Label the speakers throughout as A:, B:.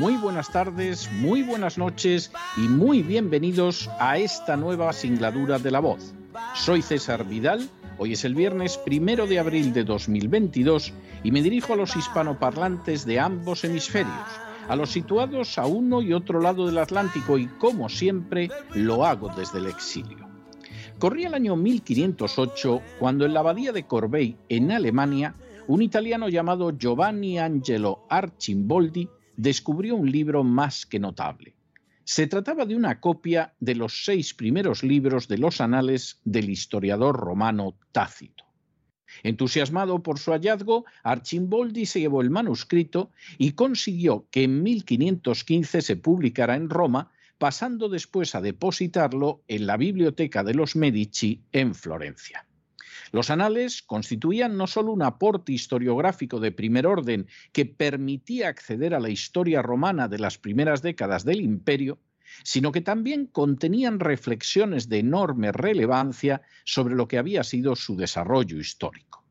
A: muy buenas tardes, muy buenas noches y muy bienvenidos a esta nueva singladura de la voz. Soy César Vidal, hoy es el viernes primero de abril de 2022 y me dirijo a los hispanoparlantes de ambos hemisferios, a los situados a uno y otro lado del Atlántico y como siempre lo hago desde el exilio. Corría el año 1508 cuando en la abadía de Corbeil, en Alemania, un italiano llamado Giovanni Angelo Arcimboldi descubrió un libro más que notable. Se trataba de una copia de los seis primeros libros de los anales del historiador romano Tácito. Entusiasmado por su hallazgo, Archimboldi se llevó el manuscrito y consiguió que en 1515 se publicara en Roma, pasando después a depositarlo en la biblioteca de los Medici en Florencia. Los anales constituían no solo un aporte historiográfico de primer orden que permitía acceder a la historia romana de las primeras décadas del imperio, sino que también contenían reflexiones de enorme relevancia sobre lo que había sido su desarrollo histórico.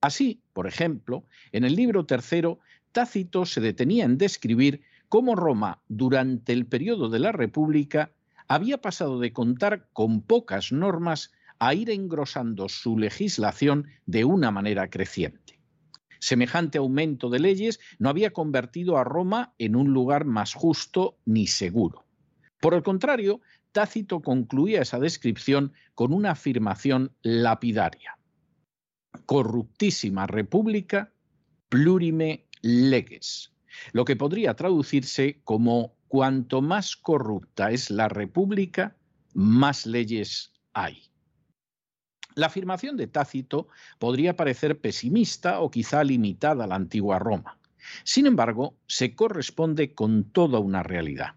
A: Así, por ejemplo, en el libro tercero, Tácito se detenía en describir cómo Roma, durante el periodo de la República, había pasado de contar con pocas normas a ir engrosando su legislación de una manera creciente. Semejante aumento de leyes no había convertido a Roma en un lugar más justo ni seguro. Por el contrario, Tácito concluía esa descripción con una afirmación lapidaria. Corruptísima república, plurime leges, lo que podría traducirse como cuanto más corrupta es la república, más leyes hay. La afirmación de Tácito podría parecer pesimista o quizá limitada a la antigua Roma. Sin embargo, se corresponde con toda una realidad.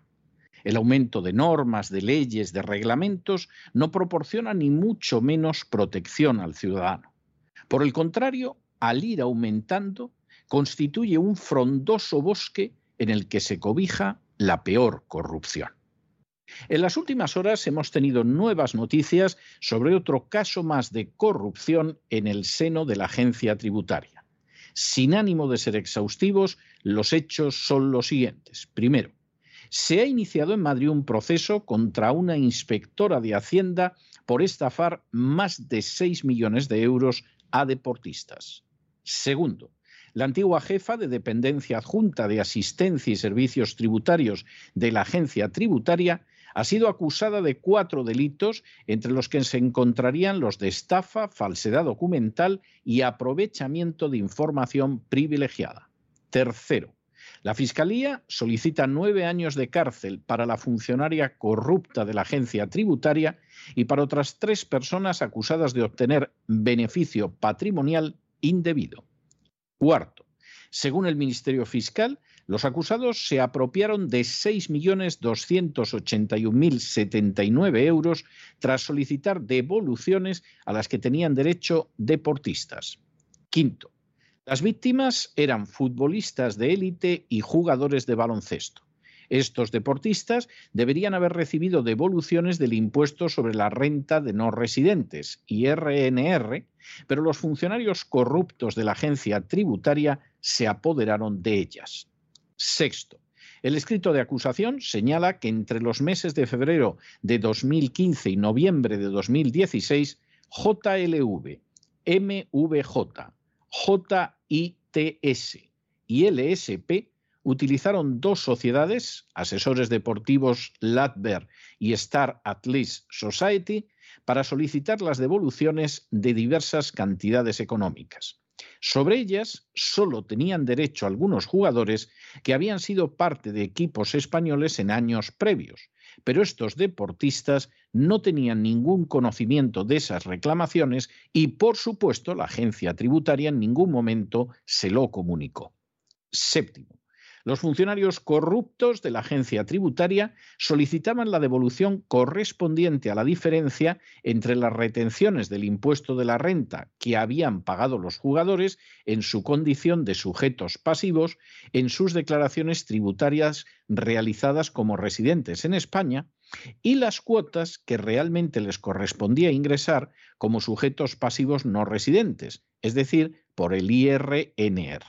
A: El aumento de normas, de leyes, de reglamentos no proporciona ni mucho menos protección al ciudadano. Por el contrario, al ir aumentando, constituye un frondoso bosque en el que se cobija la peor corrupción. En las últimas horas hemos tenido nuevas noticias sobre otro caso más de corrupción en el seno de la agencia tributaria. Sin ánimo de ser exhaustivos, los hechos son los siguientes. Primero, se ha iniciado en Madrid un proceso contra una inspectora de Hacienda por estafar más de 6 millones de euros a deportistas. Segundo, la antigua jefa de dependencia adjunta de asistencia y servicios tributarios de la agencia tributaria ha sido acusada de cuatro delitos, entre los que se encontrarían los de estafa, falsedad documental y aprovechamiento de información privilegiada. Tercero, la Fiscalía solicita nueve años de cárcel para la funcionaria corrupta de la agencia tributaria y para otras tres personas acusadas de obtener beneficio patrimonial indebido. Cuarto, según el Ministerio Fiscal, los acusados se apropiaron de 6.281.079 euros tras solicitar devoluciones a las que tenían derecho deportistas. Quinto, las víctimas eran futbolistas de élite y jugadores de baloncesto. Estos deportistas deberían haber recibido devoluciones del impuesto sobre la renta de no residentes, IRNR, pero los funcionarios corruptos de la agencia tributaria se apoderaron de ellas. Sexto, el escrito de acusación señala que entre los meses de febrero de 2015 y noviembre de 2016, JLV, MVJ, JITS y LSP utilizaron dos sociedades, asesores deportivos Latver y Star Atlas Society, para solicitar las devoluciones de diversas cantidades económicas. Sobre ellas solo tenían derecho algunos jugadores que habían sido parte de equipos españoles en años previos, pero estos deportistas no tenían ningún conocimiento de esas reclamaciones y, por supuesto, la agencia tributaria en ningún momento se lo comunicó. Séptimo. Los funcionarios corruptos de la agencia tributaria solicitaban la devolución correspondiente a la diferencia entre las retenciones del impuesto de la renta que habían pagado los jugadores en su condición de sujetos pasivos en sus declaraciones tributarias realizadas como residentes en España y las cuotas que realmente les correspondía ingresar como sujetos pasivos no residentes, es decir, por el IRNR.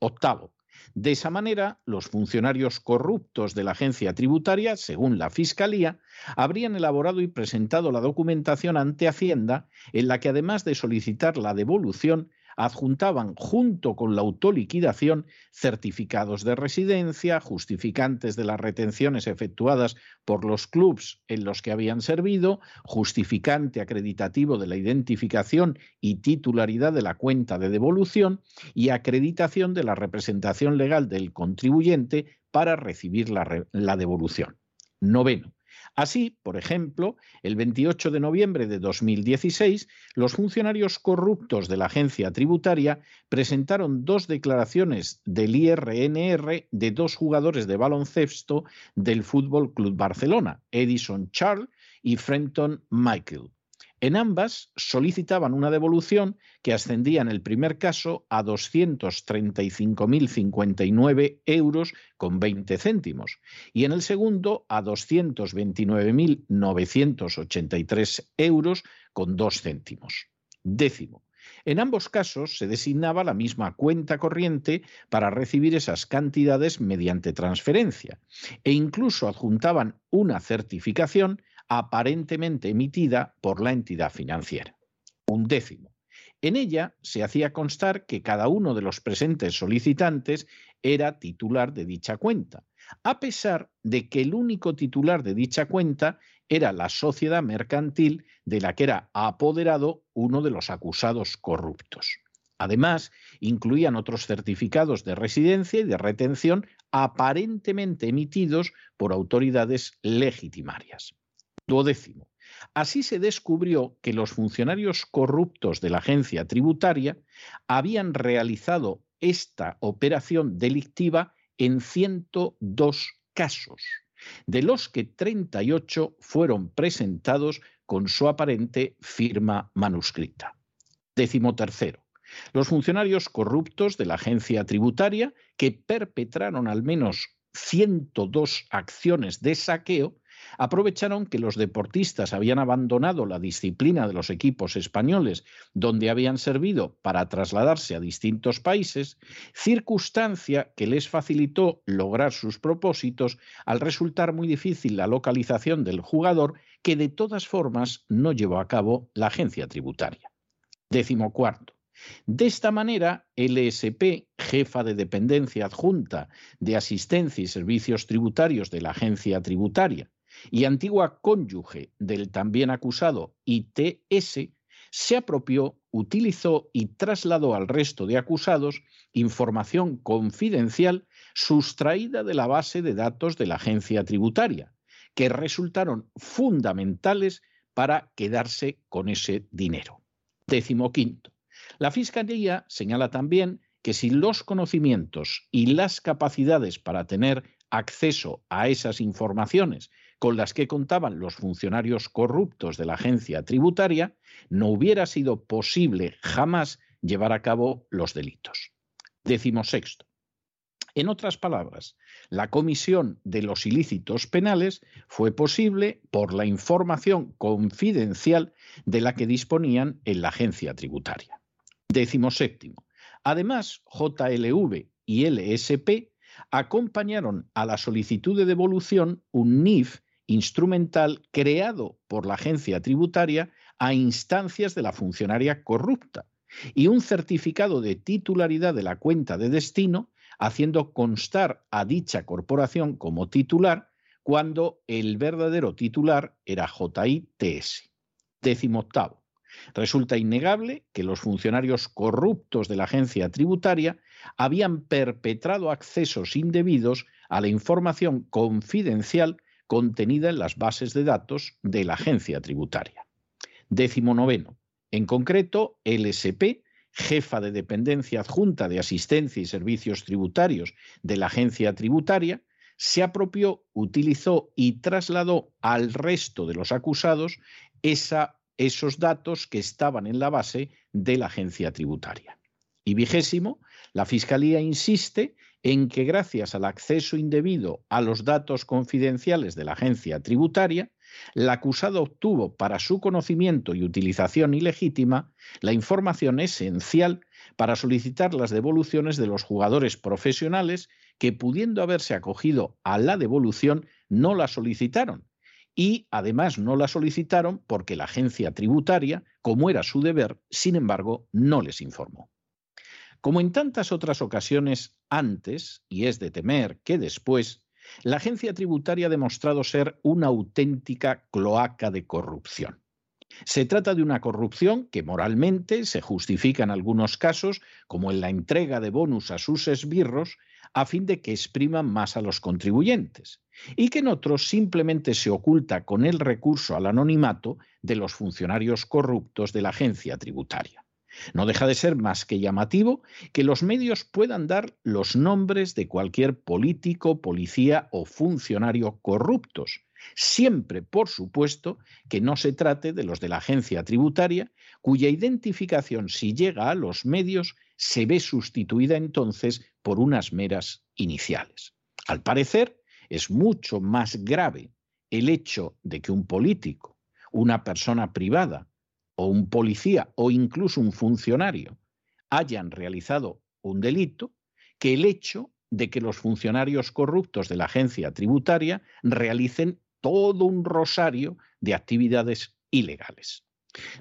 A: Octavo, de esa manera, los funcionarios corruptos de la agencia tributaria, según la Fiscalía, habrían elaborado y presentado la documentación ante Hacienda en la que, además de solicitar la devolución, adjuntaban junto con la autoliquidación certificados de residencia, justificantes de las retenciones efectuadas por los clubs en los que habían servido, justificante acreditativo de la identificación y titularidad de la cuenta de devolución y acreditación de la representación legal del contribuyente para recibir la, la devolución. Noveno. Así, por ejemplo, el 28 de noviembre de 2016, los funcionarios corruptos de la agencia tributaria presentaron dos declaraciones del IRNR de dos jugadores de baloncesto del Fútbol Club Barcelona, Edison Charles y Frenton Michael. En ambas solicitaban una devolución que ascendía en el primer caso a 235.059 euros con 20 céntimos y en el segundo a 229.983 euros con 2 céntimos. Décimo. En ambos casos se designaba la misma cuenta corriente para recibir esas cantidades mediante transferencia e incluso adjuntaban una certificación aparentemente emitida por la entidad financiera. Un décimo. En ella se hacía constar que cada uno de los presentes solicitantes era titular de dicha cuenta, a pesar de que el único titular de dicha cuenta era la sociedad mercantil de la que era apoderado uno de los acusados corruptos. Además, incluían otros certificados de residencia y de retención aparentemente emitidos por autoridades legitimarias. Duodécimo. Así se descubrió que los funcionarios corruptos de la agencia tributaria habían realizado esta operación delictiva en 102 casos, de los que 38 fueron presentados con su aparente firma manuscrita. Décimo tercero. Los funcionarios corruptos de la agencia tributaria, que perpetraron al menos 102 acciones de saqueo, aprovecharon que los deportistas habían abandonado la disciplina de los equipos españoles donde habían servido para trasladarse a distintos países, circunstancia que les facilitó lograr sus propósitos al resultar muy difícil la localización del jugador que de todas formas no llevó a cabo la agencia tributaria. Décimo cuarto. De esta manera, LSP, jefa de dependencia adjunta de asistencia y servicios tributarios de la agencia tributaria, y antigua cónyuge del también acusado ITS, se apropió, utilizó y trasladó al resto de acusados información confidencial sustraída de la base de datos de la agencia tributaria, que resultaron fundamentales para quedarse con ese dinero. Décimo quinto. La Fiscalía señala también que sin los conocimientos y las capacidades para tener acceso a esas informaciones con las que contaban los funcionarios corruptos de la agencia tributaria, no hubiera sido posible jamás llevar a cabo los delitos. Décimo sexto. En otras palabras, la comisión de los ilícitos penales fue posible por la información confidencial de la que disponían en la agencia tributaria. Décimo. Además, JLV y LSP acompañaron a la solicitud de devolución un NIF instrumental creado por la agencia tributaria a instancias de la funcionaria corrupta y un certificado de titularidad de la cuenta de destino haciendo constar a dicha corporación como titular cuando el verdadero titular era JITS. Décimo octavo. Resulta innegable que los funcionarios corruptos de la agencia tributaria habían perpetrado accesos indebidos a la información confidencial contenida en las bases de datos de la agencia tributaria. Décimo noveno. En concreto, LSP, jefa de dependencia adjunta de asistencia y servicios tributarios de la agencia tributaria, se apropió, utilizó y trasladó al resto de los acusados esos datos que estaban en la base de la agencia tributaria. Y vigésimo, la Fiscalía insiste en que gracias al acceso indebido a los datos confidenciales de la agencia tributaria, el acusado obtuvo para su conocimiento y utilización ilegítima la información esencial para solicitar las devoluciones de los jugadores profesionales que, pudiendo haberse acogido a la devolución, no la solicitaron. Y además no la solicitaron porque la agencia tributaria, como era su deber, sin embargo, no les informó. Como en tantas otras ocasiones antes, y es de temer que después, la agencia tributaria ha demostrado ser una auténtica cloaca de corrupción. Se trata de una corrupción que moralmente se justifica en algunos casos, como en la entrega de bonus a sus esbirros, a fin de que expriman más a los contribuyentes, y que en otros simplemente se oculta con el recurso al anonimato de los funcionarios corruptos de la agencia tributaria. No deja de ser más que llamativo que los medios puedan dar los nombres de cualquier político, policía o funcionario corruptos, siempre, por supuesto, que no se trate de los de la agencia tributaria, cuya identificación, si llega a los medios, se ve sustituida entonces por unas meras iniciales. Al parecer, es mucho más grave el hecho de que un político, una persona privada, o un policía o incluso un funcionario hayan realizado un delito que el hecho de que los funcionarios corruptos de la agencia tributaria realicen todo un rosario de actividades ilegales.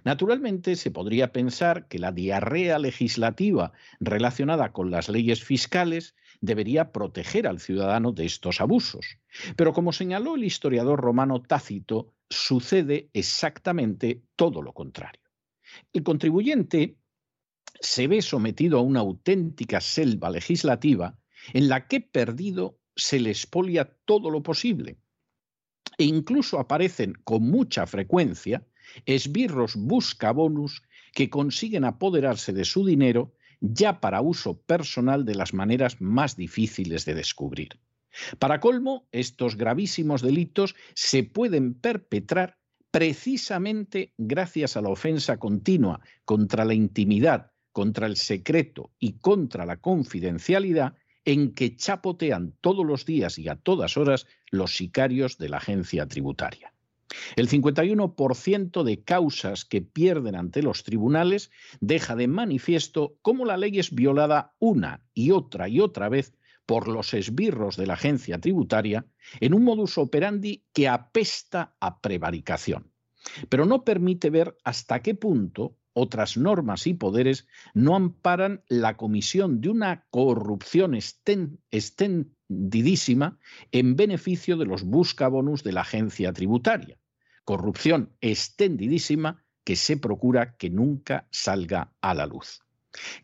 A: Naturalmente, se podría pensar que la diarrea legislativa relacionada con las leyes fiscales debería proteger al ciudadano de estos abusos. Pero como señaló el historiador romano Tácito, sucede exactamente todo lo contrario. El contribuyente se ve sometido a una auténtica selva legislativa en la que perdido se le expolia todo lo posible. E incluso aparecen con mucha frecuencia esbirros buscabonus que consiguen apoderarse de su dinero ya para uso personal de las maneras más difíciles de descubrir. Para colmo, estos gravísimos delitos se pueden perpetrar precisamente gracias a la ofensa continua contra la intimidad, contra el secreto y contra la confidencialidad en que chapotean todos los días y a todas horas los sicarios de la agencia tributaria. El 51% de causas que pierden ante los tribunales deja de manifiesto cómo la ley es violada una y otra y otra vez por los esbirros de la agencia tributaria en un modus operandi que apesta a prevaricación, pero no permite ver hasta qué punto otras normas y poderes no amparan la comisión de una corrupción extendidísima en beneficio de los buscabonus de la agencia tributaria. Corrupción extendidísima que se procura que nunca salga a la luz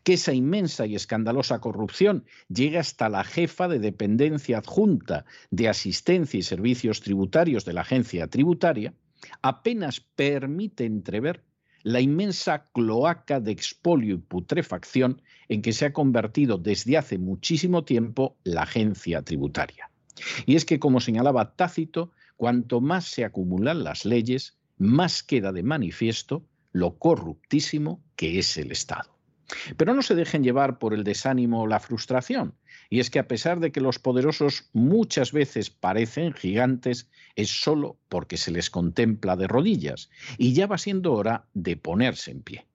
A: que esa inmensa y escandalosa corrupción llegue hasta la jefa de dependencia adjunta de asistencia y servicios tributarios de la agencia tributaria, apenas permite entrever la inmensa cloaca de expolio y putrefacción en que se ha convertido desde hace muchísimo tiempo la agencia tributaria. Y es que, como señalaba Tácito, cuanto más se acumulan las leyes, más queda de manifiesto lo corruptísimo que es el Estado. Pero no se dejen llevar por el desánimo o la frustración. Y es que a pesar de que los poderosos muchas veces parecen gigantes, es solo porque se les contempla de rodillas y ya va siendo hora de ponerse en pie.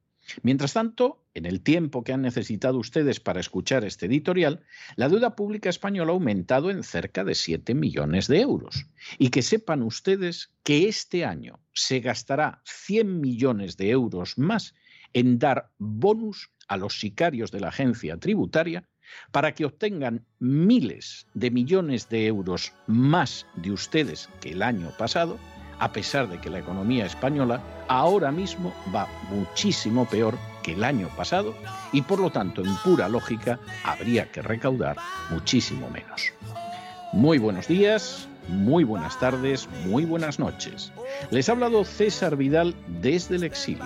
A: Mientras tanto, en el tiempo que han necesitado ustedes para escuchar este editorial, la deuda pública española ha aumentado en cerca de 7 millones de euros. Y que sepan ustedes que este año se gastará 100 millones de euros más en dar bonus a los sicarios de la agencia tributaria para que obtengan miles de millones de euros más de ustedes que el año pasado, a pesar de que la economía española ahora mismo va muchísimo peor que el año pasado y por lo tanto en pura lógica habría que recaudar muchísimo menos. Muy buenos días, muy buenas tardes, muy buenas noches. Les ha hablado César Vidal desde el exilio.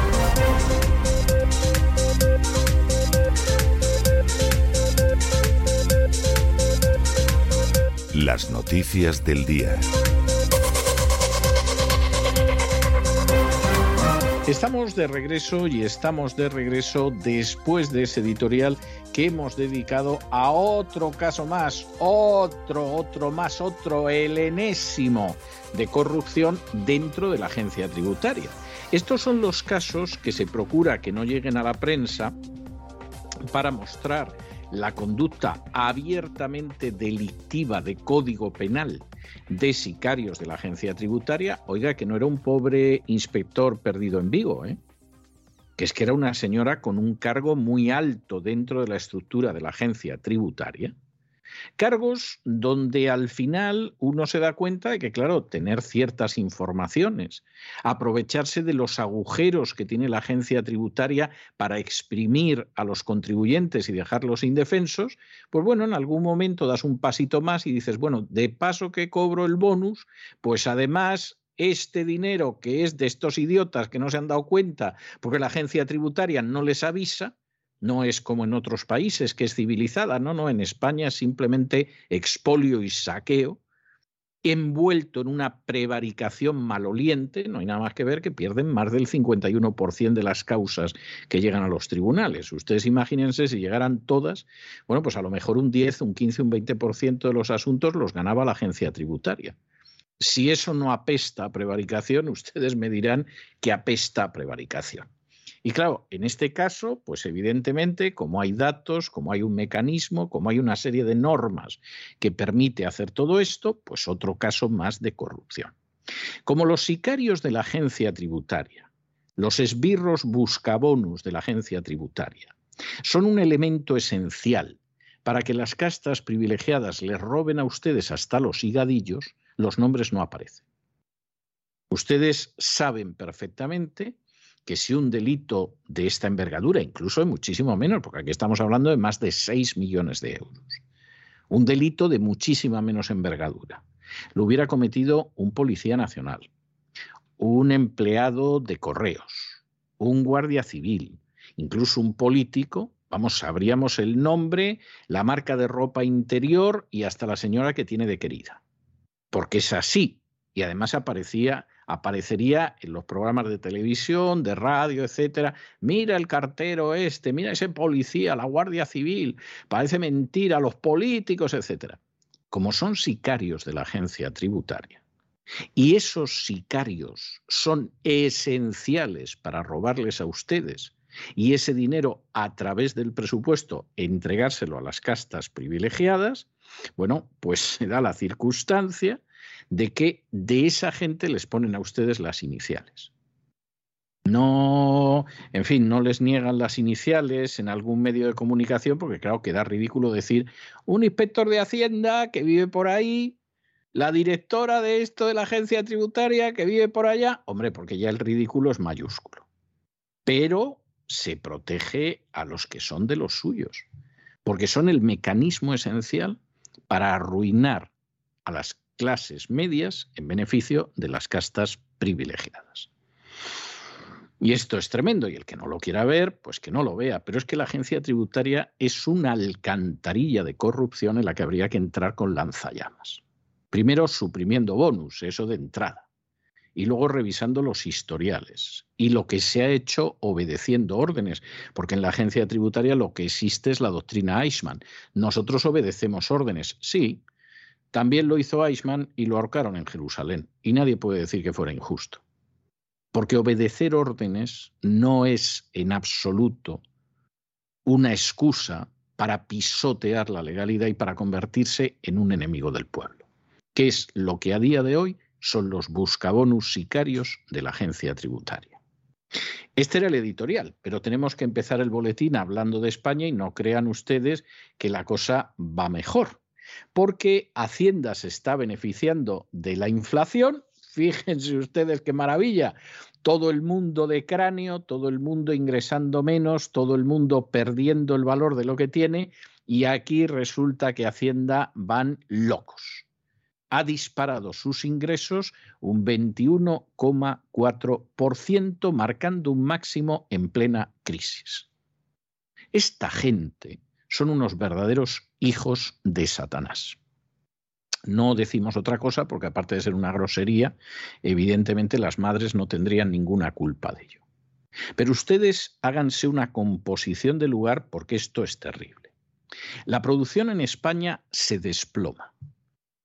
B: Las noticias del día.
A: Estamos de regreso y estamos de regreso después de ese editorial que hemos dedicado a otro caso más, otro, otro más, otro, el enésimo de corrupción dentro de la agencia tributaria. Estos son los casos que se procura que no lleguen a la prensa para mostrar la conducta abiertamente delictiva de código penal de sicarios de la agencia tributaria, oiga, que no era un pobre inspector perdido en Vigo, ¿eh? que es que era una señora con un cargo muy alto dentro de la estructura de la agencia tributaria Cargos donde al final uno se da cuenta de que, claro, tener ciertas informaciones, aprovecharse de los agujeros que tiene la agencia tributaria para exprimir a los contribuyentes y dejarlos indefensos, pues bueno, en algún momento das un pasito más y dices, bueno, de paso que cobro el bonus, pues además este dinero que es de estos idiotas que no se han dado cuenta porque la agencia tributaria no les avisa, no es como en otros países, que es civilizada, no, no, en España es simplemente expolio y saqueo, envuelto en una prevaricación maloliente, no hay nada más que ver que pierden más del 51% de las causas que llegan a los tribunales. Ustedes imagínense si llegaran todas, bueno, pues a lo mejor un 10, un 15, un 20% de los asuntos los ganaba la agencia tributaria. Si eso no apesta a prevaricación, ustedes me dirán que apesta a prevaricación. Y claro, en este caso, pues evidentemente, como hay datos, como hay un mecanismo, como hay una serie de normas que permite hacer todo esto, pues otro caso más de corrupción. Como los sicarios de la agencia tributaria, los esbirros buscabonus de la agencia tributaria, son un elemento esencial para que las castas privilegiadas les roben a ustedes hasta los higadillos, los nombres no aparecen. Ustedes saben perfectamente que si un delito de esta envergadura, incluso muchísimo menos, porque aquí estamos hablando de más de 6 millones de euros, un delito de muchísima menos envergadura, lo hubiera cometido un policía nacional, un empleado de correos, un guardia civil, incluso un político, vamos, sabríamos el nombre, la marca de ropa interior y hasta la señora que tiene de querida. Porque es así. Y además aparecía aparecería en los programas de televisión, de radio, etcétera. Mira el cartero este, mira ese policía, la Guardia Civil, parece mentira, los políticos, etcétera. Como son sicarios de la agencia tributaria, y esos sicarios son esenciales para robarles a ustedes y ese dinero a través del presupuesto entregárselo a las castas privilegiadas, bueno, pues se da la circunstancia de que de esa gente les ponen a ustedes las iniciales. No, en fin, no les niegan las iniciales en algún medio de comunicación, porque claro, queda ridículo decir un inspector de Hacienda que vive por ahí, la directora de esto de la agencia tributaria que vive por allá. Hombre, porque ya el ridículo es mayúsculo. Pero se protege a los que son de los suyos, porque son el mecanismo esencial para arruinar a las clases medias en beneficio de las castas privilegiadas. Y esto es tremendo, y el que no lo quiera ver, pues que no lo vea. Pero es que la agencia tributaria es una alcantarilla de corrupción en la que habría que entrar con lanzallamas. Primero suprimiendo bonus, eso de entrada. Y luego revisando los historiales y lo que se ha hecho obedeciendo órdenes, porque en la agencia tributaria lo que existe es la doctrina Eichmann. Nosotros obedecemos órdenes, sí, También lo hizo Eichmann y lo ahorcaron en Jerusalén. Y nadie puede decir que fuera injusto. Porque obedecer órdenes no es en absoluto una excusa para pisotear la legalidad y para convertirse en un enemigo del pueblo, que es lo que a día de hoy son los buscabonus sicarios de la agencia tributaria. Este era el editorial, pero tenemos que empezar el boletín hablando de España y no crean ustedes que la cosa va mejor, porque Hacienda se está beneficiando de la inflación. Fíjense ustedes qué maravilla. Todo el mundo de cráneo, todo el mundo ingresando menos, todo el mundo perdiendo el valor de lo que tiene y aquí resulta que Hacienda van locos ha disparado sus ingresos un 21,4%, marcando un máximo en plena crisis. Esta gente son unos verdaderos hijos de Satanás. No decimos otra cosa porque aparte de ser una grosería, evidentemente las madres no tendrían ninguna culpa de ello. Pero ustedes háganse una composición de lugar porque esto es terrible. La producción en España se desploma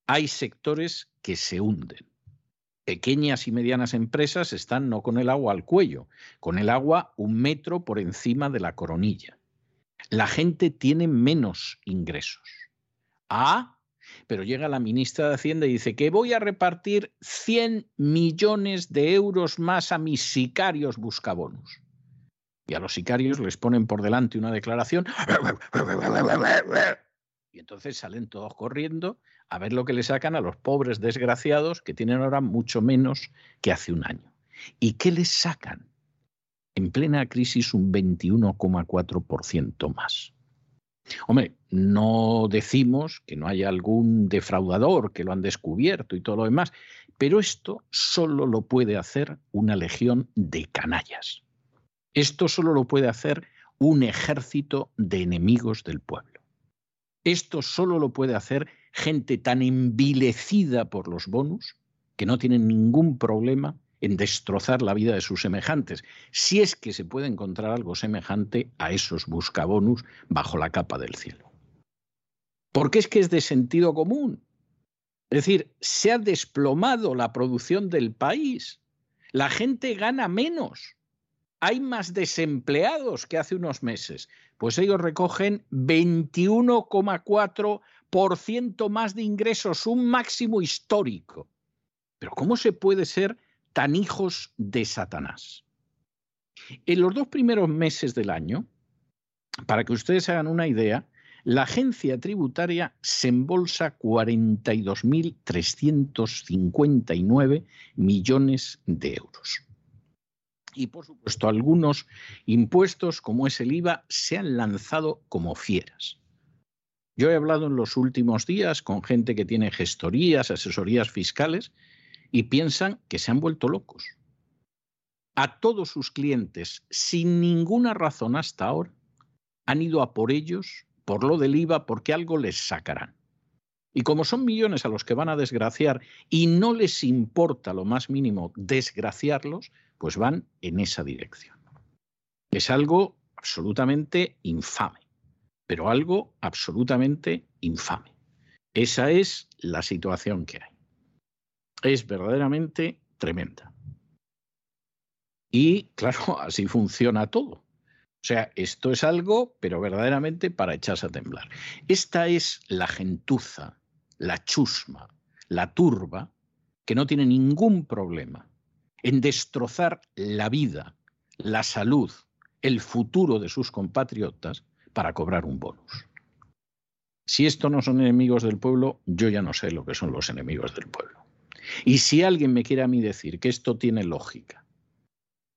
A: hay sectores que se hunden. Pequeñas y medianas empresas están no con el agua al cuello, con el agua un metro por encima de la coronilla. La gente tiene menos ingresos. Ah, pero llega la ministra de Hacienda y dice que voy a repartir 100 millones de euros más a mis sicarios buscabonos. Y a los sicarios les ponen por delante una declaración y entonces salen todos corriendo a ver lo que le sacan a los pobres desgraciados que tienen ahora mucho menos que hace un año. ¿Y qué les sacan? En plena crisis un 21,4% más. Hombre, no decimos que no haya algún defraudador que lo han descubierto y todo lo demás, pero esto solo lo puede hacer una legión de canallas. Esto solo lo puede hacer un ejército de enemigos del pueblo. Esto solo lo puede hacer gente tan envilecida por los bonus que no tienen ningún problema en destrozar la vida de sus semejantes, si es que se puede encontrar algo semejante a esos buscabonus bajo la capa del cielo. Porque es que es de sentido común. Es decir, se ha desplomado la producción del país. La gente gana menos. Hay más desempleados que hace unos meses. Pues ellos recogen 21,4 por ciento más de ingresos, un máximo histórico. Pero ¿cómo se puede ser tan hijos de Satanás? En los dos primeros meses del año, para que ustedes hagan una idea, la agencia tributaria se embolsa 42.359 millones de euros. Y por supuesto, algunos impuestos, como es el IVA, se han lanzado como fieras. Yo he hablado en los últimos días con gente que tiene gestorías, asesorías fiscales y piensan que se han vuelto locos. A todos sus clientes, sin ninguna razón hasta ahora, han ido a por ellos, por lo del IVA, porque algo les sacarán. Y como son millones a los que van a desgraciar y no les importa lo más mínimo desgraciarlos, pues van en esa dirección. Es algo absolutamente infame pero algo absolutamente infame. Esa es la situación que hay. Es verdaderamente tremenda. Y claro, así funciona todo. O sea, esto es algo, pero verdaderamente para echarse a temblar. Esta es la gentuza, la chusma, la turba, que no tiene ningún problema en destrozar la vida, la salud, el futuro de sus compatriotas para cobrar un bonus. Si esto no son enemigos del pueblo, yo ya no sé lo que son los enemigos del pueblo. Y si alguien me quiere a mí decir que esto tiene lógica,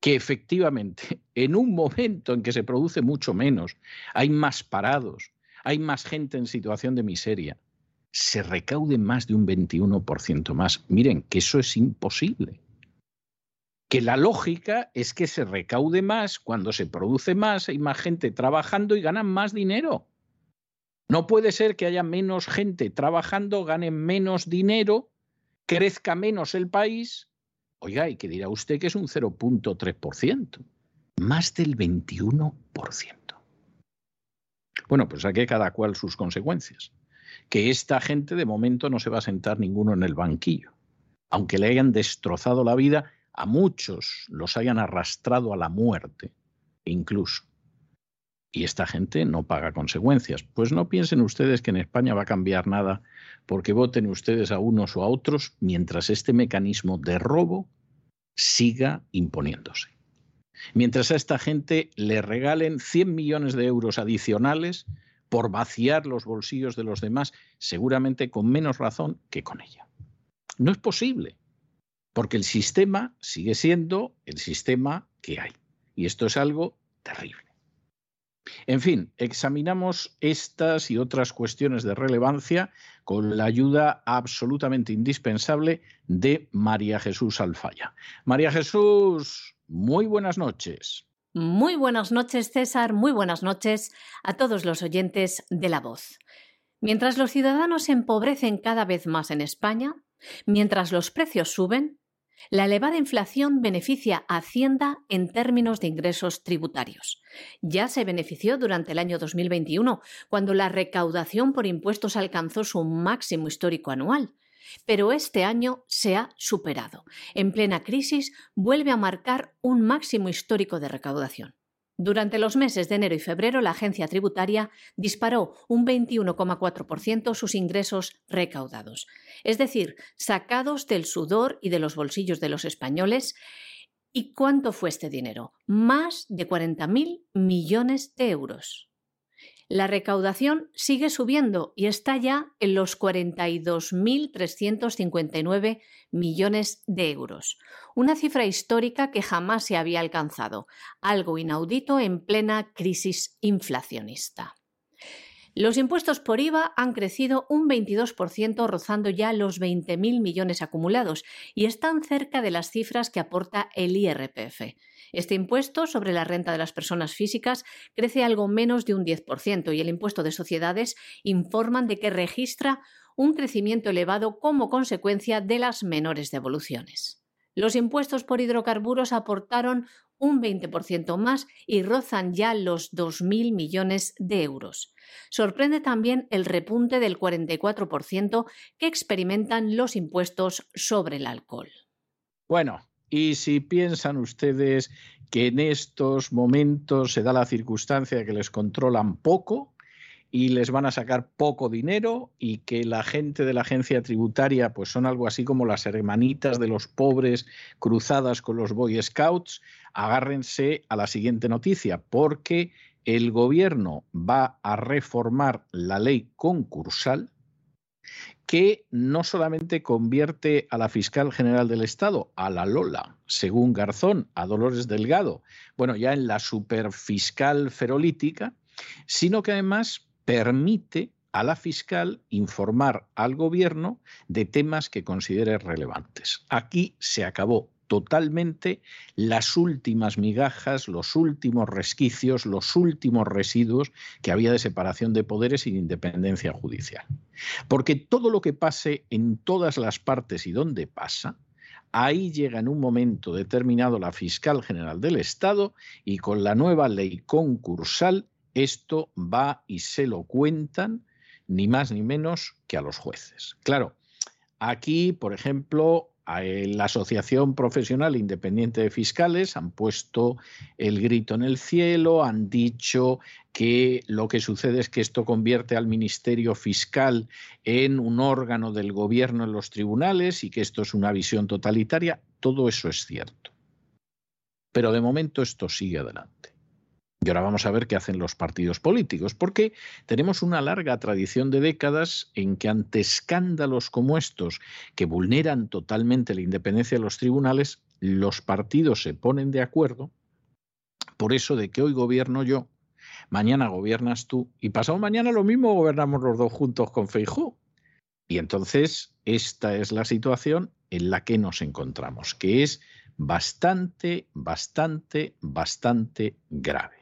A: que efectivamente en un momento en que se produce mucho menos, hay más parados, hay más gente en situación de miseria, se recaude más de un 21% más. Miren, que eso es imposible que la lógica es que se recaude más, cuando se produce más, hay más gente trabajando y ganan más dinero. No puede ser que haya menos gente trabajando, ganen menos dinero, crezca menos el país. Oiga, ¿y qué dirá usted que es un 0.3%? Más del 21%. Bueno, pues aquí cada cual sus consecuencias. que esta gente de momento no se va a sentar ninguno en el banquillo, aunque le hayan destrozado la vida, a muchos los hayan arrastrado a la muerte, incluso. Y esta gente no paga consecuencias. Pues no piensen ustedes que en España va a cambiar nada porque voten ustedes a unos o a otros mientras este mecanismo de robo siga imponiéndose. Mientras a esta gente le regalen 100 millones de euros adicionales por vaciar los bolsillos de los demás, seguramente con menos razón que con ella. No es posible, porque el sistema sigue siendo el sistema que hay. Y esto es algo terrible. En fin, examinamos estas y otras cuestiones de relevancia con la ayuda absolutamente indispensable de María Jesús Alfaya. María Jesús, muy buenas noches.
C: Muy buenas noches, César. Muy buenas noches a todos los oyentes de La Voz. Mientras los ciudadanos se empobrecen cada vez más en España, mientras los precios suben, la elevada inflación beneficia a Hacienda en términos de ingresos tributarios. Ya se benefició durante el año 2021, cuando la recaudación por impuestos alcanzó su máximo histórico anual. Pero este año se ha superado. En plena crisis vuelve a marcar un máximo histórico de recaudación. Durante los meses de enero y febrero, la agencia tributaria disparó un 21,4% sus ingresos recaudados, es decir, sacados del sudor y de los bolsillos de los españoles. ¿Y cuánto fue este dinero? Más de 40.000 millones de euros. La recaudación sigue subiendo y está ya en los 42.359 millones de euros, una cifra histórica que jamás se había alcanzado, algo inaudito en plena crisis inflacionista. Los impuestos por IVA han crecido un 22%, rozando ya los 20.000 millones acumulados, y están cerca de las cifras que aporta el IRPF. Este impuesto sobre la renta de las personas físicas crece algo menos de un 10% y el impuesto de sociedades informan de que registra un crecimiento elevado como consecuencia de las menores devoluciones. Los impuestos por hidrocarburos aportaron un 20% más y rozan ya los 2.000 millones de euros. Sorprende también el repunte del 44% que experimentan los impuestos sobre el alcohol.
A: Bueno, y si piensan ustedes que en estos momentos se da la circunstancia de que les controlan poco y les van a sacar poco dinero y que la gente de la agencia tributaria pues son algo así como las hermanitas de los pobres cruzadas con los Boy Scouts, agárrense a la siguiente noticia porque el gobierno va a reformar la ley concursal que no solamente convierte a la fiscal general del Estado, a la Lola, según Garzón, a Dolores Delgado, bueno, ya en la superfiscal ferolítica, sino que además permite a la fiscal informar al gobierno de temas que considere relevantes. Aquí se acabó totalmente las últimas migajas, los últimos resquicios, los últimos residuos que había de separación de poderes y de independencia judicial. Porque todo lo que pase en todas las partes y donde pasa, ahí llega en un momento determinado la fiscal general del Estado y con la nueva ley concursal esto va y se lo cuentan ni más ni menos que a los jueces. Claro, aquí, por ejemplo, la Asociación Profesional Independiente de Fiscales han puesto el grito en el cielo, han dicho que lo que sucede es que esto convierte al Ministerio Fiscal en un órgano del gobierno en los tribunales y que esto es una visión totalitaria. Todo eso es cierto. Pero de momento esto sigue adelante. Y ahora vamos a ver qué hacen los partidos políticos, porque tenemos una larga tradición de décadas en que ante escándalos como estos, que vulneran totalmente la independencia de los tribunales, los partidos se ponen de acuerdo por eso de que hoy gobierno yo, mañana gobiernas tú y pasado mañana lo mismo gobernamos los dos juntos con Feijó. Y entonces esta es la situación en la que nos encontramos, que es bastante, bastante, bastante grave.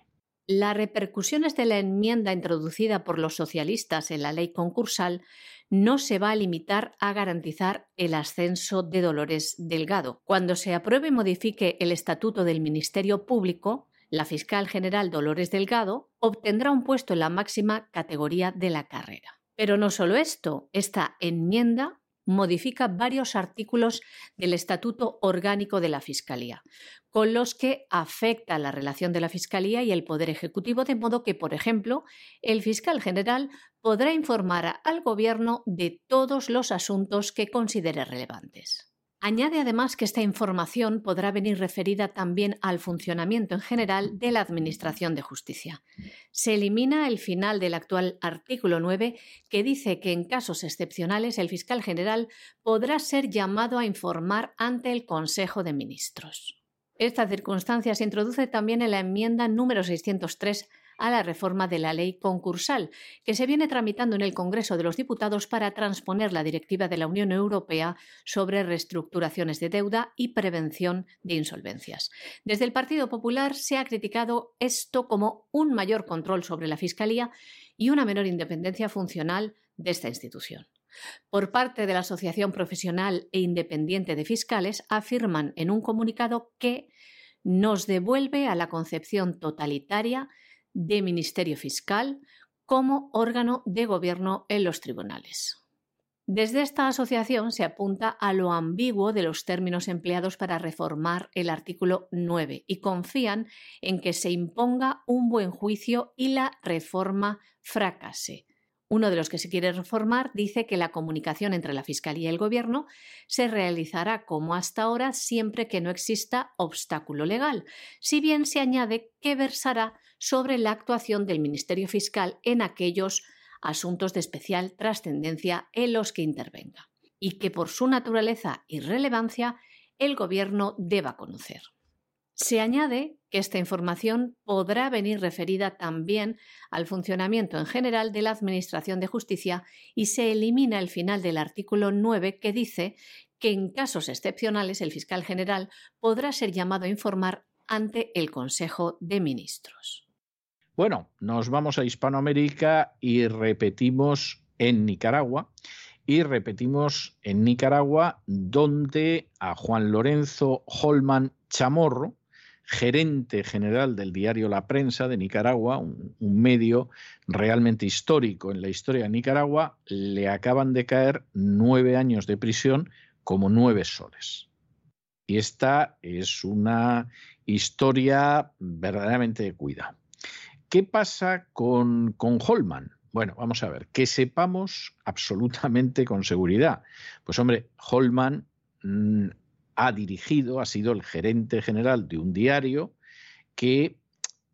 C: Las repercusiones de la enmienda introducida por los socialistas en la ley concursal no se va a limitar a garantizar el ascenso de Dolores Delgado. Cuando se apruebe y modifique el estatuto del Ministerio Público, la fiscal general Dolores Delgado obtendrá un puesto en la máxima categoría de la carrera. Pero no solo esto, esta enmienda modifica varios artículos del Estatuto Orgánico de la Fiscalía, con los que afecta la relación de la Fiscalía y el Poder Ejecutivo, de modo que, por ejemplo, el fiscal general podrá informar al Gobierno de todos los asuntos que considere relevantes. Añade además que esta información podrá venir referida también al funcionamiento en general de la Administración de Justicia. Se elimina el final del actual artículo 9 que dice que en casos excepcionales el fiscal general podrá ser llamado a informar ante el Consejo de Ministros. Esta circunstancia se introduce también en la enmienda número 603 a la reforma de la ley concursal, que se viene tramitando en el Congreso de los Diputados para transponer la directiva de la Unión Europea sobre reestructuraciones de deuda y prevención de insolvencias. Desde el Partido Popular se ha criticado esto como un mayor control sobre la Fiscalía y una menor independencia funcional de esta institución. Por parte de la Asociación Profesional e Independiente de Fiscales, afirman en un comunicado que nos devuelve a la concepción totalitaria de Ministerio Fiscal como órgano de gobierno en los tribunales. Desde esta asociación se apunta a lo ambiguo de los términos empleados para reformar el artículo 9 y confían en que se imponga un buen juicio y la reforma fracase, uno de los que se quiere reformar dice que la comunicación entre la Fiscalía y el Gobierno se realizará como hasta ahora siempre que no exista obstáculo legal, si bien se añade que versará sobre la actuación del Ministerio Fiscal en aquellos asuntos de especial trascendencia en los que intervenga, y que por su naturaleza y relevancia el Gobierno deba conocer. Se añade que esta información podrá venir referida también al funcionamiento en general de la Administración de Justicia y se elimina el final del artículo 9 que dice que en casos excepcionales el fiscal general podrá ser llamado a informar ante el Consejo de Ministros.
A: Bueno, nos vamos a Hispanoamérica y repetimos en Nicaragua. Y repetimos en Nicaragua, donde a Juan Lorenzo Holman Chamorro, gerente general del diario La Prensa de Nicaragua, un, medio realmente histórico en la historia de Nicaragua, le acaban de caer nueve años de prisión como nueve soles. Y esta es una historia verdaderamente de cuidado. ¿Qué pasa con, con Holman? Bueno, vamos a ver, que sepamos absolutamente con seguridad. Pues hombre, Holman mm, ha dirigido, ha sido el gerente general de un diario que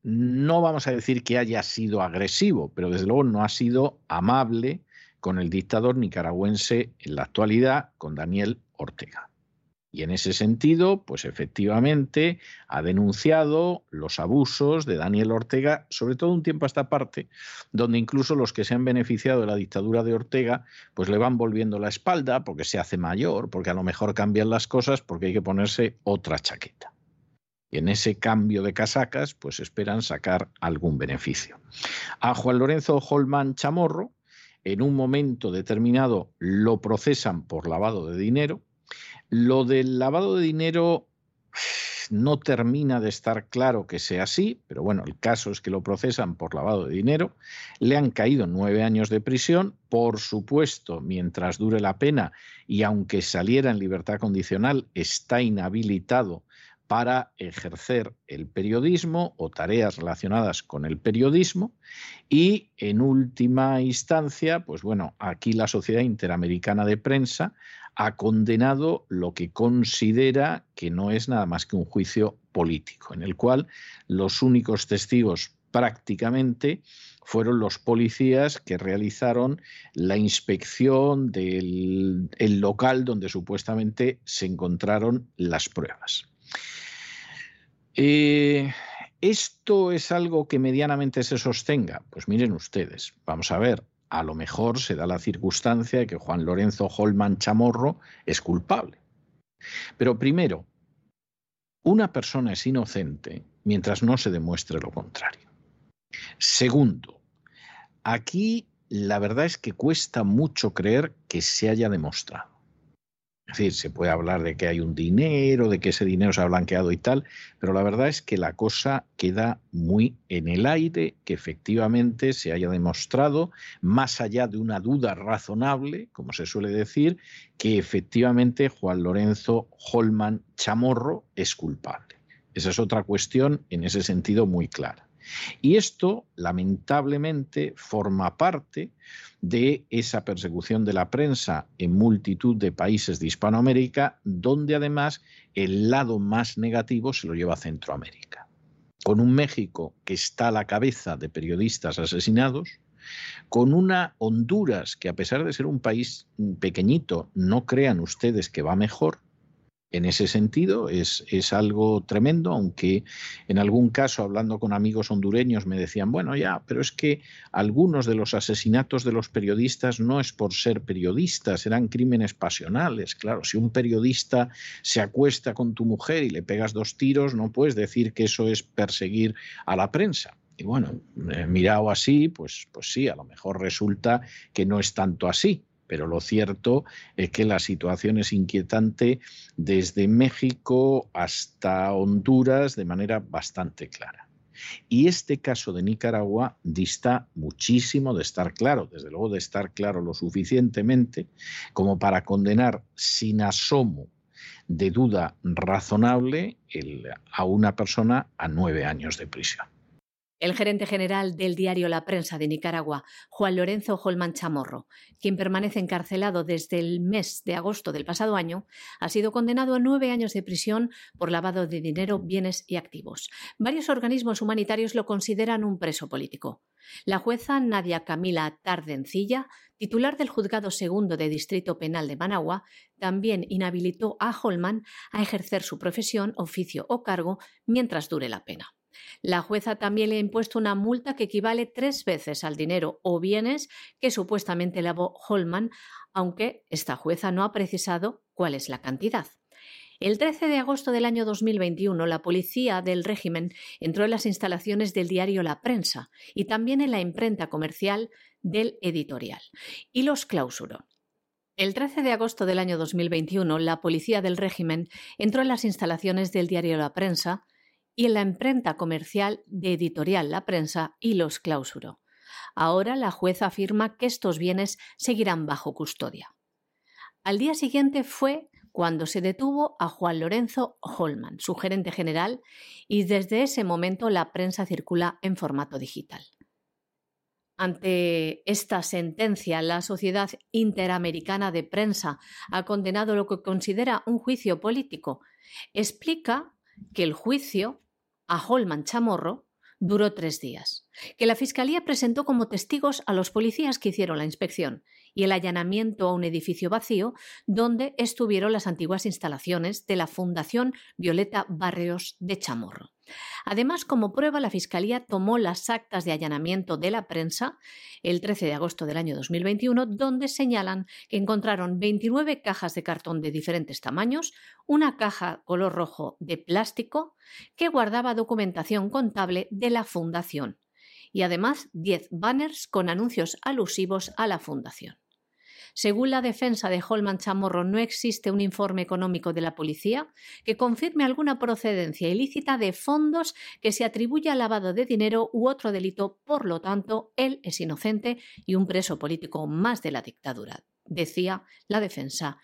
A: no vamos a decir que haya sido agresivo, pero desde luego no ha sido amable con el dictador nicaragüense en la actualidad, con Daniel Ortega. Y en ese sentido, pues efectivamente ha denunciado los abusos de Daniel Ortega, sobre todo un tiempo a esta parte, donde incluso los que se han beneficiado de la dictadura de Ortega, pues le van volviendo la espalda porque se hace mayor, porque a lo mejor cambian las cosas, porque hay que ponerse otra chaqueta. Y en ese cambio de casacas, pues esperan sacar algún beneficio. A Juan Lorenzo Holman Chamorro, en un momento determinado lo procesan por lavado de dinero, lo del lavado de dinero no termina de estar claro que sea así, pero bueno, el caso es que lo procesan por lavado de dinero. Le han caído nueve años de prisión, por supuesto, mientras dure la pena y aunque saliera en libertad condicional, está inhabilitado para ejercer el periodismo o tareas relacionadas con el periodismo y en última instancia, pues bueno, aquí la Sociedad Interamericana de Prensa ha condenado lo que considera que no es nada más que un juicio político, en el cual los únicos testigos prácticamente fueron los policías que realizaron la inspección del local donde supuestamente se encontraron las pruebas. Eh, ¿Esto es algo que medianamente se sostenga? Pues miren ustedes, vamos a ver, a lo mejor se da la circunstancia de que Juan Lorenzo Holman Chamorro es culpable. Pero primero, una persona es inocente mientras no se demuestre lo contrario. Segundo, aquí la verdad es que cuesta mucho creer que se haya demostrado. Es decir, se puede hablar de que hay un dinero, de que ese dinero se ha blanqueado y tal, pero la verdad es que la cosa queda muy en el aire, que efectivamente se haya demostrado, más allá de una duda razonable, como se suele decir, que efectivamente Juan Lorenzo Holman Chamorro es culpable. Esa es otra cuestión en ese sentido muy clara. Y esto, lamentablemente, forma parte de esa persecución de la prensa en multitud de países de Hispanoamérica, donde además el lado más negativo se lo lleva a Centroamérica. Con un México que está a la cabeza de periodistas asesinados, con una Honduras que a pesar de ser un país pequeñito, no crean ustedes que va mejor, en ese sentido es, es, algo tremendo, aunque en algún caso, hablando con amigos hondureños, me decían, bueno, ya, pero es que algunos de los asesinatos de los periodistas no es por ser periodistas, eran crímenes pasionales. Claro, si un periodista se acuesta con tu mujer y le pegas dos tiros, no puedes decir que eso es perseguir a la prensa. Y bueno, mirado así, pues, pues sí, a lo mejor resulta que no es tanto así pero lo cierto es que la situación es inquietante desde México hasta Honduras de manera bastante clara. Y este caso de Nicaragua dista muchísimo de estar claro, desde luego de estar claro lo suficientemente como para condenar sin asomo de duda razonable a una persona a nueve años de prisión.
C: El gerente general del diario La Prensa de Nicaragua, Juan Lorenzo Holman Chamorro, quien permanece encarcelado desde el mes de agosto del pasado año, ha sido condenado a nueve años de prisión por lavado de dinero, bienes y activos. Varios organismos humanitarios lo consideran un preso político. La jueza Nadia Camila Tardencilla, titular del Juzgado Segundo de Distrito Penal de Managua, también inhabilitó a Holman a ejercer su profesión, oficio o cargo mientras dure la pena. La jueza también le ha impuesto una multa que equivale tres veces al dinero o bienes que supuestamente lavó Holman, aunque esta jueza no ha precisado cuál es la cantidad. El 13 de agosto del año 2021, la policía del régimen entró en las instalaciones del diario La Prensa y también en la imprenta comercial del editorial y los clausuró. El 13 de agosto del año 2021, la policía del régimen entró en las instalaciones del diario La Prensa y en la imprenta comercial de editorial La Prensa y los clausuró. Ahora la jueza afirma que estos bienes seguirán bajo custodia. Al día siguiente fue cuando se detuvo a Juan Lorenzo Holman, su gerente general, y desde ese momento la prensa circula en formato digital. Ante esta sentencia, la Sociedad Interamericana de Prensa ha condenado lo que considera un juicio político. Explica que el juicio a Holman Chamorro duró tres días, que la Fiscalía presentó como testigos a los policías que hicieron la inspección y el allanamiento a un edificio vacío donde estuvieron las antiguas instalaciones de la Fundación Violeta Barrios de Chamorro. Además, como prueba, la Fiscalía tomó las actas de allanamiento de la prensa el 13 de agosto del año 2021, donde señalan que encontraron 29 cajas de cartón de diferentes tamaños, una caja color rojo de plástico que guardaba documentación contable de la Fundación y además 10 banners con anuncios alusivos a la Fundación. Según la defensa de Holman Chamorro, no existe un informe económico de la policía que confirme alguna procedencia ilícita de fondos que se atribuye al lavado de dinero u otro delito. Por lo tanto, él es inocente y un preso político más de la dictadura, decía la defensa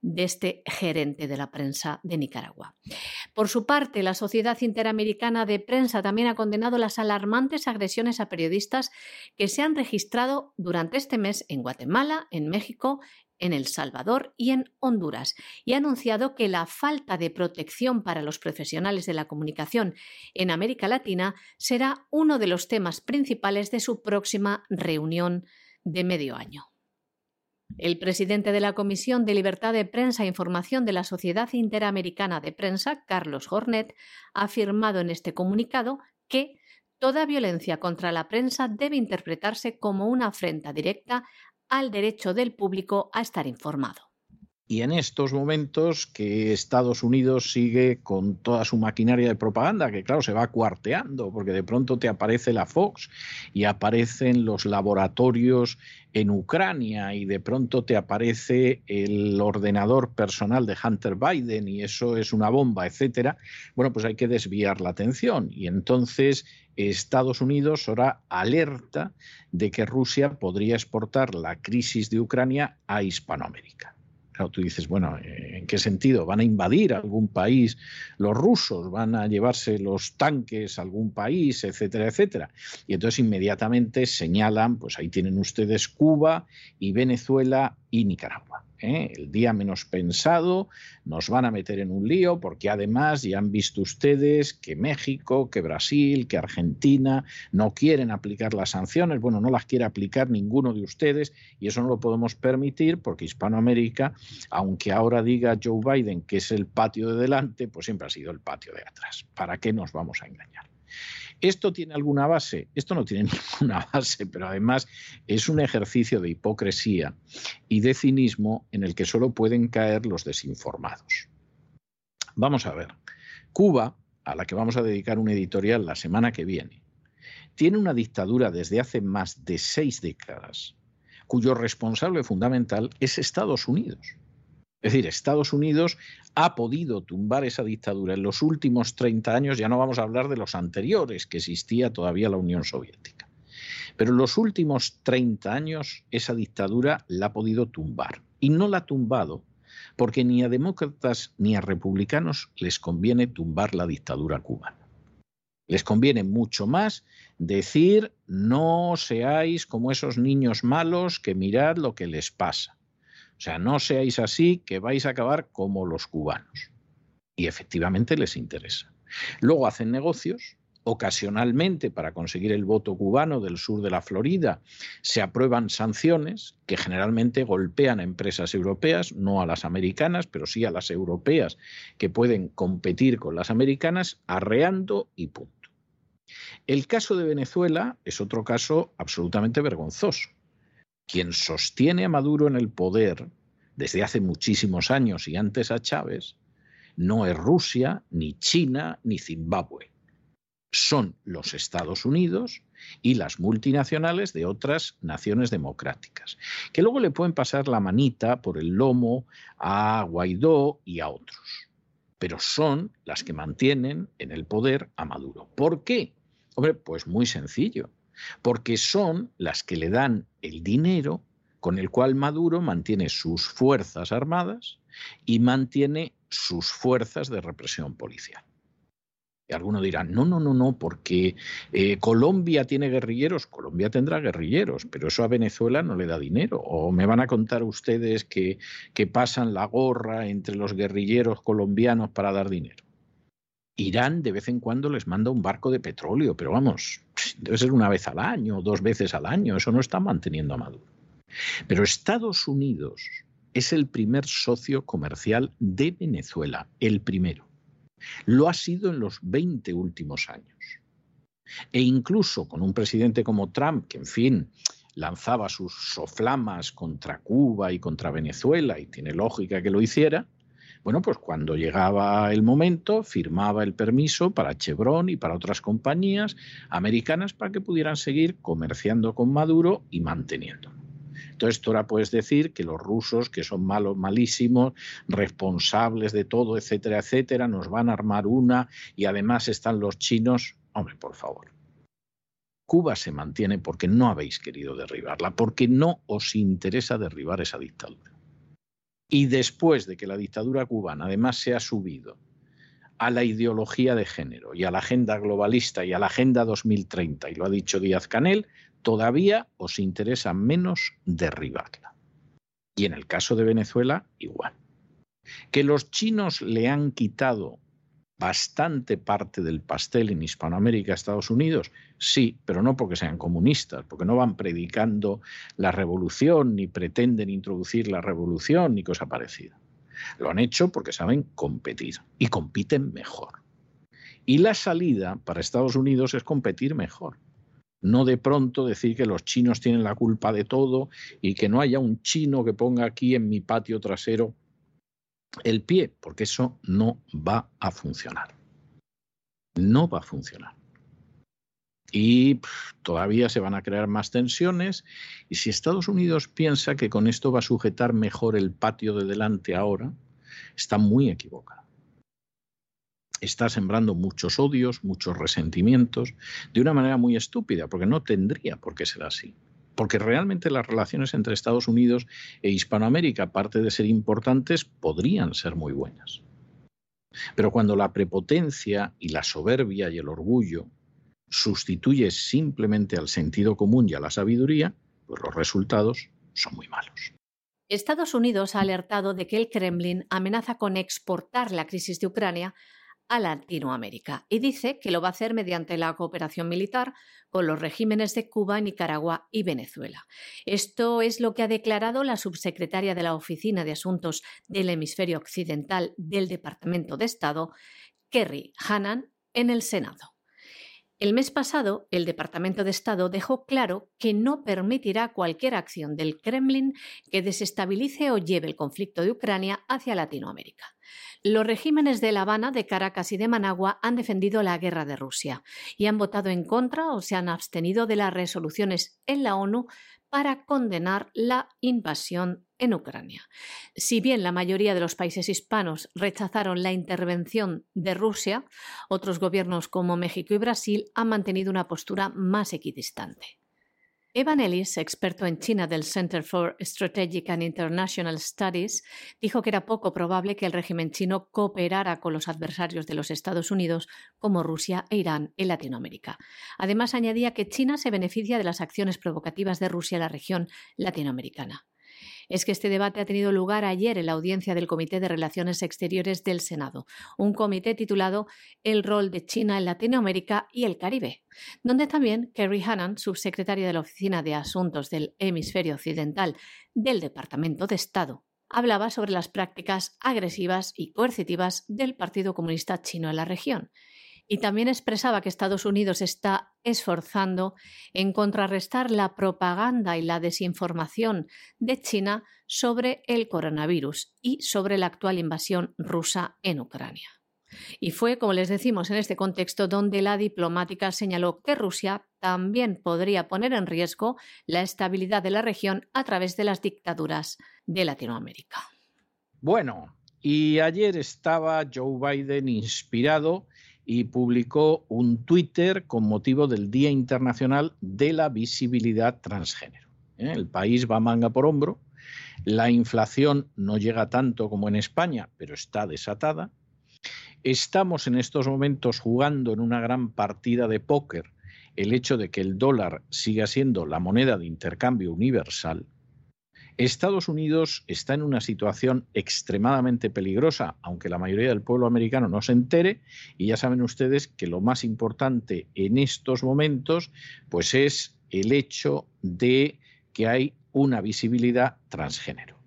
C: de este gerente de la prensa de Nicaragua. Por su parte, la Sociedad Interamericana de Prensa también ha condenado las alarmantes agresiones a periodistas que se han registrado durante este mes en Guatemala, en México, en El Salvador y en Honduras, y ha anunciado que la falta de protección para los profesionales de la comunicación en América Latina será uno de los temas principales de su próxima reunión de medio año. El presidente de la Comisión de Libertad de Prensa e Información de la Sociedad Interamericana de Prensa, Carlos Hornet, ha afirmado en este comunicado que toda violencia contra la prensa debe interpretarse como una afrenta directa al derecho del público a estar informado.
A: Y en estos momentos que Estados Unidos sigue con toda su maquinaria de propaganda, que claro, se va cuarteando, porque de pronto te aparece la Fox y aparecen los laboratorios en Ucrania y de pronto te aparece el ordenador personal de Hunter Biden y eso es una bomba, etcétera. Bueno, pues hay que desviar la atención y entonces Estados Unidos ahora alerta de que Rusia podría exportar la crisis de Ucrania a Hispanoamérica. Claro, tú dices, bueno, eh, ¿en qué sentido? ¿Van a invadir algún país los rusos? ¿Van a llevarse los tanques a algún país, etcétera, etcétera? Y entonces inmediatamente señalan, pues ahí tienen ustedes Cuba y Venezuela y Nicaragua. ¿Eh? el día menos pensado, nos van a meter en un lío porque además ya han visto ustedes que México, que Brasil, que Argentina no quieren aplicar las sanciones, bueno, no las quiere aplicar ninguno de ustedes y eso no lo podemos permitir porque Hispanoamérica, aunque ahora diga Joe Biden que es el patio de delante, pues siempre ha sido el patio de atrás. ¿Para qué nos vamos a engañar? ¿Esto tiene alguna base? Esto no tiene ninguna base, pero además es un ejercicio de hipocresía y de cinismo en el que solo pueden caer los desinformados. Vamos a ver. Cuba, a la que vamos a dedicar un editorial la semana que viene, tiene una dictadura desde hace más de seis décadas, cuyo responsable fundamental es Estados Unidos. Es decir, Estados Unidos ha podido tumbar esa dictadura en los últimos 30 años, ya no vamos a hablar de los anteriores, que existía todavía la Unión Soviética. Pero en los últimos 30 años esa dictadura la ha podido tumbar. Y no la ha tumbado porque ni a demócratas ni a republicanos les conviene tumbar la dictadura cubana. Les conviene mucho más decir no seáis como esos niños malos que mirad lo que les pasa. Sea, no seáis así que vais a acabar como los cubanos. Y efectivamente les interesa. Luego hacen negocios, ocasionalmente para conseguir el voto cubano del sur de la Florida se aprueban sanciones que generalmente golpean a empresas europeas, no a las americanas, pero sí a las europeas que pueden competir con las americanas, arreando y punto. El caso de Venezuela es otro caso absolutamente vergonzoso quien sostiene a Maduro en el poder desde hace muchísimos años y antes a Chávez, no es Rusia, ni China, ni Zimbabue. Son los Estados Unidos y las multinacionales de otras naciones democráticas, que luego le pueden pasar la manita por el lomo a Guaidó y a otros. Pero son las que mantienen en el poder a Maduro. ¿Por qué? Hombre, pues muy sencillo porque son las que le dan el dinero con el cual Maduro mantiene sus fuerzas armadas y mantiene sus fuerzas de represión policial. Y algunos dirán, no, no, no, no, porque eh, Colombia tiene guerrilleros, Colombia tendrá guerrilleros, pero eso a Venezuela no le da dinero. O me van a contar ustedes que, que pasan la gorra entre los guerrilleros colombianos para dar dinero. Irán de vez en cuando les manda un barco de petróleo, pero vamos, debe ser una vez al año, dos veces al año, eso no está manteniendo a Maduro. Pero Estados Unidos es el primer socio comercial de Venezuela, el primero. Lo ha sido en los 20 últimos años. E incluso con un presidente como Trump, que en fin lanzaba sus soflamas contra Cuba y contra Venezuela, y tiene lógica que lo hiciera, bueno, pues cuando llegaba el momento, firmaba el permiso para Chevron y para otras compañías americanas para que pudieran seguir comerciando con Maduro y manteniendo. Entonces, tú ahora puedes decir que los rusos, que son malos, malísimos, responsables de todo, etcétera, etcétera, nos van a armar una y además están los chinos. Hombre, por favor. Cuba se mantiene porque no habéis querido derribarla, porque no os interesa derribar esa dictadura. Y después de que la dictadura cubana además se ha subido a la ideología de género y a la agenda globalista y a la agenda 2030, y lo ha dicho Díaz Canel, todavía os interesa menos derribarla. Y en el caso de Venezuela, igual. Que los chinos le han quitado bastante parte del pastel en Hispanoamérica, Estados Unidos? Sí, pero no porque sean comunistas, porque no van predicando la revolución, ni pretenden introducir la revolución, ni cosa parecida. Lo han hecho porque saben competir y compiten mejor. Y la salida para Estados Unidos es competir mejor. No de pronto decir que los chinos tienen la culpa de todo y que no haya un chino que ponga aquí en mi patio trasero el pie, porque eso no va a funcionar. No va a funcionar. Y todavía se van a crear más tensiones. Y si Estados Unidos piensa que con esto va a sujetar mejor el patio de delante ahora, está muy equivocado. Está sembrando muchos odios, muchos resentimientos, de una manera muy estúpida, porque no tendría por qué ser así porque realmente las relaciones entre Estados Unidos e Hispanoamérica, aparte de ser importantes, podrían ser muy buenas. Pero cuando la prepotencia y la soberbia y el orgullo sustituye simplemente al sentido común y a la sabiduría, pues los resultados son muy malos.
C: Estados Unidos ha alertado de que el Kremlin amenaza con exportar la crisis de Ucrania a Latinoamérica y dice que lo va a hacer mediante la cooperación militar con los regímenes de Cuba, Nicaragua y Venezuela. Esto es lo que ha declarado la subsecretaria de la Oficina de Asuntos del Hemisferio Occidental del Departamento de Estado, Kerry Hannan, en el Senado. El mes pasado, el Departamento de Estado dejó claro que no permitirá cualquier acción del Kremlin que desestabilice o lleve el conflicto de Ucrania hacia Latinoamérica. Los regímenes de La Habana, de Caracas y de Managua han defendido la guerra de Rusia y han votado en contra o se han abstenido de las resoluciones en la ONU para condenar la invasión en Ucrania. Si bien la mayoría de los países hispanos rechazaron la intervención de Rusia, otros gobiernos como México y Brasil han mantenido una postura más equidistante. Evan Ellis, experto en China del Center for Strategic and International Studies, dijo que era poco probable que el régimen chino cooperara con los adversarios de los Estados Unidos como Rusia e Irán en Latinoamérica. Además, añadía que China se beneficia de las acciones provocativas de Rusia en la región latinoamericana es que este debate ha tenido lugar ayer en la audiencia del Comité de Relaciones Exteriores del Senado, un comité titulado El rol de China en Latinoamérica y el Caribe, donde también Kerry Hannan, subsecretaria de la Oficina de Asuntos del Hemisferio Occidental del Departamento de Estado, hablaba sobre las prácticas agresivas y coercitivas del Partido Comunista Chino en la región y también expresaba que Estados Unidos está esforzando en contrarrestar la propaganda y la desinformación de China sobre el coronavirus y sobre la actual invasión rusa en Ucrania. Y fue, como les decimos, en este contexto donde la diplomática señaló que Rusia también podría poner en riesgo la estabilidad de la región a través de las dictaduras de Latinoamérica.
A: Bueno, y ayer estaba Joe Biden inspirado y publicó un Twitter con motivo del Día Internacional de la Visibilidad Transgénero. ¿eh? El país va manga por hombro, la inflación no llega tanto como en España, pero está desatada. Estamos en estos momentos jugando en una gran partida de póker el hecho de que el dólar siga siendo la moneda de intercambio universal Estados Unidos está en una situación extremadamente peligrosa, aunque la mayoría del pueblo americano no se entere, y ya saben ustedes que lo más importante en estos momentos pues es el hecho de que hay una visibilidad transgénero.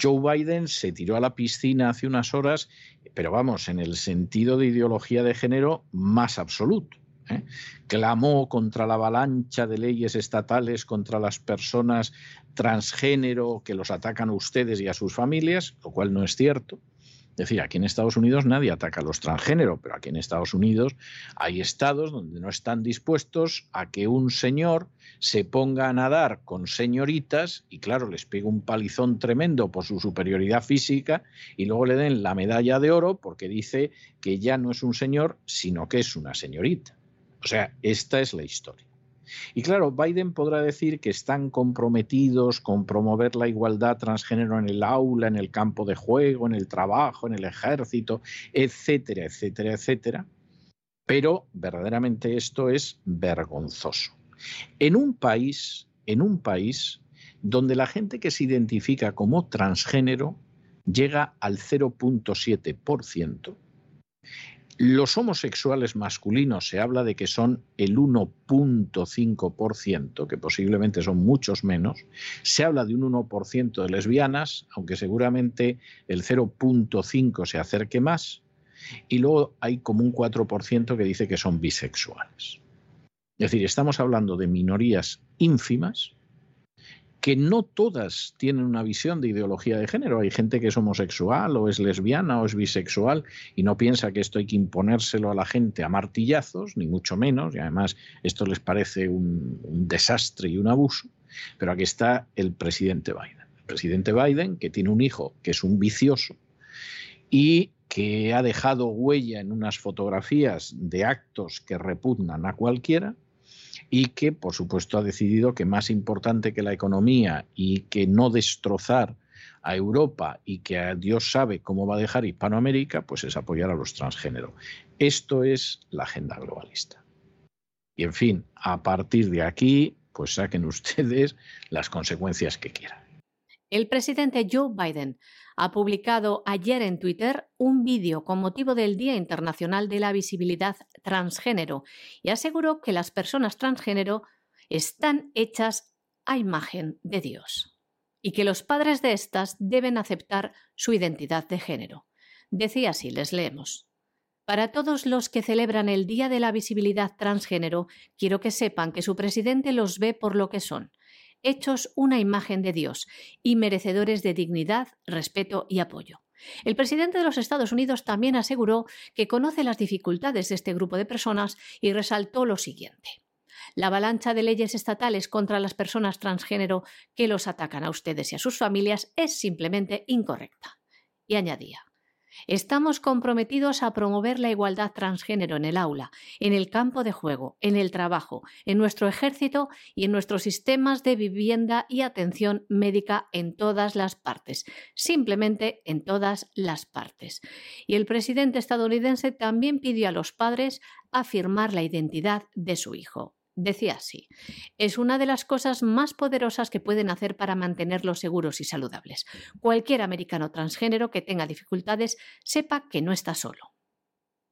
A: Joe Biden se tiró a la piscina hace unas horas, pero vamos, en el sentido de ideología de género más absoluto. ¿eh? clamó contra la avalancha de leyes estatales contra las personas transgénero que los atacan a ustedes y a sus familias, lo cual no es cierto. Es decir, aquí en Estados Unidos nadie ataca a los transgénero, pero aquí en Estados Unidos hay estados donde no están dispuestos a que un señor se ponga a nadar con señoritas y claro, les pegue un palizón tremendo por su superioridad física y luego le den la medalla de oro porque dice que ya no es un señor, sino que es una señorita. O sea, esta es la historia. Y claro, Biden podrá decir que están comprometidos con promover la igualdad transgénero en el aula, en el campo de juego, en el trabajo, en el ejército, etcétera, etcétera, etcétera. Pero verdaderamente esto es vergonzoso. En un país, en un país donde la gente que se identifica como transgénero llega al 0.7%, los homosexuales masculinos se habla de que son el 1.5%, que posiblemente son muchos menos. Se habla de un 1% de lesbianas, aunque seguramente el 0.5 se acerque más. Y luego hay como un 4% que dice que son bisexuales. Es decir, estamos hablando de minorías ínfimas que no todas tienen una visión de ideología de género. Hay gente que es homosexual o es lesbiana o es bisexual y no piensa que esto hay que imponérselo a la gente a martillazos, ni mucho menos, y además esto les parece un, un desastre y un abuso. Pero aquí está el presidente Biden. El presidente Biden, que tiene un hijo que es un vicioso y que ha dejado huella en unas fotografías de actos que repugnan a cualquiera, y que, por supuesto, ha decidido que más importante que la economía y que no destrozar a Europa y que Dios sabe cómo va a dejar Hispanoamérica, pues es apoyar a los transgéneros. Esto es la agenda globalista. Y en fin, a partir de aquí, pues saquen ustedes las consecuencias que quieran.
C: El presidente Joe Biden ha publicado ayer en Twitter un vídeo con motivo del Día Internacional de la Visibilidad Transgénero y aseguró que las personas transgénero están hechas a imagen de Dios y que los padres de estas deben aceptar su identidad de género. Decía así, les leemos. Para todos los que celebran el Día de la Visibilidad Transgénero, quiero que sepan que su presidente los ve por lo que son, hechos una imagen de Dios y merecedores de dignidad, respeto y apoyo. El presidente de los Estados Unidos también aseguró que conoce las dificultades de este grupo de personas y resaltó lo siguiente. La avalancha de leyes estatales contra las personas transgénero que los atacan a ustedes y a sus familias es simplemente incorrecta. Y añadía, Estamos comprometidos a promover la igualdad transgénero en el aula, en el campo de juego, en el trabajo, en nuestro ejército y en nuestros sistemas de vivienda y atención médica en todas las partes, simplemente en todas las partes. Y el presidente estadounidense también pidió a los padres afirmar la identidad de su hijo. Decía así, es una de las cosas más poderosas que pueden hacer para mantenerlos seguros y saludables. Cualquier americano transgénero que tenga dificultades sepa que no está solo.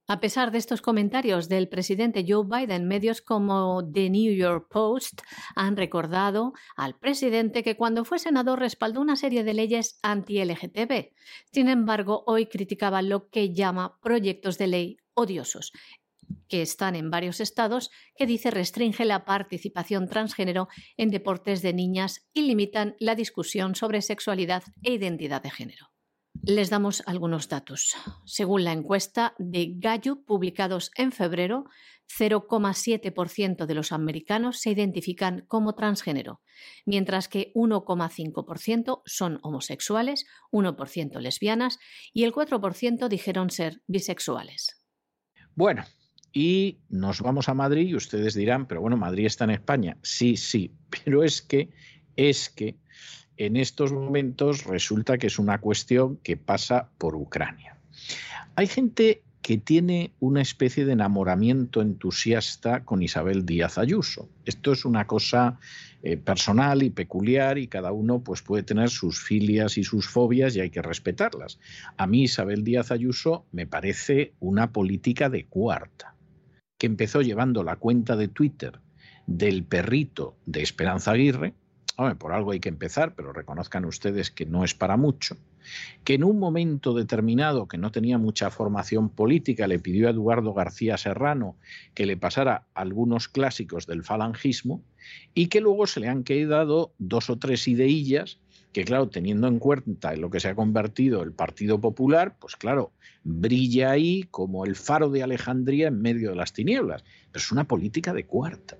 C: A pesar de estos comentarios del presidente Joe Biden, medios como The New York Post han recordado al presidente que cuando fue senador respaldó una serie de leyes anti-LGTB. Sin embargo, hoy criticaba lo que llama proyectos de ley odiosos, que están en varios estados, que dice restringe la participación transgénero en deportes de niñas y limitan la discusión sobre sexualidad e identidad de género. Les damos algunos datos. Según la encuesta de Gallup publicados en febrero, 0,7% de los americanos se identifican como transgénero, mientras que 1,5% son homosexuales, 1% lesbianas y el 4% dijeron ser bisexuales.
A: Bueno, y nos vamos a Madrid y ustedes dirán, pero bueno, Madrid está en España. Sí, sí, pero es que, es que en estos momentos resulta que es una cuestión que pasa por Ucrania. Hay gente que tiene una especie de enamoramiento entusiasta con Isabel Díaz Ayuso. Esto es una cosa eh, personal y peculiar y cada uno pues, puede tener sus filias y sus fobias y hay que respetarlas. A mí Isabel Díaz Ayuso me parece una política de cuarta que empezó llevando la cuenta de Twitter del perrito de Esperanza Aguirre, por algo hay que empezar, pero reconozcan ustedes que no es para mucho, que en un momento determinado que no tenía mucha formación política le pidió a Eduardo García Serrano que le pasara algunos clásicos del falangismo y que luego se le han quedado dos o tres ideillas que claro, teniendo en cuenta en lo que se ha convertido el Partido Popular, pues claro, brilla ahí como el faro de Alejandría en medio de las tinieblas. Pero es una política de cuarta.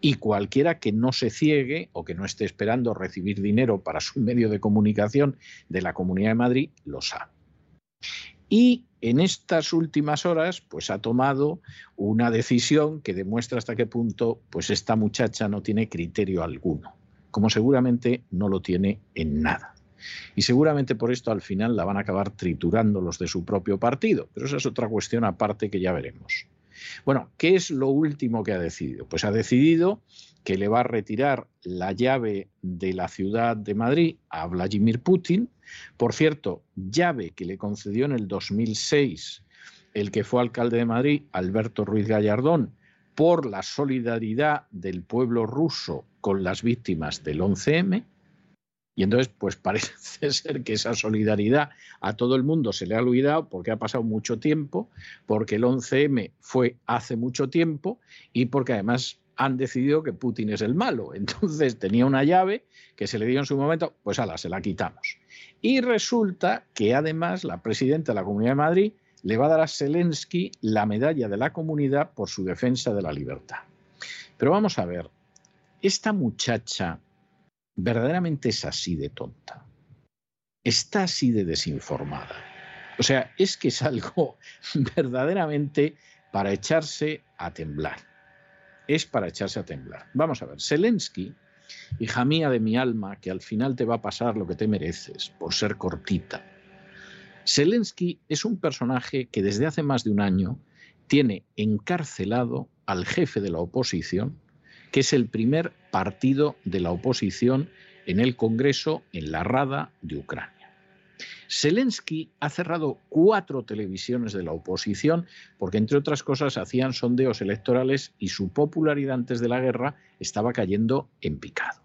A: Y cualquiera que no se ciegue o que no esté esperando recibir dinero para su medio de comunicación de la Comunidad de Madrid, lo sabe. Y en estas últimas horas, pues ha tomado una decisión que demuestra hasta qué punto, pues esta muchacha no tiene criterio alguno como seguramente no lo tiene en nada. Y seguramente por esto al final la van a acabar triturando los de su propio partido, pero esa es otra cuestión aparte que ya veremos. Bueno, ¿qué es lo último que ha decidido? Pues ha decidido que le va a retirar la llave de la ciudad de Madrid a Vladimir Putin. Por cierto, llave que le concedió en el 2006 el que fue alcalde de Madrid, Alberto Ruiz Gallardón, por la solidaridad del pueblo ruso con las víctimas del 11M. Y entonces, pues parece ser que esa solidaridad a todo el mundo se le ha olvidado porque ha pasado mucho tiempo, porque el 11M fue hace mucho tiempo y porque además han decidido que Putin es el malo. Entonces tenía una llave que se le dio en su momento, pues ala, se la quitamos. Y resulta que además la presidenta de la Comunidad de Madrid le va a dar a Zelensky la medalla de la comunidad por su defensa de la libertad. Pero vamos a ver, esta muchacha verdaderamente es así de tonta, está así de desinformada. O sea, es que es algo verdaderamente para echarse a temblar. Es para echarse a temblar. Vamos a ver, Zelensky, hija mía de mi alma, que al final te va a pasar lo que te mereces por ser cortita. Zelensky es un personaje que desde hace más de un año tiene encarcelado al jefe de la oposición, que es el primer partido de la oposición en el Congreso, en la Rada de Ucrania. Zelensky ha cerrado cuatro televisiones de la oposición porque, entre otras cosas, hacían sondeos electorales y su popularidad antes de la guerra estaba cayendo en picado.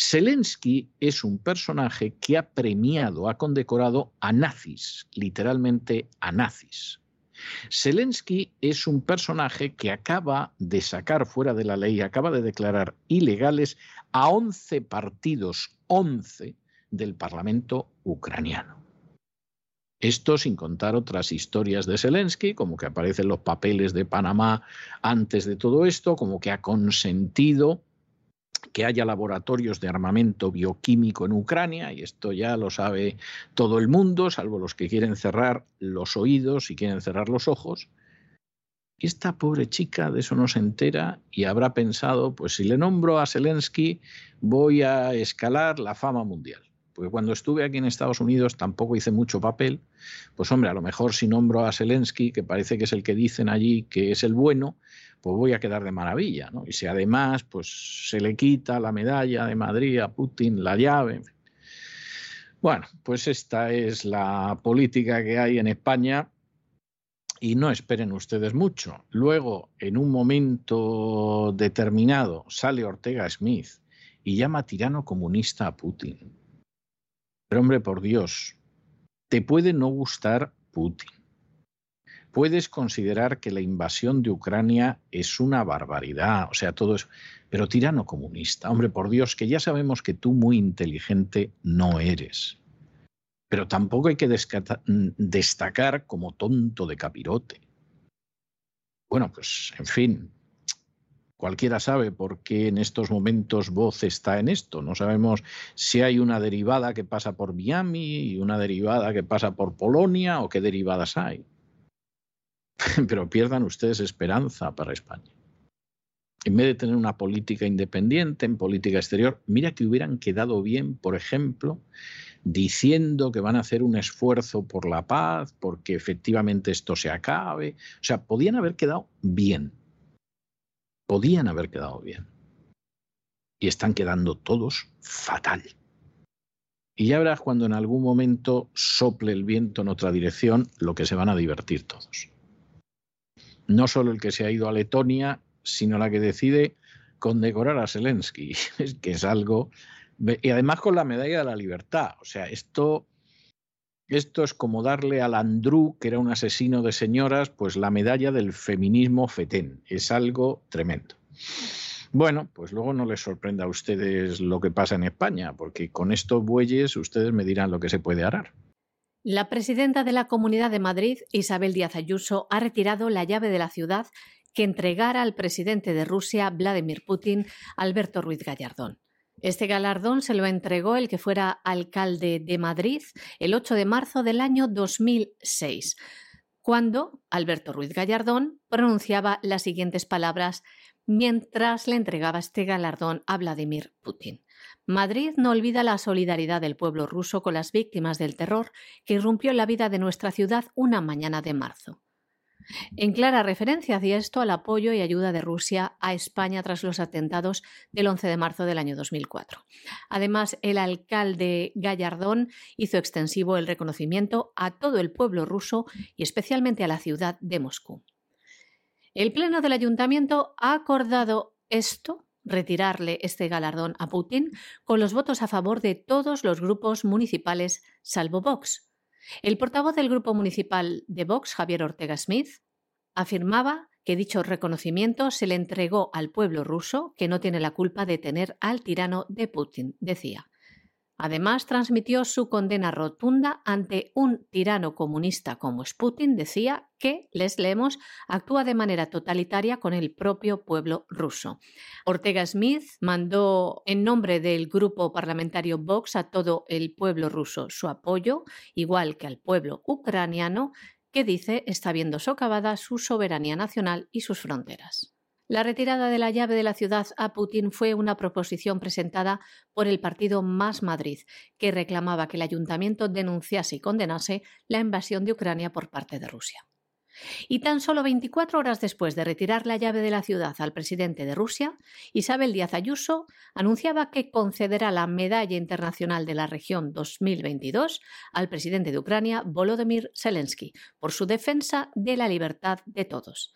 A: Zelensky es un personaje que ha premiado, ha condecorado a nazis, literalmente a nazis. Zelensky es un personaje que acaba de sacar fuera de la ley, acaba de declarar ilegales a 11 partidos, 11 del Parlamento ucraniano. Esto sin contar otras historias de Zelensky, como que aparecen los papeles de Panamá antes de todo esto, como que ha consentido que haya laboratorios de armamento bioquímico en Ucrania, y esto ya lo sabe todo el mundo, salvo los que quieren cerrar los oídos y quieren cerrar los ojos. Y esta pobre chica de eso no se entera y habrá pensado, pues si le nombro a Zelensky voy a escalar la fama mundial porque cuando estuve aquí en Estados Unidos tampoco hice mucho papel, pues hombre, a lo mejor si nombro a Zelensky, que parece que es el que dicen allí que es el bueno, pues voy a quedar de maravilla, ¿no? Y si además pues se le quita la medalla de Madrid a Putin, la llave, Bueno, pues esta es la política que hay en España y no esperen ustedes mucho. Luego, en un momento determinado, sale Ortega Smith y llama tirano comunista a Putin. Pero hombre, por Dios, te puede no gustar Putin. Puedes considerar que la invasión de Ucrania es una barbaridad, o sea, todo eso, pero tirano comunista, hombre, por Dios, que ya sabemos que tú muy inteligente no eres. Pero tampoco hay que destacar como tonto de capirote. Bueno, pues, en fin, Cualquiera sabe por qué en estos momentos Voz está en esto. No sabemos si hay una derivada que pasa por Miami y una derivada que pasa por Polonia o qué derivadas hay. Pero pierdan ustedes esperanza para España. En vez de tener una política independiente en política exterior, mira que hubieran quedado bien, por ejemplo, diciendo que van a hacer un esfuerzo por la paz, porque efectivamente esto se acabe. O sea, podían haber quedado bien podían haber quedado bien. Y están quedando todos fatal. Y ya verás cuando en algún momento sople el viento en otra dirección, lo que se van a divertir todos. No solo el que se ha ido a Letonia, sino la que decide condecorar a Zelensky, que es algo... Y además con la medalla de la libertad. O sea, esto esto es como darle al Andrew, que era un asesino de señoras, pues la medalla del feminismo fetén. Es algo tremendo. Bueno, pues luego no les sorprenda a ustedes lo que pasa en España, porque con estos bueyes ustedes me dirán lo que se puede arar.
C: La presidenta de la Comunidad de Madrid, Isabel Díaz Ayuso, ha retirado la llave de la ciudad que entregara al presidente de Rusia, Vladimir Putin, Alberto Ruiz Gallardón. Este galardón se lo entregó el que fuera alcalde de Madrid el 8 de marzo del año 2006, cuando Alberto Ruiz Gallardón pronunciaba las siguientes palabras mientras le entregaba este galardón a Vladimir Putin. Madrid no olvida la solidaridad del pueblo ruso con las víctimas del terror que irrumpió en la vida de nuestra ciudad una mañana de marzo. En clara referencia hacia esto al apoyo y ayuda de Rusia a España tras los atentados del 11 de marzo del año 2004. Además, el alcalde Gallardón hizo extensivo el reconocimiento a todo el pueblo ruso y especialmente a la ciudad de Moscú. El Pleno del Ayuntamiento ha acordado esto retirarle este galardón a Putin con los votos a favor de todos los grupos municipales salvo Vox, el portavoz del grupo municipal de Vox, Javier Ortega Smith, afirmaba que dicho reconocimiento se le entregó al pueblo ruso, que no tiene la culpa de tener al tirano de Putin, decía. Además, transmitió su condena rotunda ante un tirano comunista como Putin, decía que, les leemos, actúa de manera totalitaria con el propio pueblo ruso. Ortega Smith mandó en nombre del grupo parlamentario Vox a todo el pueblo ruso su apoyo, igual que al pueblo ucraniano, que dice está viendo socavada su soberanía nacional y sus fronteras. La retirada de la llave de la ciudad a Putin fue una proposición presentada por el partido Más Madrid, que reclamaba que el ayuntamiento denunciase y condenase la invasión de Ucrania por parte de Rusia. Y tan solo 24 horas después de retirar la llave de la ciudad al presidente de Rusia, Isabel Díaz Ayuso anunciaba que concederá la Medalla Internacional de la Región 2022 al presidente de Ucrania, Volodymyr Zelensky, por su defensa de la libertad de todos.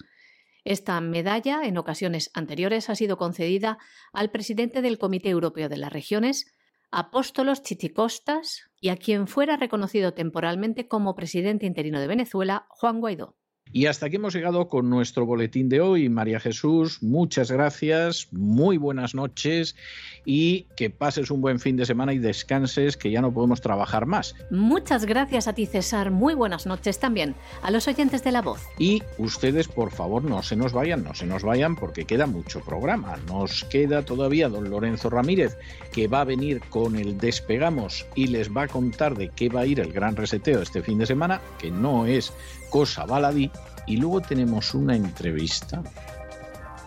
C: Esta medalla, en ocasiones anteriores, ha sido concedida al presidente del Comité Europeo de las Regiones, Apóstolos Chichicostas, y a quien fuera reconocido temporalmente como presidente interino de Venezuela, Juan Guaidó.
A: Y hasta aquí hemos llegado con nuestro boletín de hoy. María Jesús, muchas gracias, muy buenas noches y que pases un buen fin de semana y descanses, que ya no podemos trabajar más.
C: Muchas gracias a ti, César. Muy buenas noches también a los oyentes de La Voz.
A: Y ustedes, por favor, no se nos vayan, no se nos vayan porque queda mucho programa. Nos queda todavía don Lorenzo Ramírez, que va a venir con el Despegamos y les va a contar de qué va a ir el gran reseteo este fin de semana, que no es cosa baladí y luego tenemos una entrevista,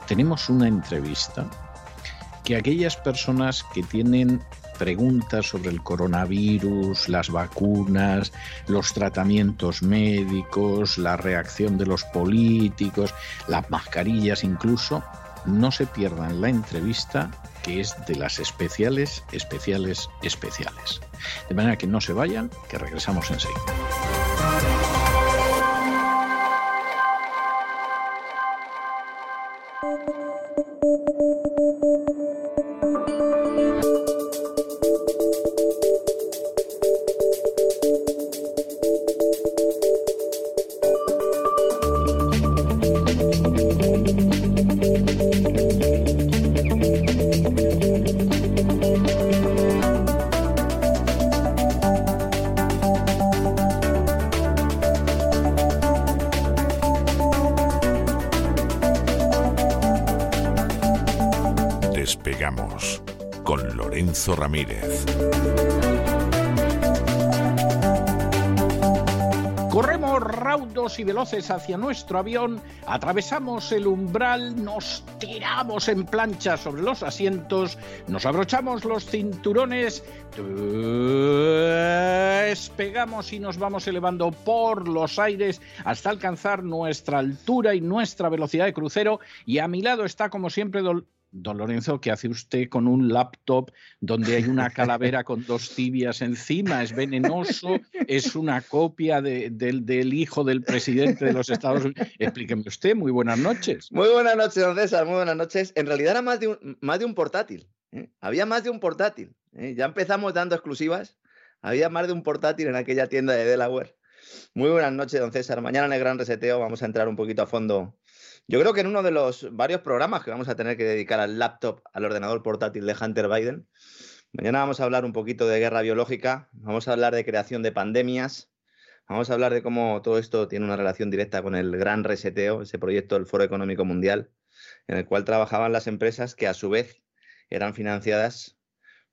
A: tenemos una entrevista que aquellas personas que tienen preguntas sobre el coronavirus, las vacunas, los tratamientos médicos, la reacción de los políticos, las mascarillas incluso, no se pierdan la entrevista que es de las especiales, especiales, especiales. De manera que no se vayan, que regresamos enseguida.
B: Ramírez.
A: Corremos raudos y veloces hacia nuestro avión, atravesamos el umbral, nos tiramos en plancha sobre los asientos, nos abrochamos los cinturones, despegamos y nos vamos elevando por los aires hasta alcanzar nuestra altura y nuestra velocidad de crucero. Y a mi lado está, como siempre, Don Lorenzo, ¿qué hace usted con un laptop donde hay una calavera con dos tibias encima? ¿Es venenoso? ¿Es una copia del, hijo del presidente de los Estados Unidos? Explíqueme usted, muy buenas noches.
D: Muy buenas noches, don César, muy buenas noches. En realidad era más de un, más de un portátil. ¿eh? Había más de un portátil. ¿eh? Ya empezamos dando exclusivas. Había más de un portátil en aquella tienda de Delaware. Muy buenas noches, don César. Mañana en el Gran Reseteo vamos a entrar un poquito a fondo yo creo que en uno de los varios programas que vamos a tener que dedicar al laptop, al ordenador portátil de Hunter Biden, mañana vamos a hablar un poquito de guerra biológica, vamos a hablar de creación de pandemias, vamos a hablar de cómo todo esto tiene una relación directa con el gran reseteo, ese proyecto del Foro Económico Mundial, en el cual trabajaban las empresas que a su vez eran financiadas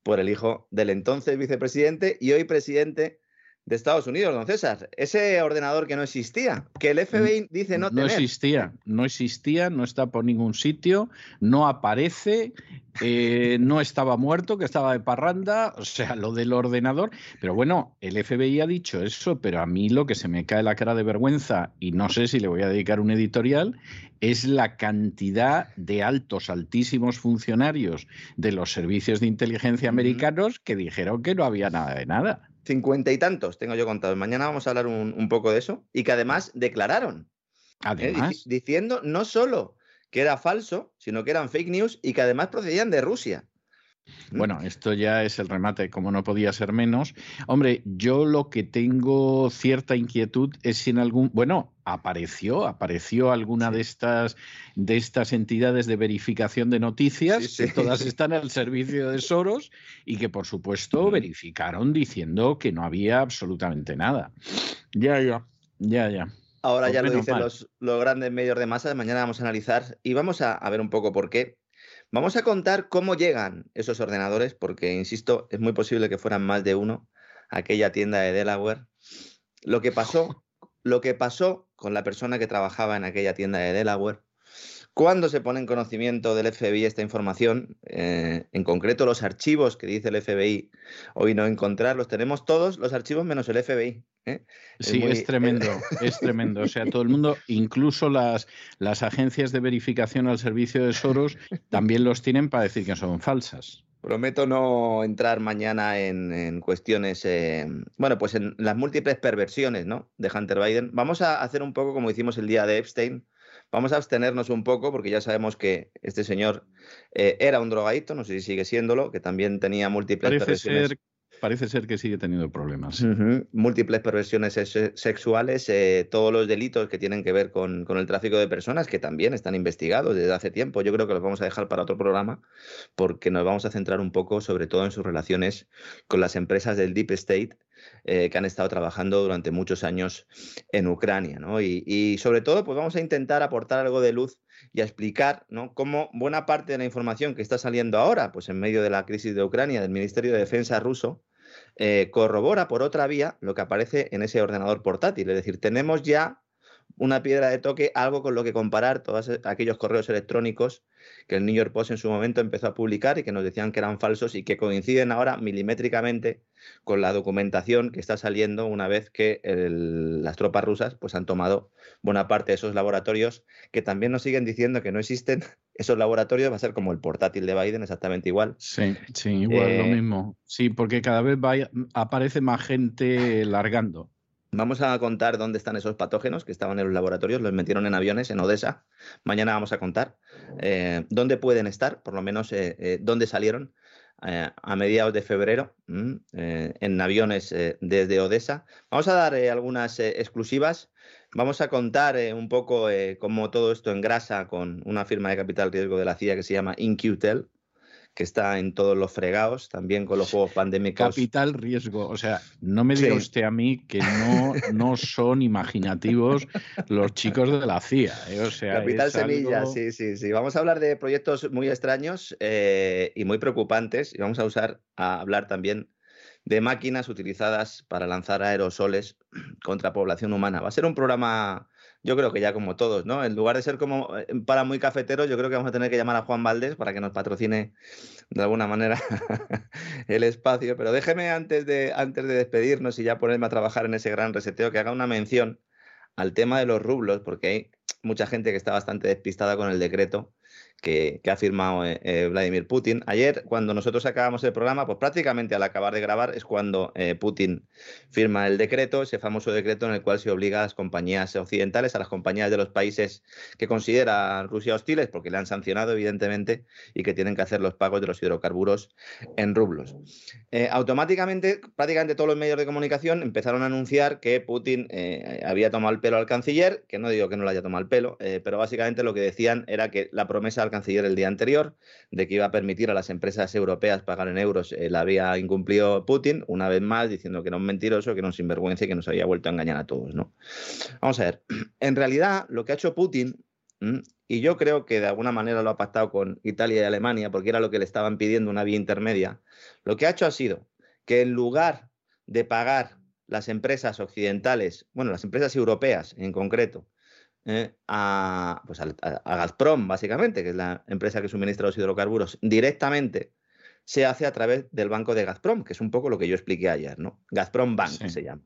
D: por el hijo del entonces vicepresidente y hoy presidente de Estados Unidos, don César. Ese ordenador que no existía, que el FBI dice no,
A: tener. No existía, no existía, no está por ningún sitio, no aparece, eh, no estaba muerto, que estaba de parranda, o sea, lo del ordenador. Pero bueno, el FBI ha dicho eso, pero a mí lo que se me cae la cara de vergüenza, y no sé si le voy a dedicar un editorial, es la cantidad de altos, altísimos funcionarios de los servicios de inteligencia americanos que dijeron que no había nada de nada
D: cincuenta y tantos tengo yo contados. Mañana vamos a hablar un, poco de eso. Y que además declararon. ¿eh? Diciendo no solo que era falso, sino que eran fake news y que además procedían de Rusia.
A: Bueno, esto ya es el remate, como no podía ser menos. Hombre, yo lo que tengo cierta inquietud es si en algún, bueno, apareció, apareció alguna de estas de estas entidades de verificación de noticias, que todas están al servicio de Soros y que por supuesto verificaron diciendo que no había absolutamente nada. Ya, ya, ya, ya.
D: Ahora pues ya lo dicen los, los, grandes medios de masa, mañana vamos a analizar y vamos a, a ver un poco por qué Vamos a contar cómo llegan esos ordenadores, porque, insisto, es muy posible que fueran más de uno a aquella tienda de Delaware. Lo que pasó, lo que pasó con la persona que trabajaba en aquella tienda de Delaware, cuando se pone en conocimiento del FBI esta información, eh, en concreto los archivos que dice el FBI hoy no encontrar, los tenemos todos, los archivos menos el FBI.
A: ¿eh? Sí, es, tremendo, es tremendo. O sea, todo el mundo, incluso las, las agencias de verificación al servicio de Soros, también los tienen para decir que son falsas.
D: Prometo no entrar mañana en, cuestiones, eh, bueno, pues en las múltiples perversiones ¿no? de Hunter Biden. Vamos a hacer un poco como hicimos el día de Epstein, Vamos a abstenernos un poco porque ya sabemos que este señor eh, era un drogadito, no sé si sigue siéndolo, que también tenía múltiples
A: parece parece ser que sigue teniendo problemas.
D: Múltiples perversiones sexuales, eh, todos los delitos que tienen que ver con, con, el tráfico de personas, que también están investigados desde hace tiempo. Yo creo que los vamos a dejar para otro programa, porque nos vamos a centrar un poco, sobre todo, en sus relaciones con las empresas del Deep State eh, que han estado trabajando durante muchos años en Ucrania. ¿no? Y, sobre todo, pues vamos a intentar aportar algo de luz y a explicar ¿no? cómo buena parte de la información que está saliendo ahora, pues en medio de la crisis de Ucrania, del Ministerio de Defensa ruso, eh, corrobora por otra vía lo que aparece en ese ordenador portátil. Es decir, tenemos ya una piedra de toque, algo con lo que comparar todos aquellos correos electrónicos que el New York Post en su momento empezó a publicar y que nos decían que eran falsos y que coinciden ahora milimétricamente con la documentación que está saliendo una vez que las tropas rusas pues, han tomado buena parte de esos laboratorios que también nos siguen diciendo que no existen. Esos laboratorios va a ser como el portátil de Biden, exactamente igual.
A: Sí, sí, igual, lo eh, mismo. Sí, porque cada vez aparece más gente largando.
D: Vamos a contar dónde están esos patógenos que estaban en los laboratorios, los metieron en aviones en Odessa. Mañana vamos a contar eh, dónde pueden estar, por lo menos eh, eh, dónde salieron a mediados de febrero mm, en aviones desde Odessa. Vamos a dar algunas exclusivas. Vamos a contar un poco cómo todo esto engrasa con una firma de capital riesgo de la CIA que se llama InQtel que está en todos los fregados, también con los juegos pandémicos.
A: Capital riesgo. O sea, no me diga usted a mí que no, no son imaginativos los chicos de la CIA. ¿eh? O sea,
D: Capital Semilla, sí, sí, sí. Vamos a hablar de proyectos muy extraños eh, y muy preocupantes y vamos a usar a hablar también de máquinas utilizadas para lanzar aerosoles contra población humana. Va a ser un programa yo creo que ya como todos, ¿no? En lugar de ser como eh, para muy cafeteros, yo creo que vamos a tener que llamar a Juan Valdés para que nos patrocine de alguna manera el espacio. Pero déjeme antes de, antes de despedirnos y ya ponerme a trabajar en ese gran reseteo, que haga una mención al tema de los rublos, porque hay mucha gente que está bastante despistada con el decreto que, ha firmado eh, eh, Vladimir Putin. Ayer, cuando nosotros acabamos el programa, pues prácticamente al acabar de grabar es cuando eh, Putin firma el decreto, ese famoso decreto en el cual se obliga a las compañías occidentales, a las compañías de los países que considera Rusia hostiles, porque le han sancionado, evidentemente, y que tienen que hacer los pagos de los hidrocarburos en rublos. automáticamente, prácticamente todos los medios de comunicación empezaron a anunciar que Putin había tomado el pelo al canciller, que no digo que no le haya tomado el pelo, pero básicamente lo que decían era que la promesa al canciller el día anterior de que iba a permitir a las empresas europeas pagar en euros, eh, la había incumplido Putin, una vez más diciendo que era un mentiroso, que era un sinvergüenza y que nos había vuelto a engañar a todos. ¿no? Vamos a ver, en realidad lo que ha hecho Putin, y yo creo que de alguna manera lo ha pactado con Italia y Alemania, porque era lo que le estaban pidiendo una vía intermedia, lo que ha hecho ha sido que en lugar de pagar las empresas occidentales, bueno, las empresas europeas en concreto, eh, a, pues a, Gazprom, básicamente, que es la empresa que suministra los hidrocarburos, directamente se hace a través del banco de Gazprom, que es un poco lo que yo expliqué ayer, ¿no? Gazprom Bank se llama.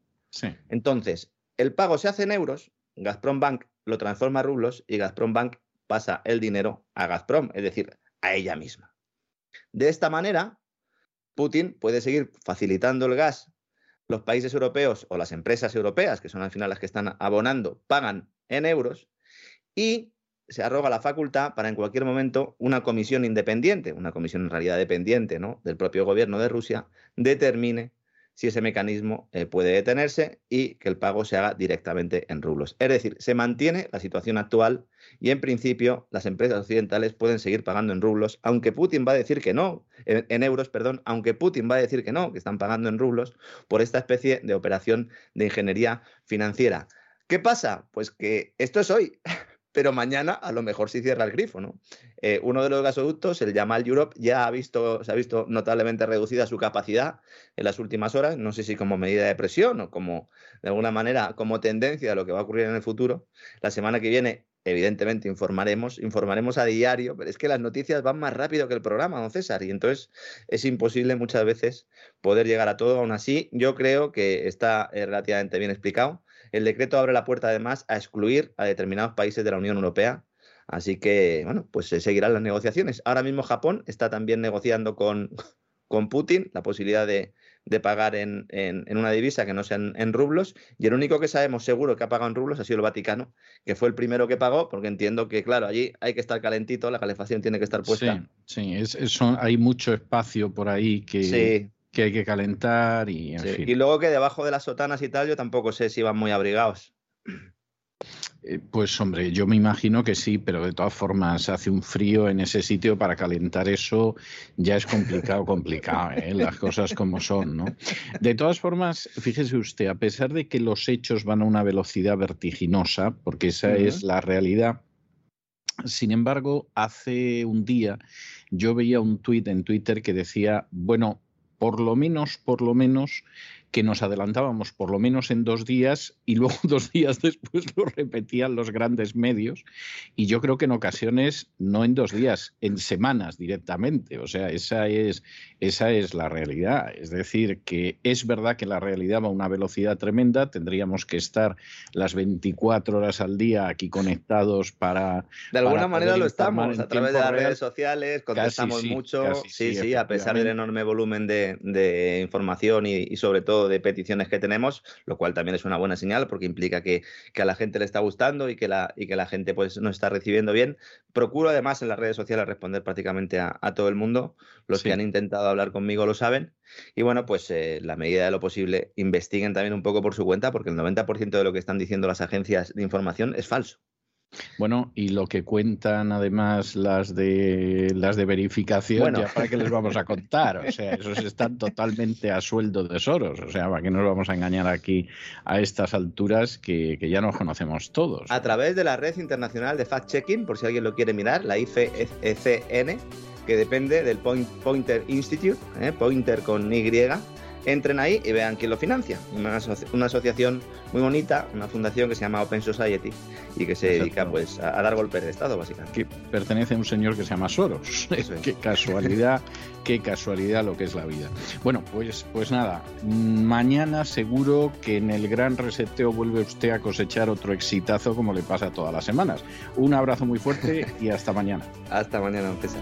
D: Entonces, el pago se hace en euros, Gazprom Bank lo transforma a rublos y Gazprom Bank pasa el dinero a Gazprom, es decir, a ella misma. De esta manera, Putin puede seguir facilitando el gas. Los países europeos o las empresas europeas, que son al final las que están abonando, pagan en euros y se arroga la facultad para en cualquier momento una comisión independiente, una comisión en realidad dependiente ¿no? del propio gobierno de Rusia, determine si ese mecanismo eh, puede detenerse y que el pago se haga directamente en rublos. Es decir, se mantiene la situación actual y en principio las empresas occidentales pueden seguir pagando en rublos, aunque Putin va a decir que no, en, euros, perdón, aunque Putin va a decir que no, que están pagando en rublos por esta especie de operación de ingeniería financiera. ¿Qué pasa? Pues que esto es hoy pero mañana a lo mejor sí cierra el grifo, ¿no? Eh, uno de los gasoductos, el Yamal Europe, ya ha visto, se ha visto notablemente reducida su capacidad en las últimas horas, no sé si como medida de presión o como, de alguna manera, como tendencia a lo que va a ocurrir en el futuro. La semana que viene, evidentemente, informaremos, informaremos a diario, pero es que las noticias van más rápido que el programa, don César, y entonces es imposible muchas veces poder llegar a todo. Aún así, yo creo que está eh, relativamente bien explicado el decreto abre la puerta además a excluir a determinados países de la Unión Europea. Así que, bueno, pues se seguirán las negociaciones. Ahora mismo Japón está también negociando con, con Putin la posibilidad de, pagar en, una divisa que no sea en, rublos. Y el único que sabemos seguro que ha pagado en rublos ha sido el Vaticano, que fue el primero que pagó, porque entiendo que, claro, allí hay que estar calentito, la calefacción tiene que estar puesta.
A: Sí, sí hay mucho espacio por ahí que, que hay que calentar y
D: Y luego que debajo de las sotanas y tal, yo tampoco sé si van muy abrigados.
A: Eh, pues hombre, yo me imagino que sí, pero de todas formas hace un frío en ese sitio para calentar eso ya es complicado, complicado, ¿eh? las cosas como son, ¿no? De todas formas, fíjese usted, a pesar de que los hechos van a una velocidad vertiginosa, porque esa es la realidad, sin embargo, hace un día yo veía un tuit en Twitter que decía, bueno, por lo menos, por lo menos, que nos adelantábamos por lo menos en dos días y luego dos días después lo repetían los grandes medios. Y yo creo que en ocasiones, no en dos días, en semanas directamente. O sea, esa es, esa es la realidad. Es decir, que es verdad que la realidad va a una velocidad tremenda. Tendríamos que estar las 24 horas al día aquí conectados para...
D: De alguna manera lo estamos, a través de las redes sociales, contestamos mucho. sí, sí, a pesar del enorme volumen de, información y sobre todo de peticiones que tenemos, lo cual también es una buena señal porque implica que, a la gente le está gustando y que la, y que la gente pues nos está recibiendo bien. Procuro además en las redes sociales responder prácticamente a, todo el mundo. Los que han intentado hablar conmigo lo saben. Y bueno, pues eh, la medida de lo posible, investiguen también un poco por su cuenta porque el 90% de lo que están diciendo las agencias de información es falso.
A: Bueno, y lo que cuentan además las de las de verificación, ya para qué les vamos a contar, o sea, esos están totalmente a sueldo de Soros, o sea, para qué nos vamos a engañar aquí a estas alturas que, ya nos conocemos todos.
D: A través de la red internacional de fact-checking, por si alguien lo quiere mirar, la IFECN, que depende del Pointer Institute, ¿eh? Pointer con Y, entren ahí y vean quién lo financia. Una, asociación muy bonita, una fundación que se llama Open Society y que se dedica pues a, dar golpes de Estado, básicamente.
A: Que pertenece a un señor que se llama Soros. qué casualidad, qué casualidad lo que es la vida. Bueno, pues, pues nada, mañana seguro que en el gran reseteo vuelve usted a cosechar otro exitazo como le pasa todas las semanas. Un abrazo muy fuerte y hasta mañana.
D: hasta mañana, César.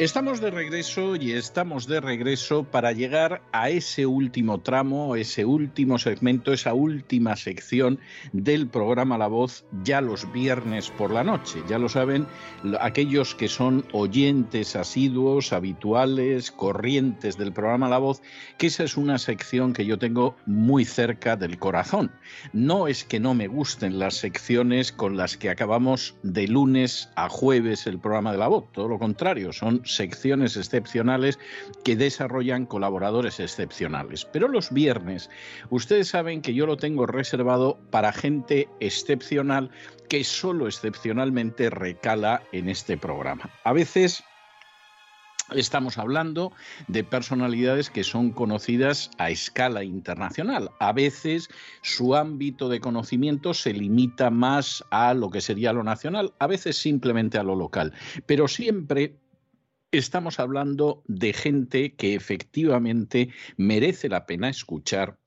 A: Estamos de regreso y estamos de regreso para llegar a ese último tramo, ese último segmento, esa última sección del programa La Voz ya los viernes por la noche. Ya lo saben aquellos que son oyentes asiduos, habituales, corrientes del programa La Voz, que esa es una sección que yo tengo muy cerca del corazón. No es que no me gusten las secciones con las que acabamos de lunes a jueves el programa de La Voz, todo lo contrario, son secciones excepcionales que desarrollan colaboradores excepcionales. Pero los viernes, ustedes saben que yo lo tengo reservado para gente excepcional que solo excepcionalmente recala en este programa. A veces Estamos hablando de personalidades que son conocidas a escala internacional. A veces su ámbito de conocimiento se limita más a lo que sería lo nacional, a veces simplemente a lo local. Pero siempre estamos hablando de gente que efectivamente merece la pena escuchar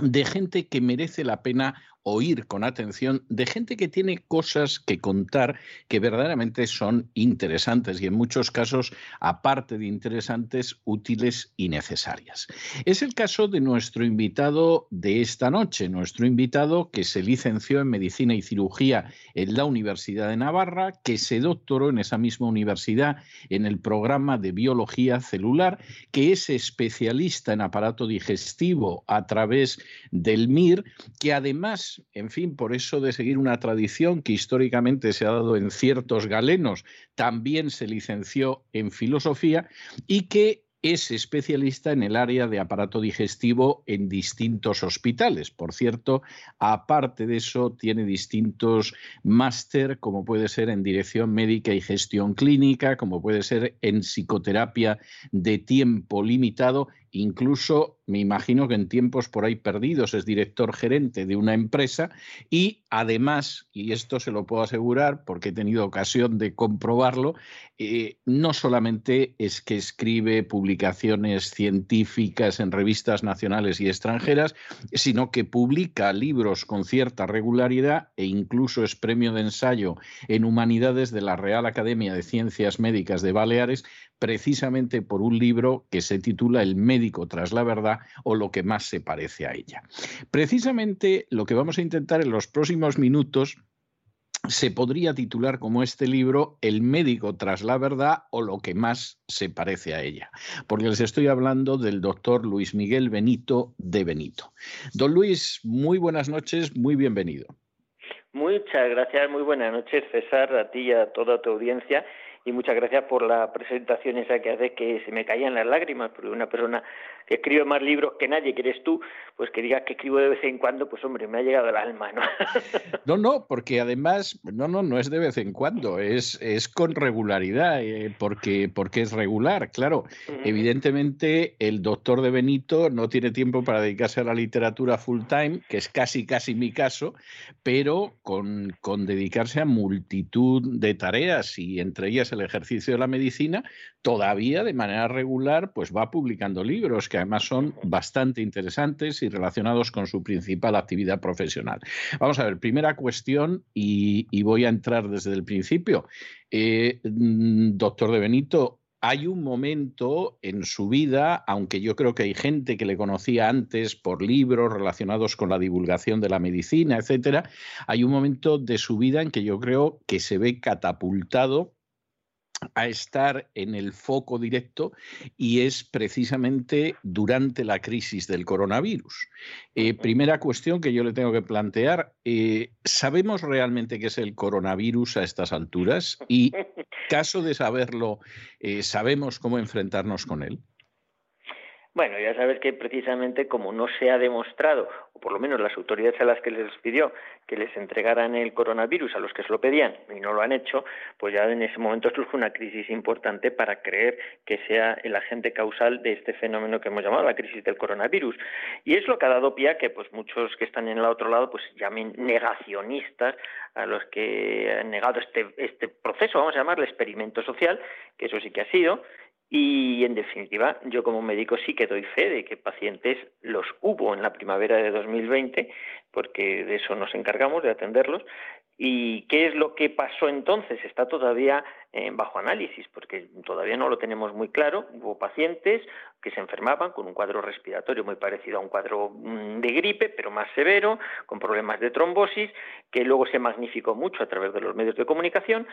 A: de gente que merece la pena oír con atención de gente que tiene cosas que contar que verdaderamente son interesantes y en muchos casos, aparte de interesantes, útiles y necesarias. Es el caso de nuestro invitado de esta noche, nuestro invitado que se licenció en Medicina y Cirugía en la Universidad de Navarra, que se doctoró en esa misma universidad en el programa de Biología Celular, que es especialista en aparato digestivo a través del MIR, que además en fin, por eso de seguir una tradición que históricamente se ha dado en ciertos galenos, también se licenció en filosofía y que es especialista en el área de aparato digestivo en distintos hospitales. Por cierto, aparte de eso, tiene distintos máster, como puede ser en dirección médica y gestión clínica, como puede ser en psicoterapia de tiempo limitado incluso me imagino que en tiempos por ahí perdidos es director gerente de una empresa y además, y esto se lo puedo asegurar porque he tenido ocasión de comprobarlo, eh, no solamente es que escribe publicaciones científicas en revistas nacionales y extranjeras, sino que publica libros con cierta regularidad e incluso es premio de ensayo en humanidades de la Real Academia de Ciencias Médicas de Baleares, precisamente por un libro que se titula El médico tras la verdad o lo que más se parece a ella. Precisamente lo que vamos a intentar en los próximos minutos se podría titular como este libro El médico tras la verdad o lo que más se parece a ella, porque les estoy hablando del doctor Luis Miguel Benito de Benito. Don Luis, muy buenas noches, muy bienvenido.
E: Muchas gracias, muy buenas noches César, a ti y a toda tu audiencia y muchas gracias por la presentación esa que hace que se me caían las lágrimas, porque una persona que escribe más libros que nadie, que eres tú, pues que digas que escribo de vez en cuando, pues hombre, me ha llegado al alma, ¿no?
A: No, no, porque además, no, no, no es de vez en cuando, es, es con regularidad, eh, porque, porque es regular, claro. Evidentemente, el doctor de Benito no tiene tiempo para dedicarse a la literatura full time, que es casi, casi mi caso, pero con, con dedicarse a multitud de tareas y entre ellas el ejercicio de la medicina, todavía de manera regular pues va publicando libros que además son bastante interesantes y relacionados con su principal actividad profesional. Vamos a ver, primera cuestión y, voy a entrar desde el principio. Eh, mm, doctor de Benito, hay un momento en su vida, aunque yo creo que hay gente que le conocía antes por libros relacionados con la divulgación de la medicina, etcétera, hay un momento de su vida en que yo creo que se ve catapultado a estar en el foco directo y es precisamente durante la crisis del coronavirus. Eh, primera cuestión que yo le tengo que plantear, eh, ¿sabemos realmente qué es el coronavirus a estas alturas? Y caso de saberlo, eh, ¿sabemos cómo enfrentarnos con él?
E: Bueno, ya sabes que precisamente como no se ha demostrado, o por lo menos las autoridades a las que les pidió que les entregaran el coronavirus a los que se lo pedían y no lo han hecho, pues ya en ese momento surge una crisis importante para creer que sea el agente causal de este fenómeno que hemos llamado la crisis del coronavirus. Y es lo que ha dado pie a que pues muchos que están en el otro lado pues llamen negacionistas a los que han negado este, este proceso, vamos a llamarle experimento social, que eso sí que ha sido, y en definitiva, yo como médico sí que doy fe de que pacientes los hubo en la primavera de 2020, porque de eso nos encargamos, de atenderlos. ¿Y qué es lo que pasó entonces? Está todavía eh, bajo análisis, porque todavía no lo tenemos muy claro. Hubo pacientes que se enfermaban con un cuadro respiratorio muy parecido a un cuadro mm, de gripe, pero más severo, con problemas de trombosis, que luego se magnificó mucho a través de los medios de comunicación,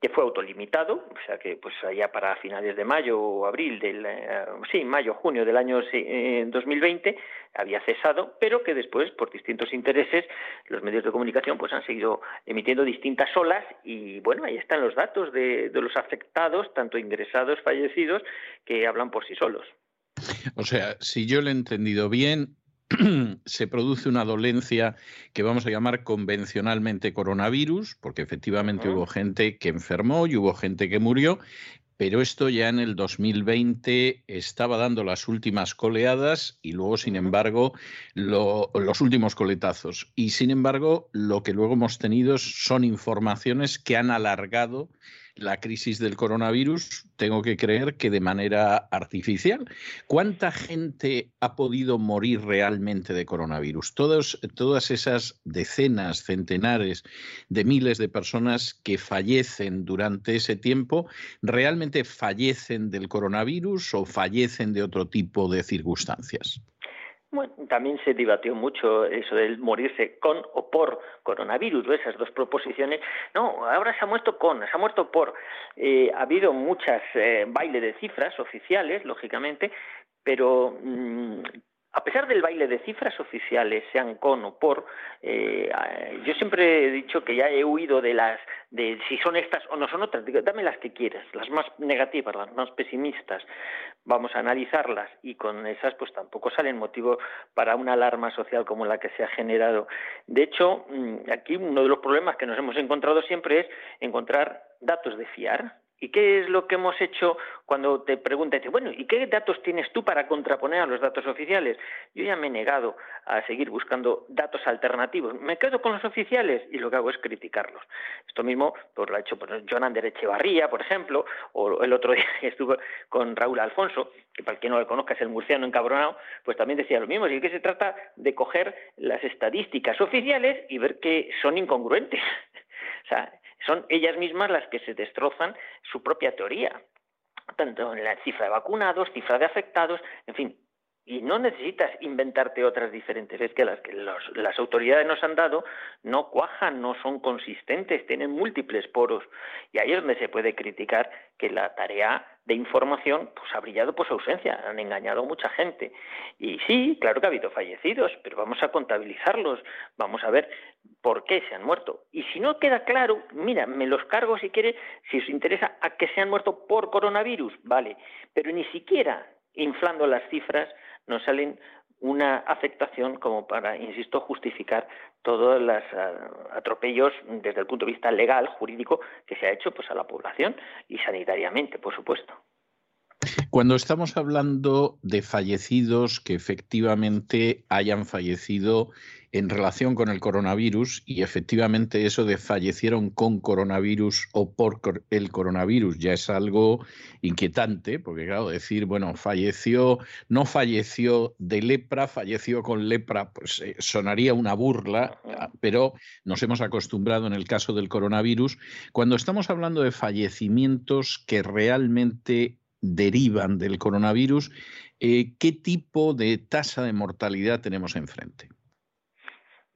E: que fue autolimitado, o sea que pues allá para finales de mayo o abril del, eh, sí, mayo, junio del año 2020 eh, había cesado, pero que después, por distintos intereses, los medios de comunicación pues han seguido emitiendo distintas olas y bueno, ahí están los datos de de, de los afectados, tanto ingresados, fallecidos, que hablan por sí solos.
A: O sea, si yo le he entendido bien, se produce una dolencia que vamos a llamar convencionalmente coronavirus, porque efectivamente hubo gente que enfermó y hubo gente que murió, pero esto ya en el 2020 estaba dando las últimas coleadas y luego, sin embargo, los últimos coletazos. Y sin embargo, lo que luego hemos tenido son informaciones que han alargado la crisis del coronavirus, tengo que creer que de manera artificial. ¿Cuánta gente ha podido morir realmente de coronavirus? todas esas decenas, centenares de miles de personas que fallecen durante ese tiempo, ¿realmente fallecen del coronavirus o fallecen de otro tipo de circunstancias?
E: Bueno, también se debatió mucho eso del morirse con o por coronavirus, esas dos proposiciones. No, ahora se ha muerto con, se ha muerto por. Eh, ha habido muchas eh, bailes de cifras oficiales, lógicamente, pero mm, a pesar del baile de cifras oficiales, sean con o por, eh, yo siempre he dicho que ya he huido de las, de si son estas o no son otras, dame las que quieras, las más negativas, las más pesimistas, vamos a analizarlas y con esas pues tampoco salen motivo para una alarma social como la que se ha generado. De hecho, mm, aquí uno de los problemas que nos hemos encontrado siempre es encontrar datos de fiar, ¿Y qué es lo que hemos hecho cuando te preguntan, bueno, ¿y qué datos tienes tú para contraponer a los datos oficiales? Yo ya me he negado a seguir buscando datos alternativos. Me quedo con los oficiales y lo que hago es criticarlos. Esto mismo pues, lo ha hecho pues, John Ander Echevarría, por ejemplo, o el otro día que estuve con Raúl Alfonso, que para que no lo conozca es el murciano encabronado, pues también decía lo mismo. Y que se trata de coger las estadísticas oficiales y ver que son incongruentes. o sea, son ellas mismas las que se destrozan su propia teoría, tanto en la cifra de vacunados, cifra de afectados, en fin, y no necesitas inventarte otras diferentes. Es que las que las autoridades nos han dado no cuajan, no son consistentes, tienen múltiples poros. Y ahí es donde se puede criticar que la tarea de información pues, ha brillado por su ausencia. Han engañado a mucha gente. Y sí, claro que ha habido fallecidos, pero vamos a contabilizarlos. Vamos a ver por qué se han muerto. Y si no queda claro, mira, me los cargo si quiere, si os interesa, a que se han muerto por coronavirus, vale. Pero ni siquiera inflando las cifras no salen una afectación como para, insisto, justificar todos los ah, atropellos desde el punto de vista legal, jurídico, que se ha hecho pues, a la población y sanitariamente, por supuesto.
A: Cuando estamos hablando de fallecidos que efectivamente hayan fallecido en relación con el coronavirus y efectivamente eso de fallecieron con coronavirus o por el coronavirus ya es algo inquietante, porque claro, decir, bueno, falleció, no falleció de lepra, falleció con lepra, pues eh, sonaría una burla, pero nos hemos acostumbrado en el caso del coronavirus. Cuando estamos hablando de fallecimientos que realmente derivan del coronavirus, eh, ¿qué tipo de tasa de mortalidad tenemos enfrente?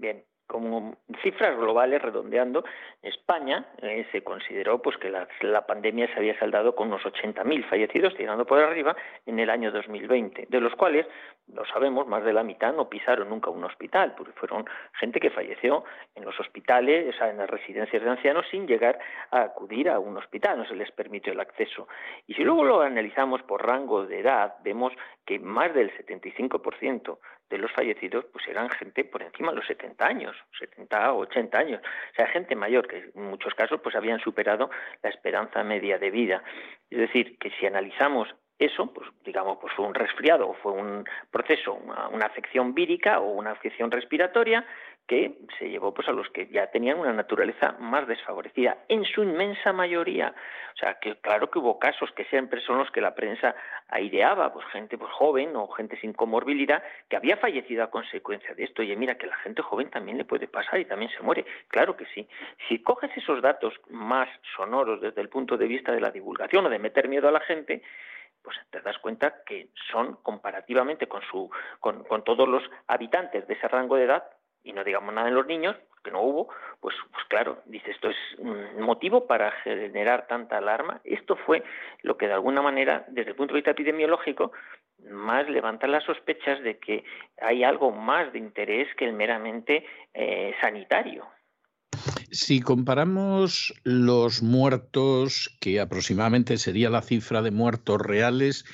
E: Bien, como cifras globales redondeando, España eh, se consideró pues que la, pandemia se había saldado con unos 80.000 fallecidos tirando por arriba en el año 2020, de los cuales, lo sabemos, más de la mitad no pisaron nunca un hospital, porque fueron gente que falleció en los hospitales, o sea, en las residencias de ancianos sin llegar a acudir a un hospital, no se les permitió el acceso. Y si luego lo analizamos por rango de edad, vemos que más del 75% de los fallecidos pues eran gente por encima de los 70 años, 70 o 80 años, o sea, gente mayor que en muchos casos pues habían superado la esperanza media de vida. Es decir, que si analizamos eso, pues digamos, pues fue un resfriado fue un proceso, una, afección vírica o una afección respiratoria que se llevó pues a los que ya tenían una naturaleza más desfavorecida, en su inmensa mayoría. O sea, que claro que hubo casos que siempre son los que la prensa aireaba, pues gente pues joven o gente sin comorbilidad que había fallecido a consecuencia de esto. Y mira que la gente joven también le puede pasar y también se muere. Claro que sí. Si coges esos datos más sonoros desde el punto de vista de la divulgación o de meter miedo a la gente, pues te das cuenta que son comparativamente con, su, con, todos los habitantes de ese rango de edad, y no digamos nada en los niños, que no hubo, pues, pues claro, dice, esto es un motivo para generar tanta alarma. Esto fue lo que de alguna manera, desde el punto de vista epidemiológico, más levanta las sospechas de que hay algo más de interés que el meramente eh, sanitario.
A: Si comparamos los muertos, que aproximadamente sería la cifra de muertos reales,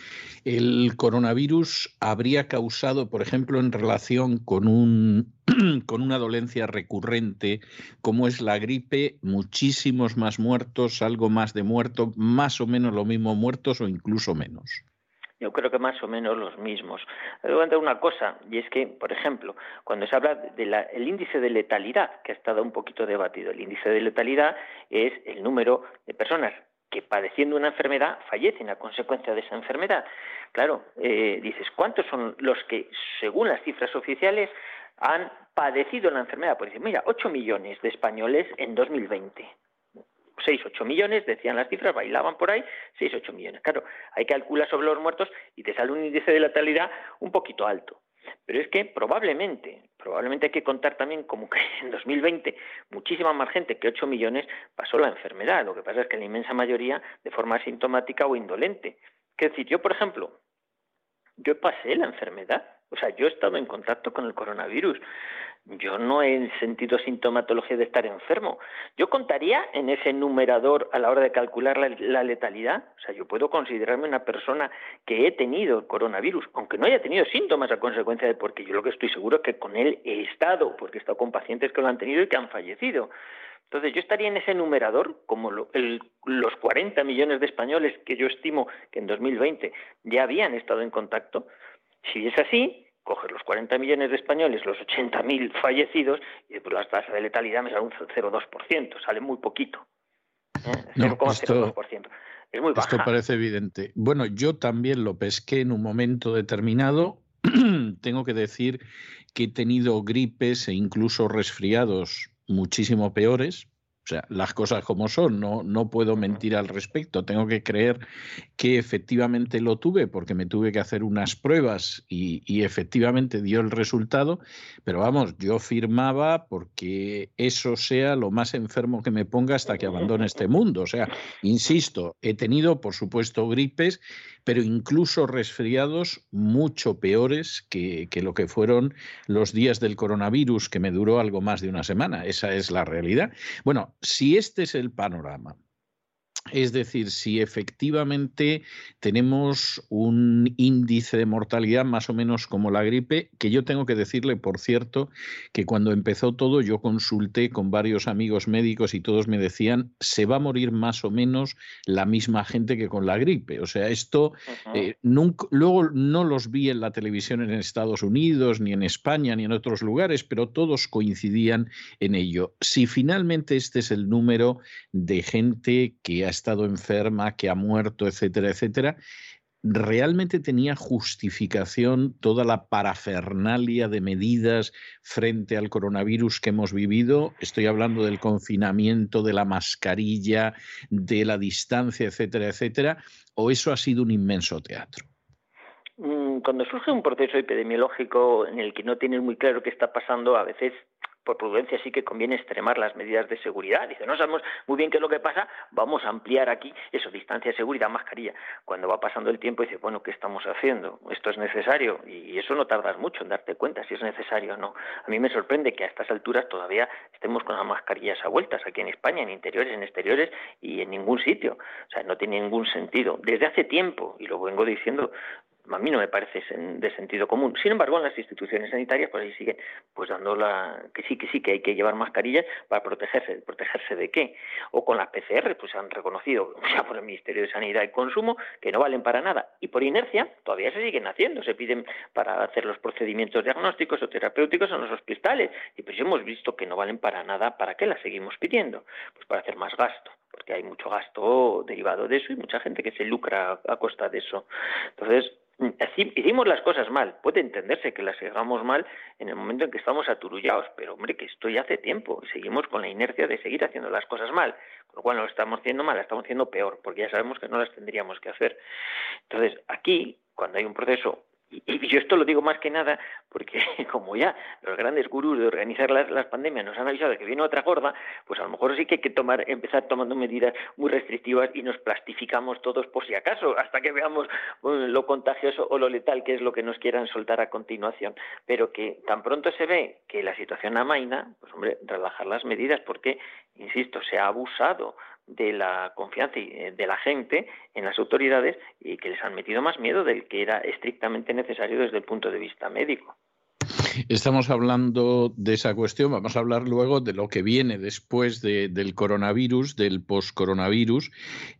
A: el coronavirus habría causado, por ejemplo, en relación con, un, con una dolencia recurrente como es la gripe, muchísimos más muertos, algo más de muertos, más o menos lo mismo muertos o incluso menos.
E: Yo creo que más o menos los mismos. Debo una cosa, y es que, por ejemplo, cuando se habla del índice de letalidad, que ha estado un poquito debatido, el índice de letalidad es el número de personas que padeciendo una enfermedad fallecen a consecuencia de esa enfermedad. Claro, eh, dices, ¿cuántos son los que, según las cifras oficiales, han padecido la enfermedad? Pues dices, mira, 8 millones de españoles en 2020. 6, 8 millones, decían las cifras, bailaban por ahí, 6, 8 millones. Claro, hay que calcular sobre los muertos y te sale un índice de letalidad un poquito alto. Pero es que probablemente, probablemente hay que contar también como que en 2020 muchísima más gente que 8 millones pasó la enfermedad. Lo que pasa es que la inmensa mayoría de forma asintomática o indolente. Es decir, yo, por ejemplo, yo pasé la enfermedad. O sea, yo he estado en contacto con el coronavirus yo no he sentido sintomatología de estar enfermo. Yo contaría en ese numerador a la hora de calcular la, letalidad. O sea, yo puedo considerarme una persona que he tenido el coronavirus, aunque no haya tenido síntomas a consecuencia de porque yo lo que estoy seguro es que con él he estado, porque he estado con pacientes que lo han tenido y que han fallecido. Entonces, yo estaría en ese numerador, como los 40 millones de españoles que yo estimo que en 2020 ya habían estado en contacto. Si es así, coger los 40 millones de españoles, los 80.000 fallecidos, y después la tasa de letalidad me sale un 0,2%, sale muy poquito.
A: ¿eh? esto, es muy baja. Esto parece evidente. Bueno, yo también lo pesqué en un momento determinado. Tengo que decir que he tenido gripes e incluso resfriados muchísimo peores, o sea, las cosas como son, no, no puedo mentir al respecto. Tengo que creer que efectivamente lo tuve porque me tuve que hacer unas pruebas y, y, efectivamente dio el resultado. Pero vamos, yo firmaba porque eso sea lo más enfermo que me ponga hasta que abandone este mundo. O sea, insisto, he tenido, por supuesto, gripes, pero incluso resfriados mucho peores que, que lo que fueron los días del coronavirus, que me duró algo más de una semana. Esa es la realidad. Bueno, si este es el panorama, es decir, si efectivamente tenemos un índice de mortalidad más o menos como la gripe, que yo tengo que decirle, por cierto, que cuando empezó todo yo consulté con varios amigos médicos y todos me decían, se va a morir más o menos la misma gente que con la gripe. O sea, esto eh, nunca, luego no los vi en la televisión en Estados Unidos, ni en España, ni en otros lugares, pero todos coincidían en ello. Si finalmente este es el número de gente que ha estado enferma, que ha muerto, etcétera, etcétera, realmente tenía justificación toda la parafernalia de medidas frente al coronavirus que hemos vivido. Estoy hablando del confinamiento, de la mascarilla, de la distancia, etcétera, etcétera. ¿O eso ha sido un inmenso teatro?
E: Mm, cuando surge un proceso epidemiológico en el que no tienes muy claro qué está pasando, a veces por prudencia sí que conviene extremar las medidas de seguridad. Dice, no sabemos muy bien qué es lo que pasa, vamos a ampliar aquí eso, distancia, seguridad, mascarilla. Cuando va pasando el tiempo dice, bueno, ¿qué estamos haciendo? Esto es necesario y eso no tardas mucho en darte cuenta si es necesario o no. A mí me sorprende que a estas alturas todavía estemos con las mascarillas a vueltas aquí en España, en interiores, en exteriores y en ningún sitio. O sea, no tiene ningún sentido. Desde hace tiempo, y lo vengo diciendo, a mí no me parece de sentido común. Sin embargo, en las instituciones sanitarias pues ahí siguen pues dando la que sí que sí que hay que llevar mascarillas para protegerse, protegerse de qué? O con las PCR pues han reconocido ya por el Ministerio de Sanidad y Consumo que no valen para nada y por inercia todavía se siguen haciendo, se piden para hacer los procedimientos diagnósticos o terapéuticos en los hospitales y pues hemos visto que no valen para nada, ¿para qué las seguimos pidiendo? Pues para hacer más gasto porque hay mucho gasto derivado de eso y mucha gente que se lucra a costa de eso. Entonces, Así, hicimos las cosas mal. Puede entenderse que las hagamos mal en el momento en que estamos aturullados, pero hombre, que esto ya hace tiempo seguimos con la inercia de seguir haciendo las cosas mal. Con lo cual no lo estamos haciendo mal, las estamos haciendo peor, porque ya sabemos que no las tendríamos que hacer. Entonces, aquí, cuando hay un proceso y, yo esto lo digo más que nada porque como ya los grandes gurús de organizar las, las, pandemias nos han avisado de que viene otra gorda, pues a lo mejor sí que hay que tomar, empezar tomando medidas muy restrictivas y nos plastificamos todos por si acaso, hasta que veamos lo contagioso o lo letal que es lo que nos quieran soltar a continuación. Pero que tan pronto se ve que la situación amaina, pues hombre, relajar las medidas porque, insisto, se ha abusado de la confianza eh, de la gente en las autoridades y que les han metido más miedo del que era estrictamente necesario desde el punto de vista médico.
A: Estamos hablando de esa cuestión, vamos a hablar luego de lo que viene después del coronavirus, del post-coronavirus,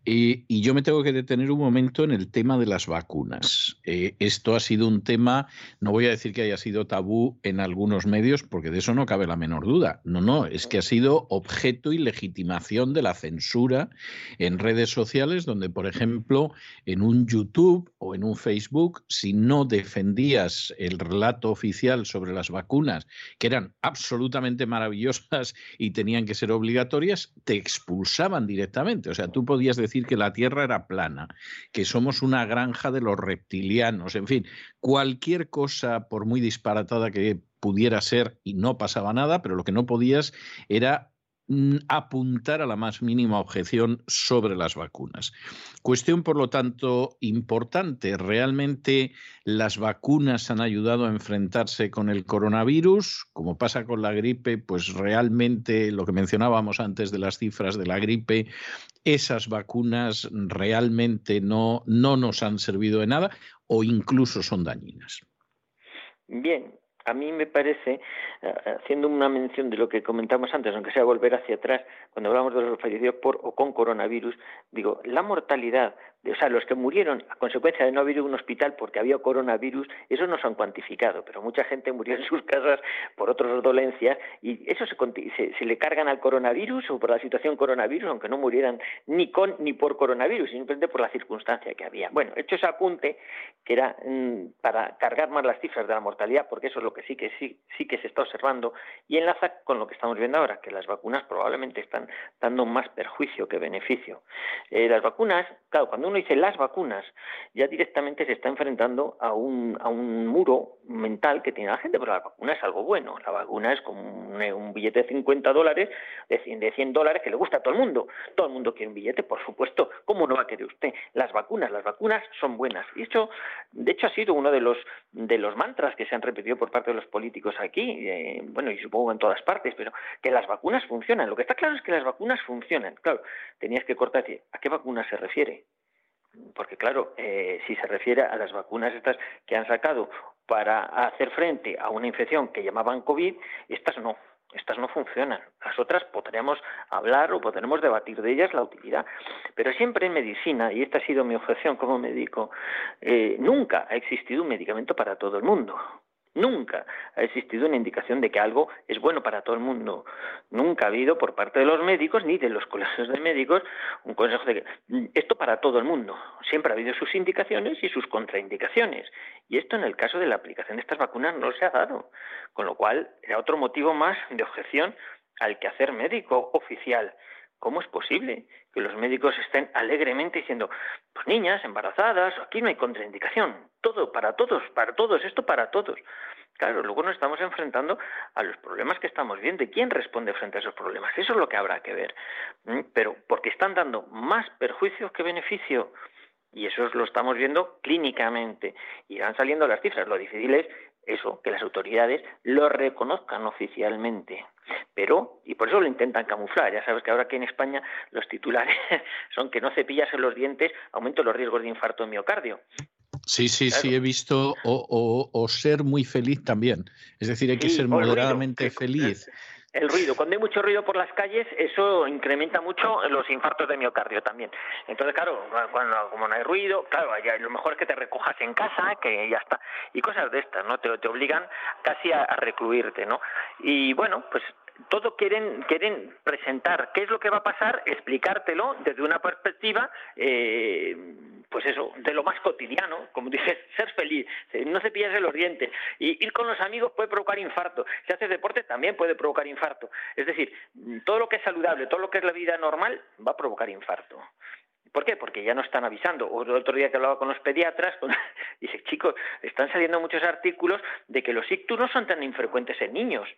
A: y yo me tengo que detener un momento en el tema de las vacunas. Eh, esto ha sido un tema, no voy a decir que haya sido tabú en algunos medios, porque de eso no cabe la menor duda. No, no, es que ha sido objeto y legitimación de la censura en redes sociales, donde, por ejemplo, en un YouTube o en un Facebook, si no defendías el relato oficial sobre sobre las vacunas, que eran absolutamente maravillosas y tenían que ser obligatorias, te expulsaban directamente. O sea, tú podías decir que la Tierra era plana, que somos una granja de los reptilianos, en fin, cualquier cosa, por muy disparatada que pudiera ser y no pasaba nada, pero lo que no podías era apuntar a la más mínima objeción sobre las vacunas. Cuestión, por lo tanto, importante. ¿Realmente las vacunas han ayudado a enfrentarse con el coronavirus? Como pasa con la gripe, pues realmente lo que mencionábamos antes de las cifras de la gripe, esas vacunas realmente no, no nos han servido de nada o incluso son dañinas.
E: Bien, a mí me parece, eh, haciendo una mención de lo que comentamos antes, aunque sea volver hacia atrás, cuando hablamos de los fallecidos por o con coronavirus, digo, la mortalidad o sea, los que murieron a consecuencia de no haber un hospital porque había coronavirus, eso no se han cuantificado, pero mucha gente murió en sus casas por otras dolencias y eso se, se, le cargan al coronavirus o por la situación coronavirus, aunque no murieran ni con ni por coronavirus, simplemente por la circunstancia que había. Bueno, hecho ese apunte, que era mm, para cargar más las cifras de la mortalidad, porque eso es lo que sí que sí, sí que se está observando, y enlaza con lo que estamos viendo ahora, que las vacunas probablemente están dando más perjuicio que beneficio. Eh, las vacunas, claro, cuando uno dice las vacunas, ya directamente se está enfrentando a un, a un muro mental que tiene la gente, pero la vacuna es algo bueno. La vacuna es como un, billete de 50 dólares, de 100, de 100 dólares, que le gusta a todo el mundo. Todo el mundo quiere un billete, por supuesto. ¿Cómo no va a querer usted? Las vacunas, las vacunas son buenas. Y eso, de hecho, ha sido uno de los, de los mantras que se han repetido por parte de los políticos aquí, eh, bueno, y supongo en todas partes, pero que las vacunas funcionan. Lo que está claro es que las vacunas funcionan. Claro, tenías que cortar, ¿a qué vacuna se refiere? Porque claro, eh, si se refiere a las vacunas estas que han sacado para hacer frente a una infección que llamaban COVID, estas no, estas no funcionan. Las otras podríamos hablar o podremos debatir de ellas la utilidad. Pero siempre en medicina, y esta ha sido mi objeción como médico, eh, nunca ha existido un medicamento para todo el mundo. Nunca ha existido una indicación de que algo es bueno para todo el mundo. Nunca ha habido por parte de los médicos ni de los colegios de médicos un consejo de que mm, esto para todo el mundo. Siempre ha habido sus indicaciones y sus contraindicaciones. Y esto en el caso de la aplicación de estas vacunas no se ha dado. Con lo cual era otro motivo más de objeción al quehacer médico oficial. ¿Cómo es posible que los médicos estén alegremente diciendo, pues niñas, embarazadas, aquí no hay contraindicación, todo, para todos, para todos, esto para todos? Claro, luego nos estamos enfrentando a los problemas que estamos viendo y quién responde frente a esos problemas. Eso es lo que habrá que ver. Pero porque están dando más perjuicios que beneficio. Y eso lo estamos viendo clínicamente. Irán saliendo las cifras. Lo difícil es eso, que las autoridades lo reconozcan oficialmente. Pero, y por eso lo intentan camuflar, ya sabes que ahora aquí en España los titulares son que no cepillas en los dientes aumenta los riesgos de infarto de miocardio.
A: Sí, sí, sí, he visto o, ser muy feliz también. Es decir, hay que ser moderadamente feliz
E: el ruido. Cuando hay mucho ruido por las calles, eso incrementa mucho los infartos de miocardio también. Entonces, claro, cuando como no hay ruido, claro, lo mejor es que te recojas en casa, que ya está. Y cosas de estas, ¿no? Te, te obligan casi a, a recluirte, ¿no? Y bueno, pues todo quieren, quieren presentar qué es lo que va a pasar, explicártelo desde una perspectiva, eh, pues eso, de lo más cotidiano, como dices, ser feliz, no cepillarse los dientes, y ir con los amigos puede provocar infarto, si haces deporte también puede provocar infarto, es decir, todo lo que es saludable, todo lo que es la vida normal va a provocar infarto. ¿Por qué? Porque ya no están avisando. O el otro día que hablaba con los pediatras, dice, chicos, están saliendo muchos artículos de que los ictus no son tan infrecuentes en niños.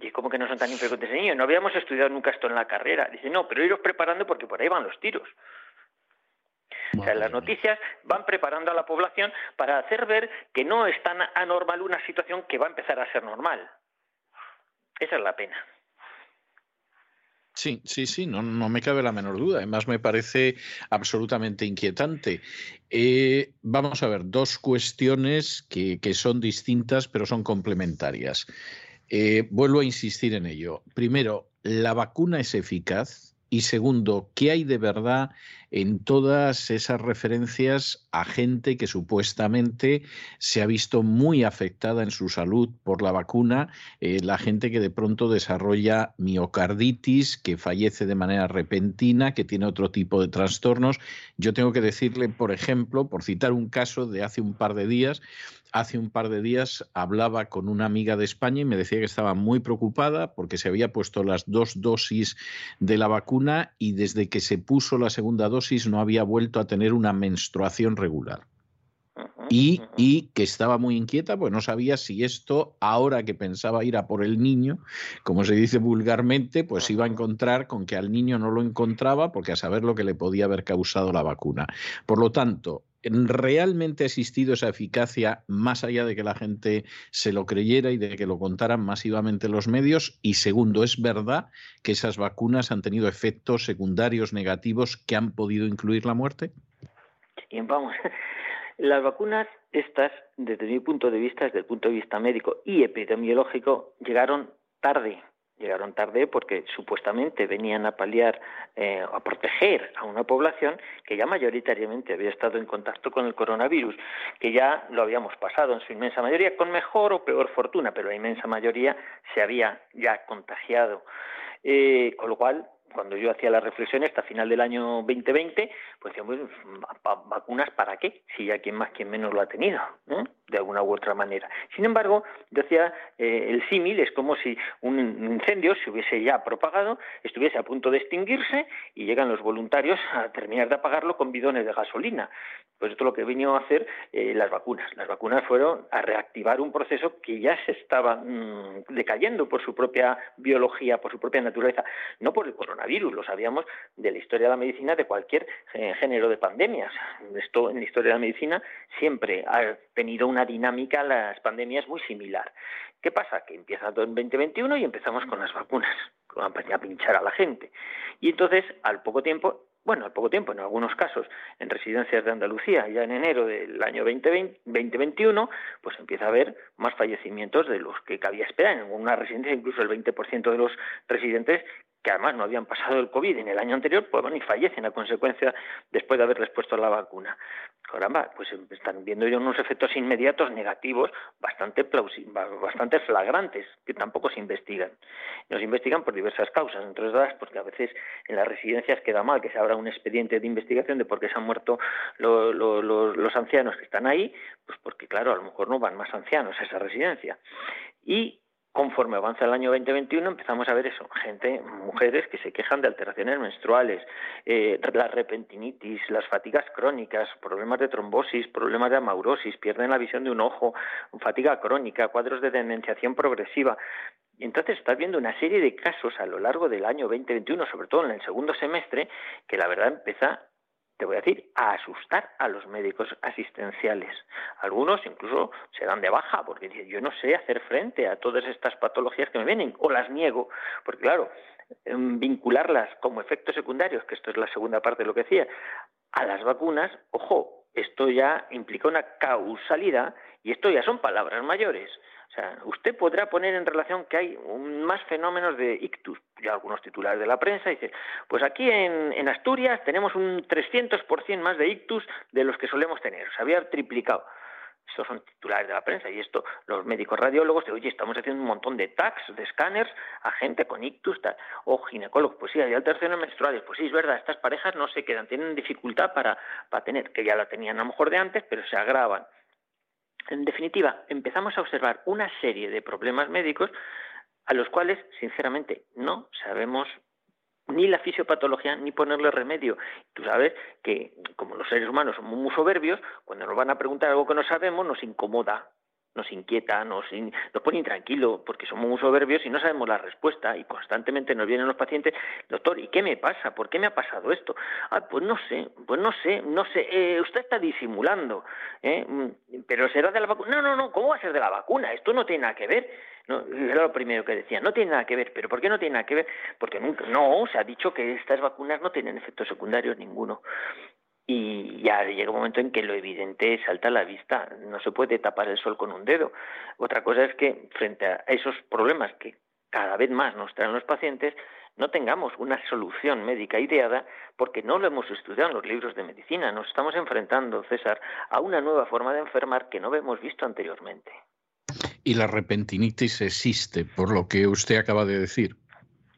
E: Y ¿cómo que no son tan infrecuentes en niños? No habíamos estudiado nunca esto en la carrera. Dice, no, pero iros preparando porque por ahí van los tiros. O sea, las noticias van preparando a la población para hacer ver que no es tan anormal una situación que va a empezar a ser normal. Esa es la pena.
A: Sí, sí, sí, no, no me cabe la menor duda. Además, me parece absolutamente inquietante. Eh, vamos a ver, dos cuestiones que, que, son distintas, pero son complementarias. Eh, vuelvo a insistir en ello. Primero, ¿la vacuna es eficaz? Y segundo, ¿qué hay de verdad en todas esas referencias a gente que supuestamente se ha visto muy afectada en su salud por la vacuna, eh, la gente que de pronto desarrolla miocarditis, que fallece de manera repentina, que tiene otro tipo de trastornos. Yo tengo que decirle, por ejemplo, por citar un caso de hace un par de días, hace un par de días hablaba con una amiga de España y me decía que estaba muy preocupada porque se había puesto las dos dosis de la vacuna y desde que se puso la segunda dosis no había vuelto a tener una menstruación regular. Y, y, que estaba muy inquieta, pues no sabía si esto, ahora que pensaba ir a por el niño, como se dice vulgarmente, pues iba a encontrar con que al niño no lo encontraba, porque a saber lo que le podía haber causado la vacuna. Por lo tanto, ¿realmente ha existido esa eficacia más allá de que la gente se lo creyera y de que lo contaran masivamente los medios? Y segundo, ¿es verdad que esas vacunas han tenido efectos secundarios negativos que han podido incluir la muerte?
E: Bien, vamos. Las vacunas, estas, desde mi punto de vista, desde el punto de vista médico y epidemiológico, llegaron tarde, llegaron tarde porque supuestamente venían a paliar, eh, a proteger a una población que ya mayoritariamente había estado en contacto con el coronavirus, que ya lo habíamos pasado en su inmensa mayoría, con mejor o peor fortuna, pero la inmensa mayoría se había ya contagiado. Eh, con lo cual, cuando yo hacía la reflexión hasta final del año 2020, pues decíamos, ¿vacunas para qué? Si ya quien más, quien menos lo ha tenido, de alguna u otra manera. Sin embargo, decía, eh, el símil es como si un incendio se hubiese ya propagado, estuviese a punto de extinguirse y llegan los voluntarios a terminar de apagarlo con bidones de gasolina. Pues esto es lo que vino a hacer eh, las vacunas. Las vacunas fueron a reactivar un proceso que ya se estaba mm, decayendo por su propia biología, por su propia naturaleza, no por el coronavirus, lo sabíamos de la historia de la medicina de cualquier eh, género de pandemias. Esto en la historia de la medicina siempre ha tenido una dinámica, las pandemias muy similar. ¿Qué pasa? Que empieza todo en 2021 y empezamos con las vacunas, a pinchar a la gente. Y entonces, al poco tiempo, bueno, al poco tiempo, en algunos casos, en residencias de Andalucía, ya en enero del año 2020, 2021, pues empieza a haber más fallecimientos de los que cabía esperar. En algunas residencias, incluso el 20% de los residentes que además no habían pasado el COVID en el año anterior, pues bueno, y fallecen a consecuencia después de haberles puesto la vacuna. Caramba, pues están viendo ya unos efectos inmediatos negativos bastante bastante flagrantes, que tampoco se investigan. Nos investigan por diversas causas, entre otras porque a veces en las residencias queda mal que se abra un expediente de investigación de por qué se han muerto los ancianos que están ahí, pues porque claro, a lo mejor no van más ancianos a esa residencia. Y conforme avanza el año 2021 empezamos a ver eso, gente, mujeres que se quejan de alteraciones menstruales, eh, la repentinitis, las fatigas crónicas, problemas de trombosis, problemas de amaurosis, pierden la visión de un ojo, fatiga crónica, cuadros de demenciación progresiva. Entonces estás viendo una serie de casos a lo largo del año 2021, sobre todo en el segundo semestre, que la verdad empieza te voy a decir, a asustar a los médicos asistenciales. Algunos incluso se dan de baja porque dicen, yo no sé hacer frente a todas estas patologías que me vienen, o las niego, porque claro, em, vincularlas como efectos secundarios, que esto es la segunda parte de lo que decía, a las vacunas, ojo, esto ya implica una causalidad y esto ya son palabras mayores sea, usted podrá poner en relación que hay más fenómenos de ictus. Ya algunos titulares de la prensa dicen, pues aquí en, Asturias tenemos un 300% más de ictus de los que solemos tener. Se había triplicado. Estos son titulares de la prensa y esto los médicos radiólogos dicen, oye, estamos haciendo un montón de tags, de escáneres a gente con ictus o ginecólogos. Pues sí, hay alteraciones menstruales. Pues sí, es verdad, estas parejas no se quedan, tienen dificultad para, para tener, que ya la tenían a lo mejor de antes, pero se agravan. En definitiva, empezamos a observar una serie de problemas médicos a los cuales, sinceramente, no sabemos ni la fisiopatología ni ponerle remedio. Tú sabes que como los seres humanos somos muy soberbios, cuando nos van a preguntar algo que no sabemos nos incomoda, nos inquieta, nos, nos pone intranquilo porque somos muy soberbios y no sabemos la respuesta y constantemente nos vienen los pacientes, doctor, ¿y qué me pasa? ¿Por qué me ha pasado esto? Ah, pues no sé, pues no sé, no sé, eh, usted está disimulando, ¿eh? Mm, pero será de la vacuna. No, no, no, ¿cómo va a ser de la vacuna? Esto no tiene nada que ver. No, era lo primero que decía, no tiene nada que ver, pero ¿por qué no tiene nada que ver? Porque nunca, no, se ha dicho que estas vacunas no tienen efectos secundarios ninguno y ya llega un momento en que lo evidente salta a la vista, no se puede tapar el sol con un dedo. Otra cosa es que frente a esos problemas que cada vez más nos traen los pacientes, no tengamos una solución médica ideada porque no lo hemos estudiado en los libros de medicina. Nos estamos enfrentando, César, a una nueva forma de enfermar que no hemos visto anteriormente.
A: Y la repentinitis existe, por lo que usted acaba de decir.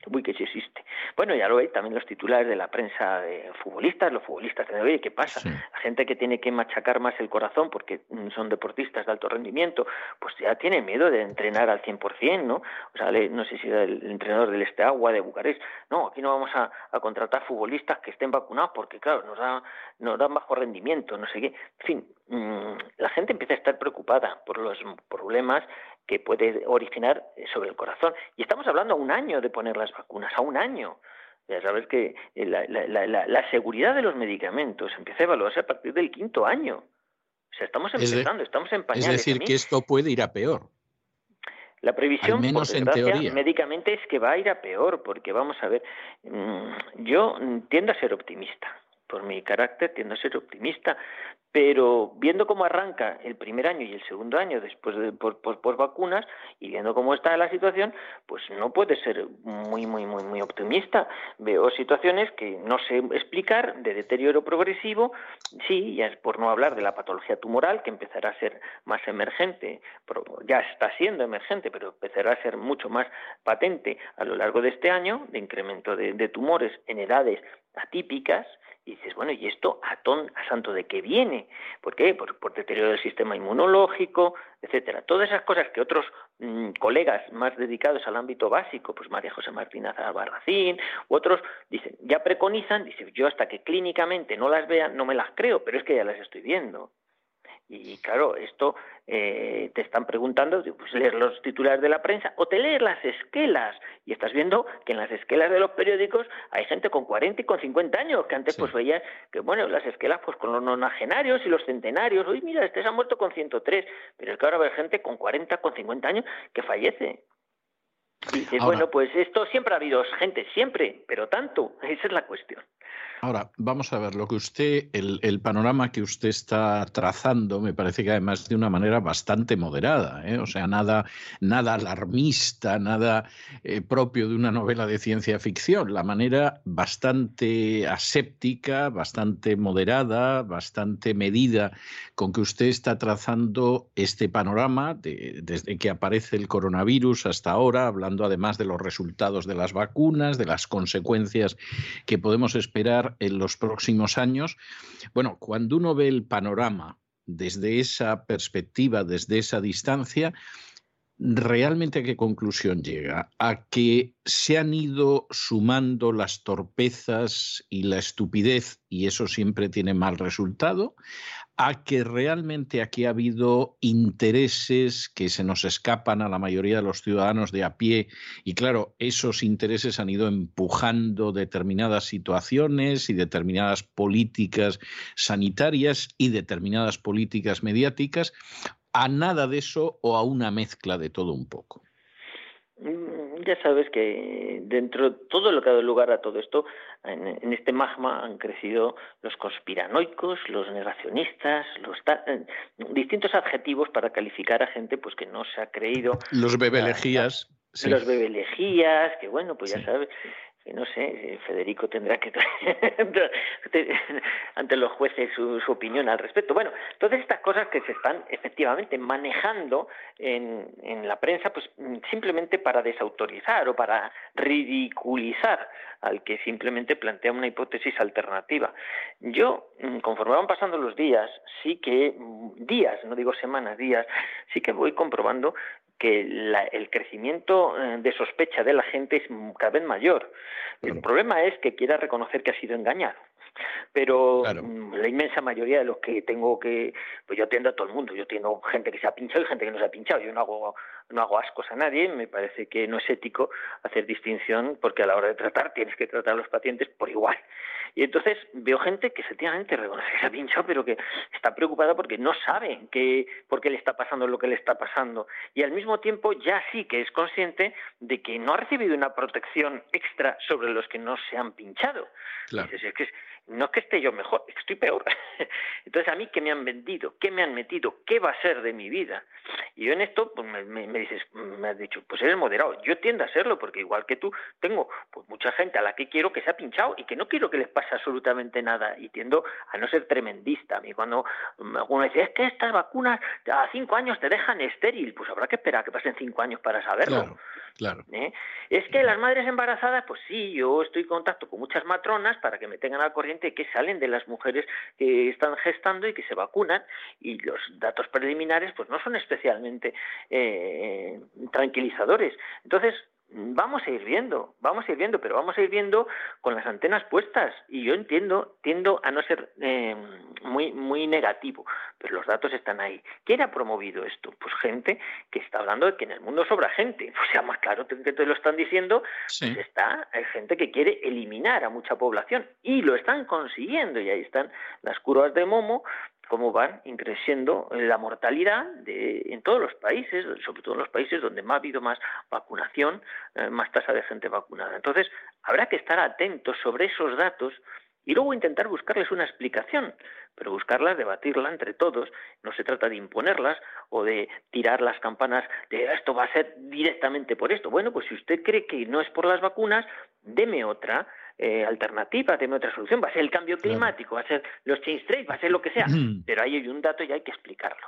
E: Uy, que sí existe. Bueno, ya lo veis también los titulares de la prensa de futbolistas, los futbolistas de oye, ¿qué pasa? La gente que tiene que machacar más el corazón porque son deportistas de alto rendimiento, pues ya tiene miedo de entrenar al 100%, ¿no? O sea, no sé si era el entrenador del Este Agua de Bucarest, no, aquí no vamos a, contratar futbolistas que estén vacunados porque, claro, nos, da, nos dan bajo rendimiento, no sé qué. En fin, mm, la gente empieza a estar preocupada por los problemas que puede originar sobre el corazón. Y estamos hablando a un año de poner las vacunas, a un año. Ya sabes que la, la, seguridad de los medicamentos empieza a evaluarse a partir del quinto año. O sea, estamos empezando, estamos en pañales.
A: Es decir, que esto puede ir a peor.
E: La previsión, menos por desgracia, médicamente es que va a ir a peor, porque vamos a ver, mm, yo tiendo a ser optimista por mi carácter tiendo a ser optimista, pero viendo cómo arranca el primer año y el segundo año después de por, vacunas y viendo cómo está la situación, pues no puede ser muy muy muy muy optimista. Veo situaciones que no sé explicar de deterioro progresivo, sí, ya es por no hablar de la patología tumoral que empezará a ser más emergente, ya está siendo emergente, pero empezará a ser mucho más patente a lo largo de este año de incremento de tumores en edades atípicas y dices, bueno, ¿y esto a, ton, a santo de qué viene? ¿Por qué? Por, deterioro del sistema inmunológico, etcétera. Todas esas cosas que otros mm, colegas más dedicados al ámbito básico, pues María José Martínez Albarracín, u otros, dicen, ya preconizan, dicen, yo hasta que clínicamente no las vea, no me las creo, pero es que ya las estoy viendo. Y claro, esto eh, te están preguntando, pues leer los titulares de la prensa o te lees las esquelas. Y estás viendo que en las esquelas de los periódicos hay gente con 40 y con 50 años, que antes pues veías que, bueno, las esquelas pues con los nonagenarios y los centenarios. Uy, mira, este se ha muerto con 103. Pero es que ahora hay gente con 40, con 50 años que fallece. Dices, bueno, pues esto siempre ha habido gente, siempre, pero tanto. Esa es la cuestión.
A: Ahora, vamos a ver, lo que usted, el, panorama que usted está trazando, me parece que además de una manera bastante moderada, ¿eh? o sea, nada, nada alarmista, nada eh, propio de una novela de ciencia ficción, la manera bastante aséptica, bastante moderada, bastante medida con que usted está trazando este panorama desde que aparece el coronavirus hasta ahora, hablando además de los resultados de las vacunas, de las consecuencias que podemos esperar en los próximos años. Bueno, cuando uno ve el panorama desde esa perspectiva, desde esa distancia, ¿realmente a qué conclusión llega? ¿A que se han ido sumando las torpezas y la estupidez y eso siempre tiene mal resultado? A que realmente aquí ha habido intereses que se nos escapan a la mayoría de los ciudadanos de a pie y claro, esos intereses han ido empujando determinadas situaciones y determinadas políticas sanitarias y determinadas políticas mediáticas a nada de eso o a una mezcla de todo un poco.
E: Mm, ya sabes que dentro de todo lo que ha dado lugar a todo esto, en, este magma han crecido los conspiranoicos, los negacionistas, los eh, distintos adjetivos para calificar a gente pues que no se ha creído.
A: Los bebelejías.
E: Los bebelejías, que bueno, pues ya sabes, no sé, Federico tendrá que ante los jueces su, opinión al respecto. Bueno, todas estas cosas que se están efectivamente manejando en, en, la prensa, pues simplemente para desautorizar o para ridiculizar al que simplemente plantea una hipótesis alternativa. Yo, mm, conforme van pasando los días, sí que, mm, días, no digo semanas, días, sí que voy comprobando que el crecimiento eh, de sospecha de la gente es cada vez mayor. El problema es que quiera reconocer que ha sido engañado. Pero mm, la inmensa mayoría de los que tengo que, pues yo atiendo a todo el mundo, yo atiendo gente que se ha pinchado y gente que no se ha pinchado, yo no hago, no hago ascos a nadie, me parece que no es ético hacer distinción porque a la hora de tratar tienes que tratar a los pacientes por igual. Y entonces veo gente que efectivamente reconoce que se ha pinchado, pero que está preocupada porque no sabe que, por qué le está pasando lo que le está pasando. Y al mismo tiempo ya sí que es consciente de que no ha recibido una protección extra sobre los que no se han pinchado. Claro. es que no es que esté yo mejor, es que estoy peor. Entonces, a mí, ¿qué me han vendido? ¿Qué me han metido? ¿Qué va a ser de mi vida? Y yo en esto, pues me, dices, me has dicho, pues eres moderado. Yo tiendo a serlo, porque igual que tú, tengo pues mucha gente a la que quiero que se ha pinchado y que no quiero que les pase absolutamente nada. Y tiendo a no ser tremendista. A mí, cuando alguno dice, es que estas vacunas a cinco años te dejan estéril, pues habrá que esperar a que pasen cinco años para saberlo.
A: Claro.
E: ¿Eh? Es que las madres embarazadas, pues sí, yo estoy en contacto con muchas matronas para que me tengan al corriente que salen de las mujeres que están gestando y que se vacunan y los datos preliminares pues no son especialmente eh, tranquilizadores. Entonces, Vamos a ir viendo, vamos a ir viendo, pero vamos a ir viendo con las antenas puestas. Y yo entiendo, tiendo a no ser eh, muy, muy negativo, pero los datos están ahí. ¿Quién ha promovido esto? Pues gente que está hablando de que en el mundo sobra gente. O sea, más claro que te lo están diciendo, pues está, hay gente que quiere eliminar a mucha población y lo están consiguiendo. Y ahí están las curvas de Momo, cómo van creciendo la mortalidad de, en todos los países, sobre todo en los países donde ha habido más vacunación, eh, más tasa de gente vacunada. Entonces, habrá que estar atentos sobre esos datos y luego intentar buscarles una explicación, pero buscarlas, debatirla entre todos. No se trata de imponerlas o de tirar las campanas de esto va a ser directamente por esto. Bueno, pues si usted cree que no es por las vacunas, deme otra eh, alternativa, deme otra solución. Va a ser el cambio climático, va a ser los change trade, va a ser lo que sea. Pero ahí hay un dato y hay que explicarlo.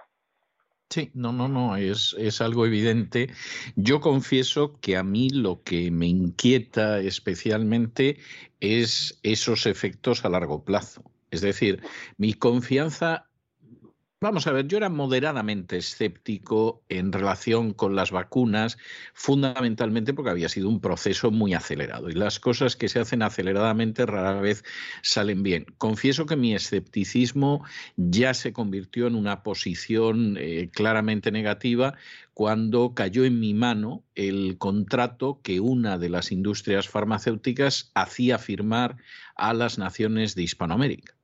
A: Sí, no, no, no, es, es algo evidente. Yo confieso que a mí lo que me inquieta especialmente es esos efectos a largo plazo. Es decir, mi confianza Vamos a ver, yo era moderadamente escéptico en relación con las vacunas, fundamentalmente porque había sido un proceso muy acelerado y las cosas que se hacen aceleradamente rara vez salen bien. Confieso que mi escepticismo ya se convirtió en una posición eh, claramente negativa cuando cayó en mi mano el contrato que una de las industrias farmacéuticas hacía firmar a las naciones de Hispanoamérica.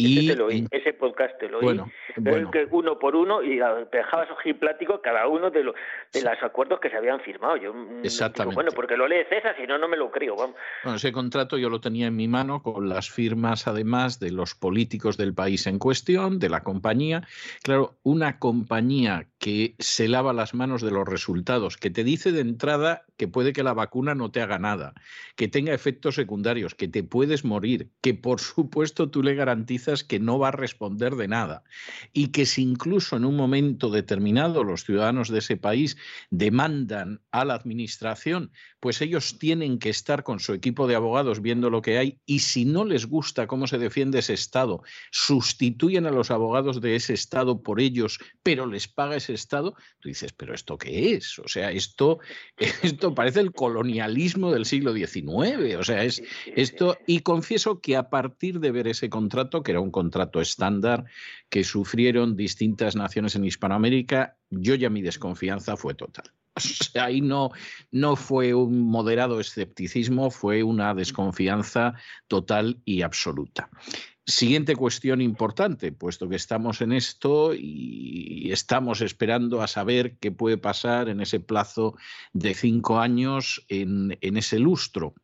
E: Y, ese, podcast te lo oí. Bueno, Que uno por uno y dejabas plático cada uno de, los de los acuerdos que se habían firmado. Yo, mm,
A: Exactamente.
E: bueno, porque lo lee César, si no, no me lo creo. Vamos.
A: Bueno, ese contrato yo lo tenía en mi mano con las firmas, además, de los políticos del país en cuestión, de la compañía. Claro, una compañía que se lava las manos de los resultados, que te dice de entrada que puede que la vacuna no te haga nada, que tenga efectos secundarios, que te puedes morir, que por supuesto tú le garantizas que no va a responder de nada y que si incluso en un momento determinado los ciudadanos de ese país demandan a la administración, pues ellos tienen que estar con su equipo de abogados viendo lo que hay y si no les gusta cómo se defiende ese Estado, sustituyen a los abogados de ese Estado por ellos, pero les paga ese Estado, tú dices, pero ¿esto qué es? O sea, esto, esto parece el colonialismo del siglo XIX, o sea, es esto, y confieso que a partir de ver ese contrato, que era un contrato estándar que sufrieron distintas naciones en Hispanoamérica, yo ya mi desconfianza fue total. ahí no, no fue un moderado escepticismo, fue una desconfianza total y absoluta. Siguiente cuestión importante, puesto que estamos en esto y estamos esperando a saber qué puede pasar en ese plazo de cinco años en, en ese lustro.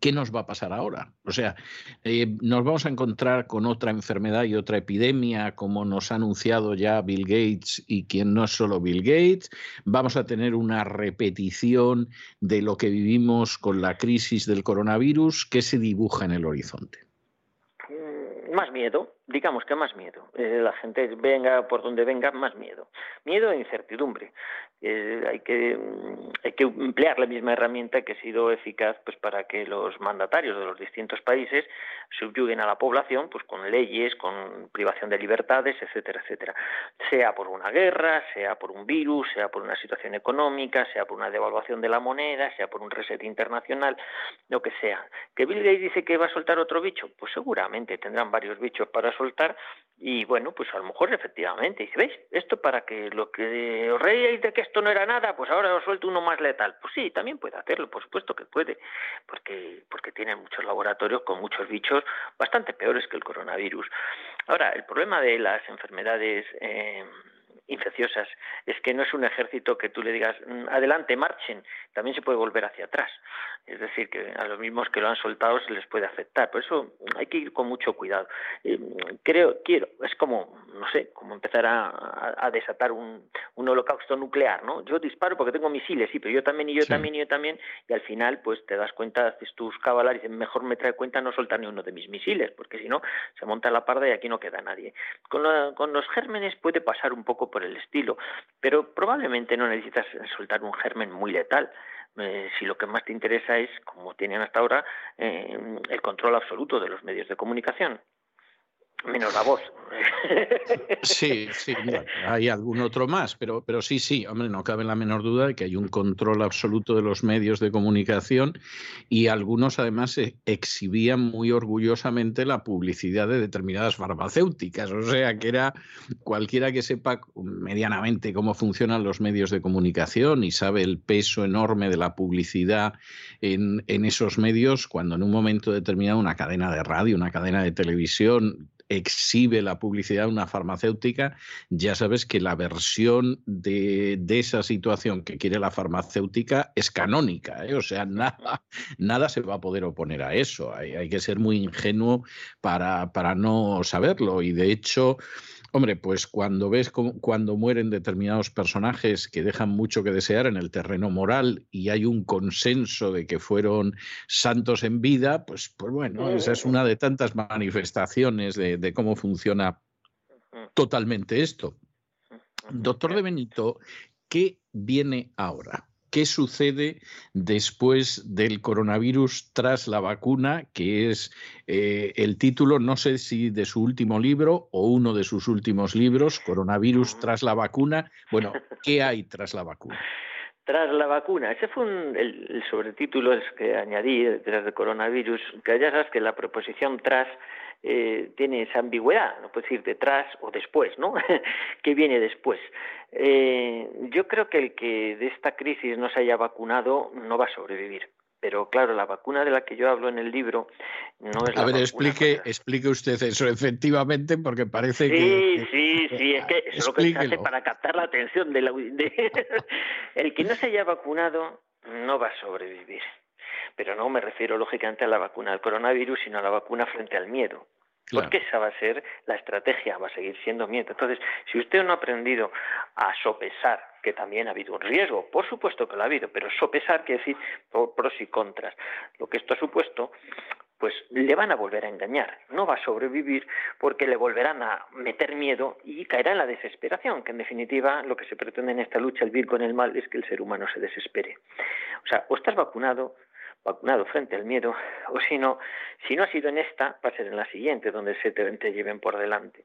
A: ¿Qué nos va a pasar ahora? O sea, eh, nos vamos a encontrar con otra enfermedad y otra epidemia, como nos ha anunciado ya Bill Gates y quien no es solo Bill Gates. Vamos a tener una repetición de lo que vivimos con la crisis del coronavirus. ¿Qué se dibuja en el horizonte?
E: Mm, más miedo, digamos que más miedo. Eh, la gente venga por donde venga, más miedo. Miedo e incertidumbre. Eh, hay, que, mm, hay que emplear la misma herramienta que ha sido eficaz pues, para que los mandatarios de los distintos países subyuguen a la población pues, con leyes, con privación de libertades, etcétera, etcétera. Sea por una guerra, sea por un virus, sea por una situación económica, sea por una devaluación de la moneda, sea por un reset internacional, lo que sea. ¿Que Bill Gates dice que va a soltar otro bicho? Pues seguramente tendrán varios bichos para soltar y bueno, pues a lo mejor efectivamente, dice, ¿veis? Esto para que lo que os reíais de que esto no era nada, pues ahora os suelto uno más letal. Pues sí, también puede hacerlo, por supuesto que puede, porque, porque tiene muchos laboratorios con muchos bichos bastante peores que el coronavirus. Ahora, el problema de las enfermedades eh, infecciosas es que no es un ejército que tú le digas mm, adelante, marchen, también se puede volver hacia atrás. Es decir, que a los mismos que lo han soltado se les puede afectar. Por eso hay que ir con mucho cuidado. Eh, creo, quiero, es como, no sé, como empezar a, desatar un, holocausto nuclear, ¿no? Yo disparo porque tengo misiles, sí, pero yo también, y yo también, y yo también, y al final, pues te das cuenta, haces tus cabalas y dices, mejor me trae cuenta no soltar ni uno de mis misiles, porque si no, se monta la parda y aquí no queda nadie. Con, con los gérmenes puede pasar un poco por el estilo, pero probablemente no necesitas soltar un germen muy letal. Eh, si lo que más te interesa es, como tienen hasta ahora, eh, el control absoluto de los medios de comunicación menos la voz.
A: Sí, sí, hay algún otro más, pero, pero sí, sí, hombre, no cabe la menor duda de que hay un control absoluto de los medios de comunicación y algunos además e, exhibían muy orgullosamente la publicidad de determinadas farmacéuticas, o sea que era cualquiera que sepa medianamente cómo funcionan los medios de comunicación y sabe el peso enorme de la publicidad en, en esos medios, cuando en un momento determinado una cadena de radio, una cadena de televisión, exhibe la publicidad de una farmacéutica, ya sabes que la versión de, esa situación que quiere la farmacéutica es canónica, ¿eh? o sea, nada, nada se va a poder oponer a eso. Hay, hay que ser muy ingenuo para, para no saberlo y de hecho... Hombre, pues cuando ves cuando mueren determinados personajes que dejan mucho que desear en el terreno moral y hay un consenso de que fueron santos en vida, pues, pues bueno, esa es una de tantas manifestaciones de cómo funciona totalmente esto. Doctor de Benito, ¿qué viene ahora? Qué sucede después del coronavirus tras la vacuna, que es eh, el título, no sé si de su último libro o uno de sus últimos libros, Coronavirus tras la vacuna. Bueno, ¿qué hay tras la vacuna?
E: Tras la vacuna, ese fue el, sobretítulo que añadí detrás del coronavirus, que ya sabes que la proposición tras eh, tiene esa ambigüedad, no puedes ir detrás o después, ¿no? ¿Qué viene después? Eh, yo creo que el que de esta crisis no se haya vacunado no va a sobrevivir. Pero claro, la vacuna de la que yo hablo en el libro no es
A: a
E: la
A: ver, explique, explique usted eso, efectivamente, porque parece
E: que... Sí, sí, sí, es que es lo que se hace para captar la atención de la... el que no se haya vacunado no va a sobrevivir pero no me refiero lógicamente a la vacuna del coronavirus, sino a la vacuna frente al miedo. Porque esa va a ser la estrategia, va a seguir siendo miedo. Entonces, si usted no ha aprendido a sopesar, que también ha habido un riesgo, por supuesto que lo ha habido, pero sopesar quiere decir pros y contras. Lo que esto ha supuesto, pues le van a volver a engañar, no va a sobrevivir porque le volverán a meter miedo y caerá en la desesperación, que en definitiva lo que se pretende en esta lucha, el bien con el mal, es que el ser humano se desespere. O sea, o estás vacunado vacunado frente al miedo, o si no, si no ha sido en esta, va a ser en la siguiente, donde se te, te lleven por delante.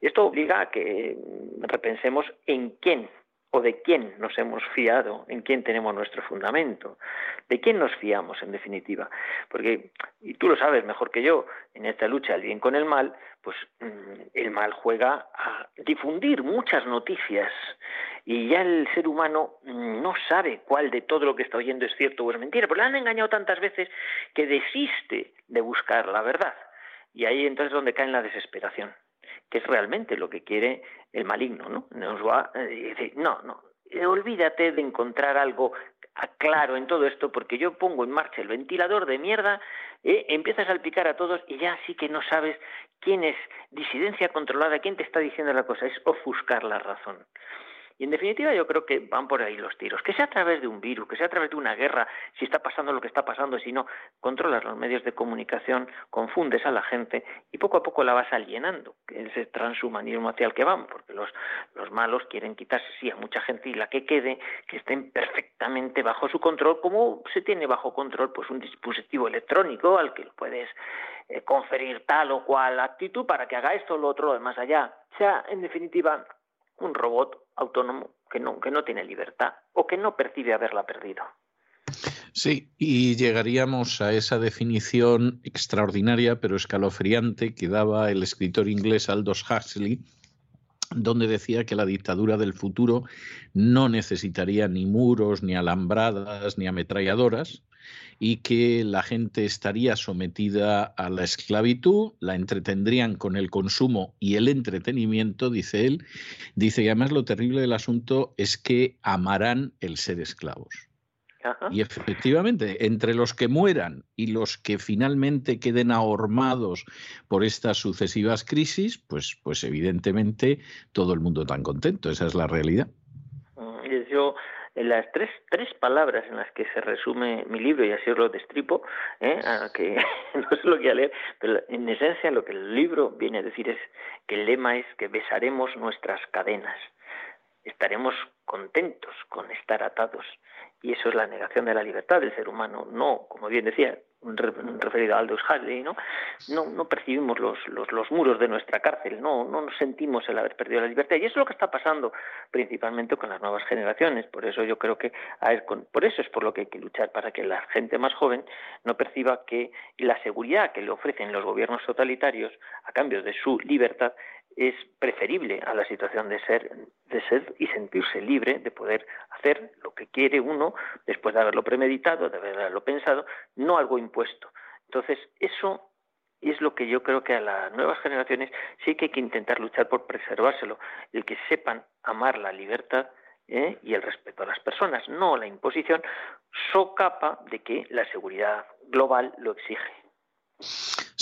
E: Esto obliga a que repensemos en quién o de quién nos hemos fiado, en quién tenemos nuestro fundamento, de quién nos fiamos en definitiva. Porque, y tú lo sabes mejor que yo, en esta lucha del bien con el mal, pues mm, el mal juega a difundir muchas noticias y ya el ser humano mm, no sabe cuál de todo lo que está oyendo es cierto o es mentira, porque le han engañado tantas veces que desiste de buscar la verdad. Y ahí entonces es donde cae la desesperación que es realmente lo que quiere el maligno, ¿no? Nos va decir, no, no, olvídate de encontrar algo claro en todo esto, porque yo pongo en marcha el ventilador de mierda, eh, empiezas a salpicar a todos y ya sí que no sabes quién es disidencia controlada, quién te está diciendo la cosa, es ofuscar la razón. Y en definitiva yo creo que van por ahí los tiros. Que sea a través de un virus, que sea a través de una guerra, si está pasando lo que está pasando, si no, controlas los medios de comunicación, confundes a la gente y poco a poco la vas alienando, ese transhumanismo hacia el que van, porque los, los malos quieren quitarse, sí, a mucha gente y la que quede, que estén perfectamente bajo su control, como se tiene bajo control pues un dispositivo electrónico al que puedes eh, conferir tal o cual actitud para que haga esto o lo otro, más allá. O sea, en definitiva, un robot autónomo que no, que no tiene libertad o que no percibe haberla perdido.
A: Sí, y llegaríamos a esa definición extraordinaria pero escalofriante que daba el escritor inglés Aldous Huxley, donde decía que la dictadura del futuro no necesitaría ni muros, ni alambradas, ni ametralladoras, y que la gente estaría sometida a la esclavitud, la entretendrían con el consumo y el entretenimiento, dice él. Dice, y además lo terrible del asunto es que amarán el ser esclavos. Y efectivamente, entre los que mueran y los que finalmente queden ahormados por estas sucesivas crisis, pues, pues evidentemente todo el mundo tan contento, esa es la realidad.
E: Mm, yo, en las tres, tres palabras en las que se resume mi libro, y así os lo destripo, ¿eh? que no es lo que a leer, pero en esencia lo que el libro viene a decir es que el lema es que besaremos nuestras cadenas, estaremos contentos con estar atados y eso es la negación de la libertad del ser humano. No, como bien decía, referido a Aldous Huxley, ¿no? No, percibimos los, los, los, muros de nuestra cárcel, no, no nos sentimos el haber perdido la libertad. Y eso es lo que está pasando principalmente con las nuevas generaciones. Por eso yo creo que por eso es por lo que hay que luchar, para que la gente más joven no perciba que la seguridad que le ofrecen los gobiernos totalitarios a cambio de su libertad es preferible a la situación de ser, de ser y sentirse libre, de poder hacer lo que quiere uno después de haberlo premeditado, de haberlo pensado, no algo impuesto. Entonces, eso es lo que yo creo que a las nuevas generaciones sí que hay que intentar luchar por preservárselo, el que sepan amar la libertad ¿eh? y el respeto a las personas, no la imposición, socapa de que la seguridad global lo exige.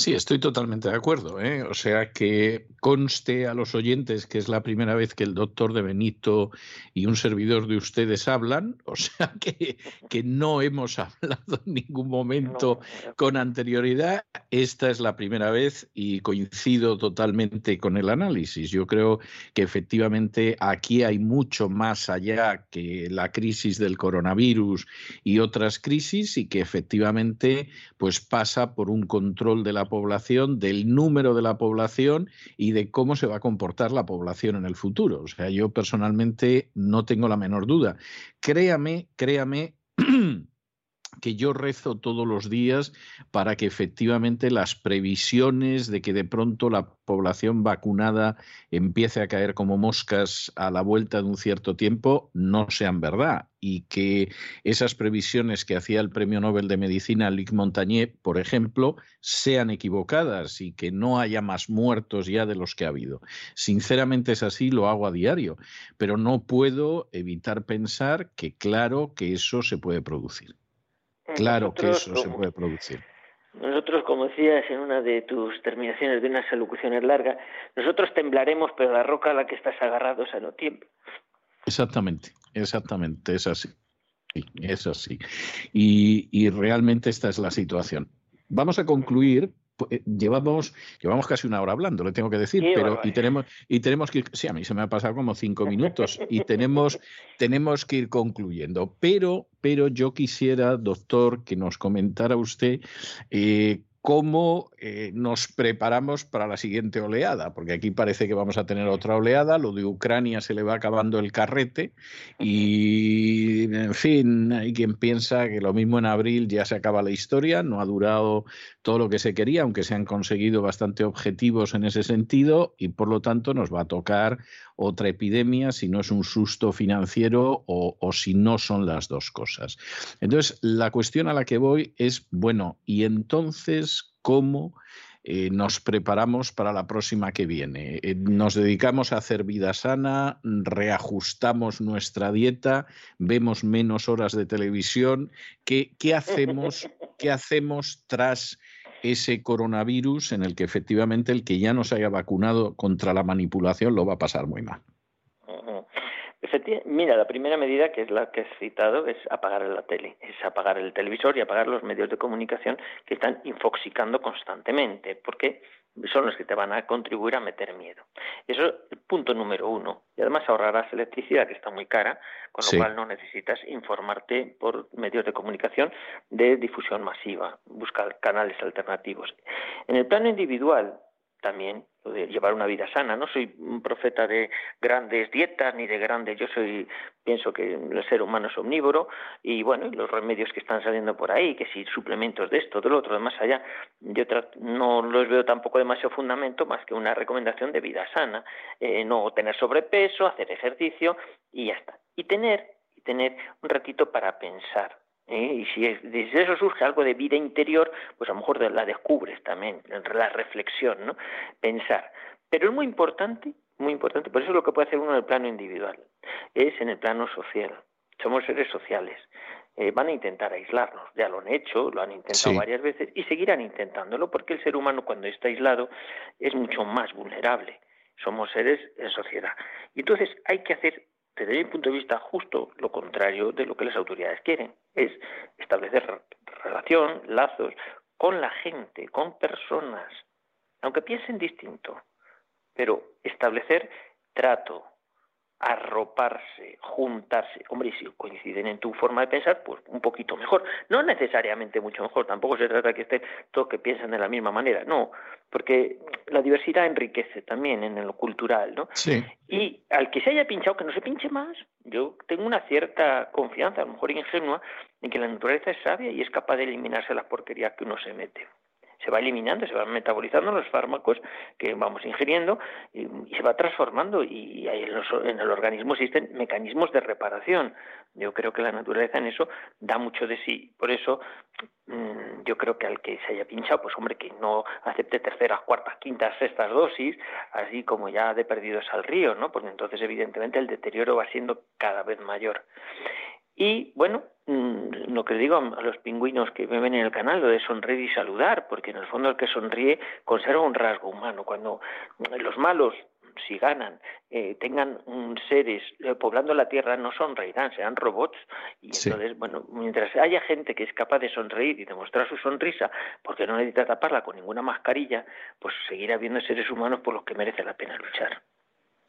A: Sí, estoy totalmente de acuerdo. ¿eh? O sea, que conste a los oyentes que es la primera vez que el doctor de Benito y un servidor de ustedes hablan. O sea, que, que no hemos hablado en ningún momento con anterioridad. Esta es la primera vez y coincido totalmente con el análisis. Yo creo que efectivamente aquí hay mucho más allá que la crisis del coronavirus y otras crisis y que efectivamente pues pasa por un control de la población, del número de la población y de cómo se va a comportar la población en el futuro. O sea, yo personalmente no tengo la menor duda. Créame, créame que yo rezo todos los días para que efectivamente las previsiones de que de pronto la población vacunada empiece a caer como moscas a la vuelta de un cierto tiempo no sean verdad y que esas previsiones que hacía el Premio Nobel de Medicina Luc Montagnier, por ejemplo, sean equivocadas y que no haya más muertos ya de los que ha habido. Sinceramente es así, lo hago a diario, pero no puedo evitar pensar que claro que eso se puede producir. Claro que eso se puede producir.
E: Nosotros, como decías en una de tus terminaciones de unas alocuciones largas, nosotros temblaremos, pero la roca a la que estás agarrado se no tiembla.
A: Exactamente, exactamente, es así. Es así. Y, y realmente esta es la situación. Vamos a concluir llevamos, llevamos casi una hora hablando, le tengo que decir, pero y tenemos, y tenemos que ir, sí, a mí se me ha pasado como cinco minutos y tenemos, tenemos que ir concluyendo. Pero, pero yo quisiera, doctor, que nos comentara usted eh, cómo eh, nos preparamos para la siguiente oleada, porque aquí parece que vamos a tener otra oleada, lo de Ucrania se le va acabando el carrete y, en fin, hay quien piensa que lo mismo en abril ya se acaba la historia, no ha durado todo lo que se quería, aunque se han conseguido bastante objetivos en ese sentido y por lo tanto nos va a tocar otra epidemia si no es un susto financiero o, si no son las dos cosas. Entonces, la cuestión a la que voy es, bueno, y entonces, ¿cómo? Eh, nos preparamos para la próxima que viene. Eh, nos dedicamos a hacer vida sana, reajustamos nuestra dieta, vemos menos horas de televisión. ¿Qué, qué hacemos, ¿Qué hacemos tras ese coronavirus en el que efectivamente el que ya no se haya vacunado contra la manipulación lo va a pasar muy mal?
E: Mira, la primera medida, que es la que has citado, es apagar la tele, es apagar el televisor y apagar los medios de comunicación que están infoxicando constantemente, porque son los que te van a contribuir a meter miedo. Eso es el punto número uno. Y además ahorrarás electricidad, que está muy cara, con lo cual no necesitas informarte por medios de comunicación de difusión masiva. Buscar canales alternativos. En el plano individual, también de llevar una vida sana. No soy un profeta de grandes dietas ni de grandes. Yo soy, pienso que el ser humano es omnívoro y bueno, los remedios que están saliendo por ahí, que si suplementos de esto, de lo otro, de más allá, yo no los veo tampoco demasiado fundamento más que una recomendación de vida sana. Eh, no tener sobrepeso, hacer ejercicio y ya está. Y tener, y tener un ratito para pensar ¿eh? Y si desde eso surge algo de vida interior, pues a lo mejor la descubres también, la reflexión, ¿no? Pensar. Pero es muy importante, muy importante, por eso es lo que puede hacer uno en el plano individual, es en el plano social. Somos seres sociales. Eh, van a intentar aislarnos, ya lo han hecho, lo han intentado varias veces y seguirán intentándolo porque el ser humano cuando está aislado es mucho más vulnerable. Somos seres en sociedad. Y entonces hay que hacer desde mi punto de vista, justo lo contrario de lo que las autoridades quieren, es establecer relación, lazos con la gente, con personas, aunque piensen distinto, pero establecer trato, arroparse, juntarse. Hombre, y si coinciden en tu forma de pensar, pues un poquito mejor. No necesariamente mucho mejor, tampoco se trata de que estén todos que piensen de la misma manera, no, porque la diversidad enriquece también en lo cultural, ¿no?
A: Sí.
E: Y al que se haya pinchado, que no se pinche más, yo tengo una cierta confianza, a lo mejor ingenua, en que la naturaleza es sabia y es capaz de eliminarse las porquerías que uno se mete se va eliminando, se van metabolizando los fármacos que vamos ingiriendo y, se va transformando y, en, el organismo existen mecanismos de reparación. Yo creo que la naturaleza en eso da mucho de sí. Por eso mm, yo creo que al que se haya pinchado, pues hombre, que no acepte terceras, cuartas, quintas, sextas dosis, así como ya de perdidos al río, ¿no? Porque entonces evidentemente el deterioro va siendo cada vez mayor. Y bueno, mm, lo que digo a los pingüinos que me ven en el canal, lo de sonreír y saludar, porque en el fondo el que sonríe conserva un rasgo humano. Cuando los malos, si ganan, eh, tengan seres eh, poblando la tierra, no sonreirán, serán robots. Y entonces, bueno, mientras haya gente que es capaz de sonreír y demostrar su sonrisa, porque no necesita taparla con ninguna mascarilla, pues seguirá habiendo seres humanos por los que merece la pena luchar.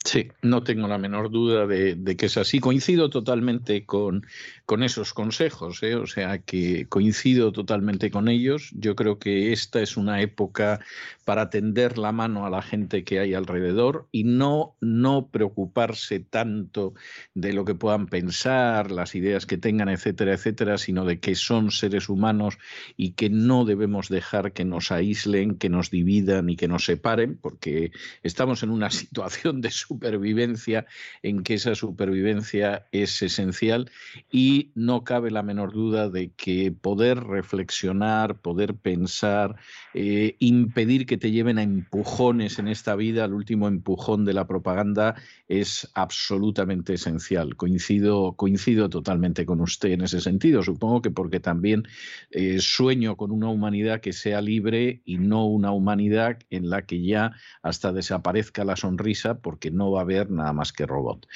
A: Sí, no tengo la menor duda de, que es así. Coincido totalmente con, con esos consejos, ¿eh? o sea que coincido totalmente con ellos. Yo creo que esta es una época para tender la mano a la gente que hay alrededor y no, no preocuparse tanto de lo que puedan pensar, las ideas que tengan, etcétera, etcétera, sino de que son seres humanos y que no debemos dejar que nos aíslen, que nos dividan y que nos separen, porque estamos en una situación de supervivencia en que esa supervivencia es esencial y no cabe la menor duda de que poder reflexionar, poder pensar, eh, impedir que te lleven a empujones en esta vida, el último empujón de la propaganda es absolutamente esencial. Coincido, coincido totalmente con usted en ese sentido. Supongo que porque también eh, sueño con una humanidad que sea libre y no una humanidad en la que ya hasta desaparezca la sonrisa porque no no va a haber nada más que robot.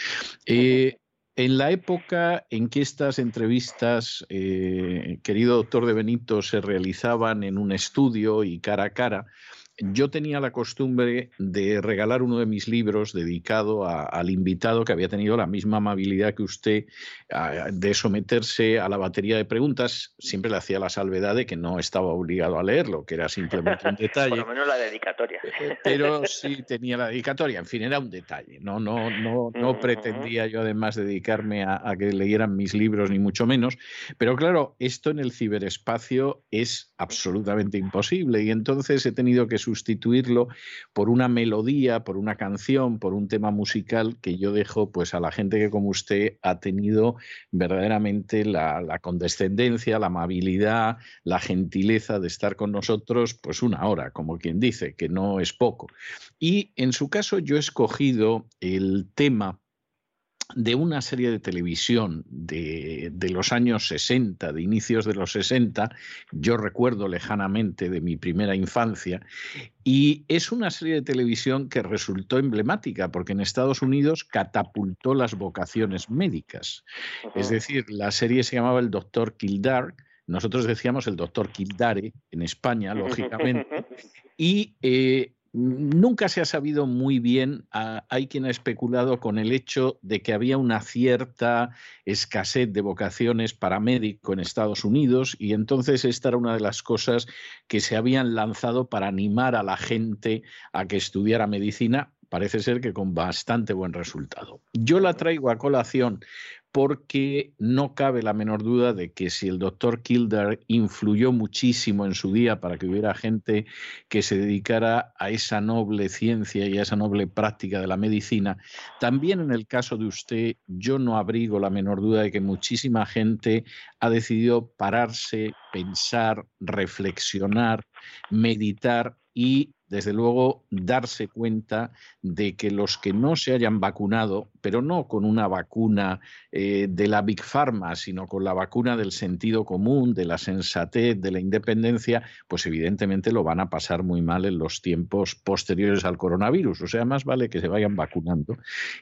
A: Eh, en la época en que estas entrevistas, eh, querido doctor de Benito, se realizaban en un estudio y cara a cara, yo tenía la costumbre de regalar uno de mis libros dedicado al invitado que había tenido la misma amabilidad que usted de someterse a la batería de preguntas. Siempre le hacía la salvedad de que no estaba obligado a leerlo, que era simplemente un detalle. Por
E: lo menos la dedicatoria.
A: Eh, pero sí tenía la dedicatoria. En fin, era un detalle. No, no, no, no pretendía yo además dedicarme a, a que leyeran mis libros, ni mucho menos. Pero claro, esto en el ciberespacio es absolutamente imposible y entonces he tenido que sustituirlo por una melodía, por una canción, por un tema musical que yo dejo pues a la gente que como usted ha tenido verdaderamente la, condescendencia, la amabilidad, la gentileza de estar con nosotros pues una hora, como quien dice, que no es poco. Y en su caso yo he escogido el tema de una serie de televisión de, los años 60, de inicios de los 60, yo recuerdo lejanamente de mi primera infancia, y es una serie de televisión que resultó emblemática porque en Estados Unidos catapultó las vocaciones médicas. Es decir, la serie se llamaba El Doctor Kildare, nosotros decíamos el doctor Kildare en España, lógicamente, y eh, Nunca se ha sabido muy bien, hay quien ha especulado con el hecho de que había una cierta escasez de vocaciones para médico en Estados Unidos y entonces esta era una de las cosas que se habían lanzado para animar a la gente a que estudiara medicina, parece ser que con bastante buen resultado. Yo la traigo a colación porque no cabe la menor duda de que si el doctor Kildare influyó muchísimo en su día para que hubiera gente que se dedicara a esa noble ciencia y a esa noble práctica de la medicina, también en el caso de usted yo no abrigo la menor duda de que muchísima gente ha decidido pararse, pensar, reflexionar, meditar y desde luego, darse cuenta de que los que no se hayan vacunado, pero no con una vacuna eh, de la Big Pharma, sino con la vacuna del sentido común, de la sensatez, de la independencia, pues evidentemente lo van a pasar muy mal en los tiempos posteriores al coronavirus. O sea, más vale que se vayan vacunando.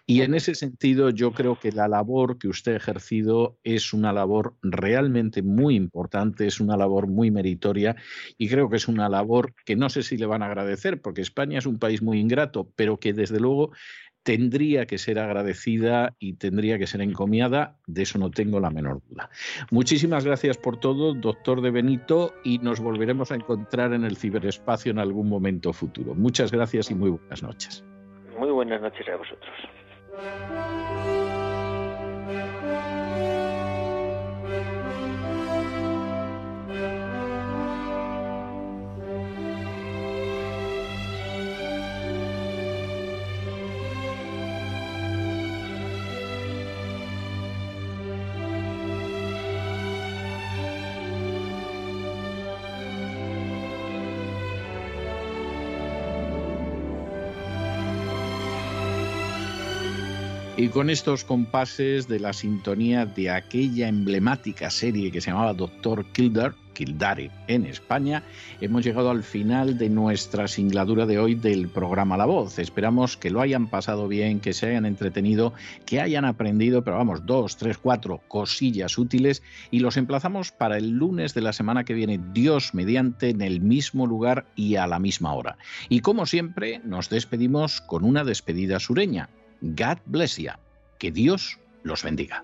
A: Y en ese sentido, yo creo que la labor que usted ha ejercido es una labor realmente muy importante, es una labor muy meritoria y creo que es una labor que no sé si le van a porque España es un país muy ingrato, pero que desde luego tendría que ser agradecida y tendría que ser encomiada, de eso no tengo la menor duda. Muchísimas gracias por todo, doctor de Benito, y nos volveremos a encontrar en el ciberespacio en algún momento futuro. Muchas gracias y muy buenas noches.
E: Muy buenas noches a vosotros.
A: Y con estos compases de la sintonía de aquella emblemática serie que se llamaba Doctor Kildare, Kildare en España, hemos llegado al final de nuestra singladura de hoy del programa La Voz. Esperamos que lo hayan pasado bien, que se hayan entretenido, que hayan aprendido, pero vamos, dos, tres, cuatro cosillas útiles y los emplazamos para el lunes de la semana que viene, Dios mediante, en el mismo lugar y a la misma hora. Y como siempre, nos despedimos con una despedida sureña. God bless you. Que Dios los bendiga.